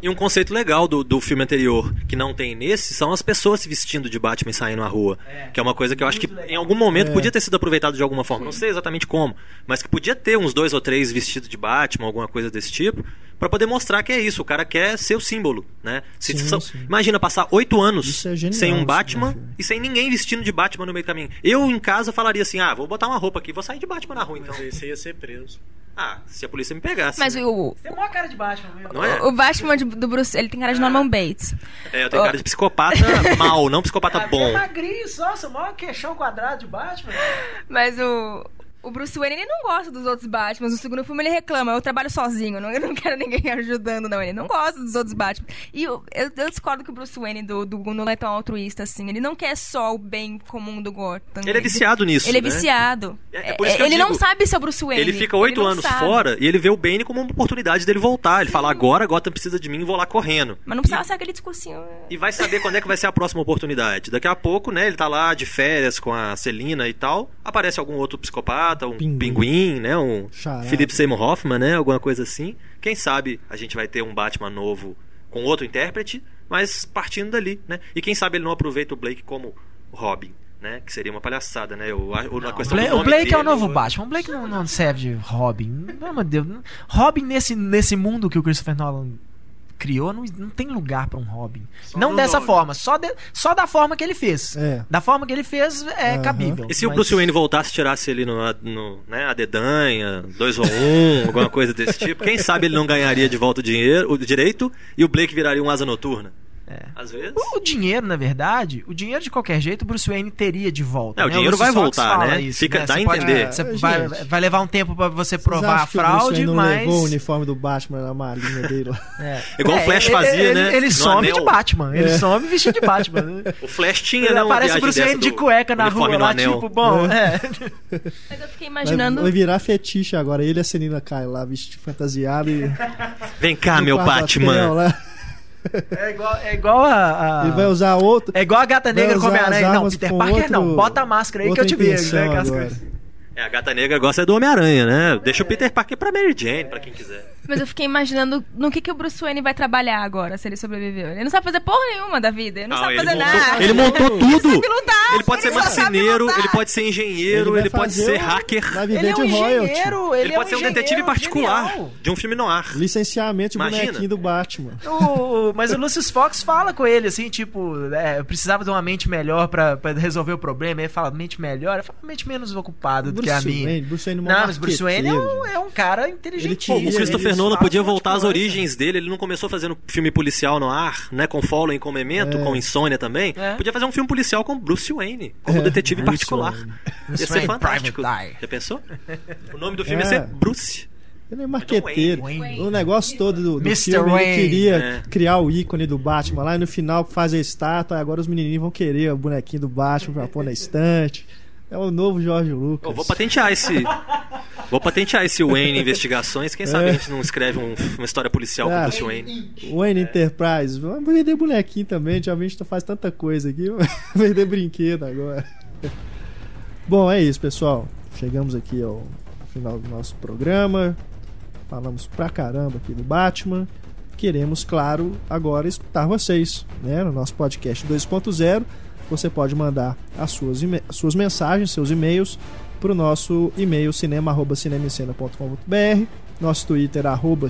E um conceito legal do, do filme anterior, que não tem nesse, são as pessoas se vestindo de Batman e saindo na rua. Que é uma coisa que eu acho que em algum momento É. podia ter sido aproveitado de alguma forma. Não sei exatamente como, mas que podia ter uns dois ou três vestidos de Batman, alguma coisa desse tipo, pra poder mostrar que é isso. O cara quer ser o símbolo, né? Se- Sim, são- sim. Imagina passar oito anos Isso é genial, sem isso, um né, Batman filho? e sem ninguém vestindo de Batman no meio do caminho. Eu em casa falaria assim: ah, vou botar uma roupa aqui, vou sair de Batman na rua então. Mas aí você ia ser preso. Ah, se a polícia me pegasse. Mas né? o, Tem uma cara de Batman mesmo. Não é? o Batman de- do Bruce, ele tem cara de Norman Bates. É, eu tenho cara de psicopata (laughs) mal, não psicopata Ah, bom. bem magrinho só, seu maior queixão quadrado de Batman. Mas o, o Bruce Wayne ele não gosta dos outros Batman. No segundo filme ele reclama, eu trabalho sozinho, não, eu não (laughs) quero ninguém ajudando, não. Ele não gosta dos outros Batman. E eu, eu, eu discordo que o Bruce Wayne do, do não é tão altruísta assim. Ele não quer só o bem comum do Gotham. Ele é viciado nisso. Ele é né? viciado. É- é por isso que eu ele digo, não sabe ser o Bruce Wayne. Ele fica oito anos sabe. fora e ele vê o Bane como uma oportunidade dele voltar. Ele fala, agora Gotham precisa de mim e vou lá correndo. Mas não precisava ser aquele discursinho. E vai saber quando é que vai ser a próxima oportunidade. Daqui a pouco, né, ele tá lá de férias com a Celina e tal, aparece algum outro psicopata, um Pinguim. pinguim, né, um Charada. Philip Seymour Hoffman, né, alguma coisa assim. Quem sabe a gente vai ter um Batman novo com outro intérprete, mas partindo dali, né? E quem sabe ele não aproveita o Blake como Robin, né, que seria uma palhaçada, né? O, a, a questão Bla- do o Blake é o dele, novo Batman. O Blake não, não serve de Robin. Pelo amor de Deus. Robin, nesse, nesse mundo que o Christopher Nolan criou, não, não tem lugar pra um Robin. não no dessa nome. forma, só, de- só da forma que ele fez. É. Da forma que ele fez é Aham. cabível. E se o Mas- Bruce Wayne voltasse e tirasse ele no, no né, a dedanha, 2 ou 1, um, alguma coisa desse tipo, quem sabe ele não ganharia de volta o dinheiro, o direito e o Blake viraria um asa noturna. É. Às vezes. O, o dinheiro, na verdade, o dinheiro de qualquer jeito o Bruce Wayne teria de volta. É, o né? dinheiro Lucius vai voltar, né? Isso, Fica- né? dá a Você pode- entender. você É, vai, vai levar um tempo pra você provar a acham que o Bruce fraude, Wayne não mas. levou o uniforme do Batman na malinha dele lá. É. Igual o Flash ele- fazia, ele, né? Ele No some anel. de Batman. Ele É. some vestido de Batman. né? O Flash tinha, Ele né? uma aparece o Bruce Wayne de cueca na rua lá, anel. tipo, bom, é. Mas eu fiquei Vai, imaginando. vai virar fetiche agora. Ele e a Celina Kai lá, vestido fantasiado e. Vem cá, meu Batman. (laughs) É igual, é igual a. a- Ele vai usar outro. É igual a gata negra com Homem-Aranha. as Não, Peter Parker outro- não. Bota a máscara aí que eu te vejo. Né, agora. É, a gata negra gosta do Homem-Aranha, né? Deixa o Peter Parker pra Mary Jane, pra quem quiser. Mas eu fiquei imaginando no que, que o Bruce Wayne vai trabalhar agora, se ele sobreviveu. Ele não sabe fazer porra nenhuma da vida. Ele não, sabe ele fazer montou, nada. ele montou tudo. sabe lutar, Ele pode ser ele sabe marceneiro, ele pode ser engenheiro, vai ele, pode ser um- hacker. Ele é de um royalty. engenheiro. Ele, é pode ser um detetive particular genial. de um filme no ar. Licenciamento de Imagina. bonequinho do Batman. (laughs) O- mas o Lucius Fox fala com ele, assim, tipo, é, eu precisava de uma mente melhor pra, pra resolver o problema. Ele fala, mente melhor? Ele fala, mente menos ocupada do que a Bruce minha. Wayne, Bruce Wayne é um Não, mas Bruce Wayne é um, é um cara inteligente. Pô, o Christopher Nolan podia voltar às origens dele. Ele não começou fazendo filme policial no ar, né? Com Fallen, com Memento, É. com Insônia também. É. Podia fazer um filme policial com Bruce Wayne, como É, detetive Bruce particular. Wayne. Ia ser Wayne, fantástico. Já pensou? O nome do filme É. ia ser Bruce. Ele é marqueteiro. Wayne. O negócio todo do, do Mr. filme, Wayne. ele queria É. criar o ícone do Batman lá e no final fazer a estátua. Agora os menininhos vão querer o bonequinho do Batman pra pôr na estante. É o novo Jorge Lucas. Eu vou patentear esse. (laughs) Vou patentear esse Wayne Investigações. Quem sabe É. a gente não escreve um- uma história policial com Ah. o Bruce Wayne. Wayne Enterprise. Vamos vender bonequinho também. Já a gente faz tanta coisa aqui. (laughs) vender brinquedo agora. Bom, é isso, pessoal. Chegamos aqui ao final do nosso programa. Falamos pra caramba aqui do Batman. Queremos, claro, agora escutar vocês, né? No nosso podcast 2.0. Você pode mandar as suas, suas mensagens, seus e-mails para o nosso e-mail cinema@cinemascena.com.br, nosso Twitter arroba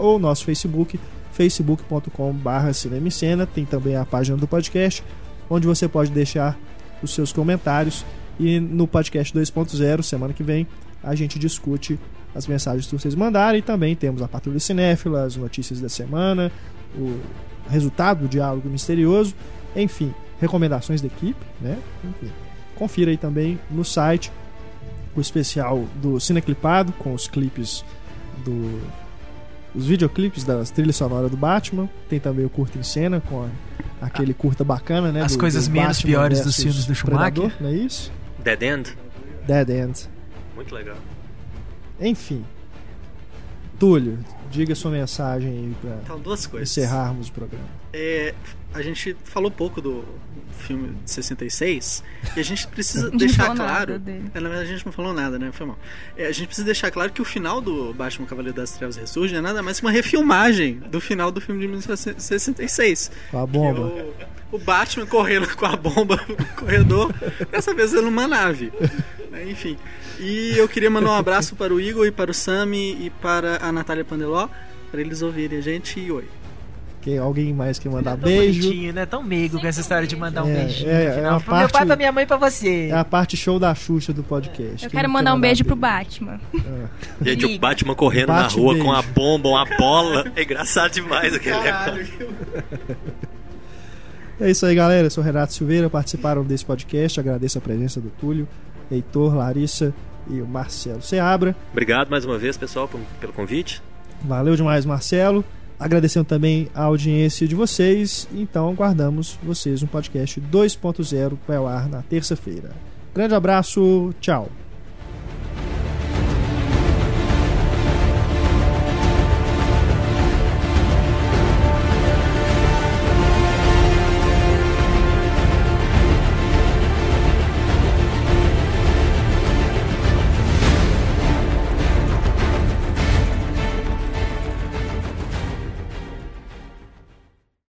ou nosso Facebook facebook.com/barra Cinema em Cena. Tem também a página do podcast onde você pode deixar os seus comentários. E no podcast 2.0 semana que vem a gente discute as mensagens que vocês mandarem. E também temos a Patrulha Cinéfila, as notícias da semana, o resultado do diálogo misterioso, enfim, recomendações da equipe, né? Enfim, confira aí também no site o especial do Cineclipado com os clipes do os videoclipes das trilhas sonoras do Batman, tem também o curta em cena com a- aquele curta bacana, né? As do- coisas do menos Batman piores dos filmes do Schumacher. Predador, não é isso? Dead End. Dead End. Muito legal. Enfim. Túlio, diga sua mensagem aí pra Então, duas coisas. encerrarmos o programa. É, a gente falou pouco do filme de 66 e a gente precisa (laughs) deixar claro. É, na verdade, a gente não falou nada, né? Foi mal. É, a gente precisa deixar claro que o final do Batman Cavaleiro das Trevas Ressurge é nada mais que uma refilmagem do final do filme de 1966. Com a bomba. O, o Batman correndo com a bomba (laughs) no corredor, dessa vez ele numa nave. Né, Enfim. E eu queria mandar um abraço para o Igor e para o Sami e para a Natália Pandeló, para eles ouvirem a gente e oi. Quem, alguém mais quer mandar é tão beijo? bonitinho, né? Tão meigo com essa história de mandar um É, beijinho. é, é uma Pro meu parte- pai, pra minha mãe e pra você. É a parte show da Xuxa do podcast. Eu Quem quero quer mandar um beijo pro beijo? Batman. Gente, o. Batman correndo Bate na rua beijo. com a bomba, uma bola. É engraçado demais aquele negócio. É isso aí, galera. Eu sou Renato Silveira. Participaram desse podcast. Agradeço a presença do Túlio, Heitor, Larissa e o Marcelo Seabra. Obrigado mais uma vez, pessoal, pelo convite. Valeu demais, Marcelo. Agradecendo também a audiência de vocês. Então, aguardamos vocês no podcast 2.0 que vai ao ar na terça-feira. Grande abraço, tchau.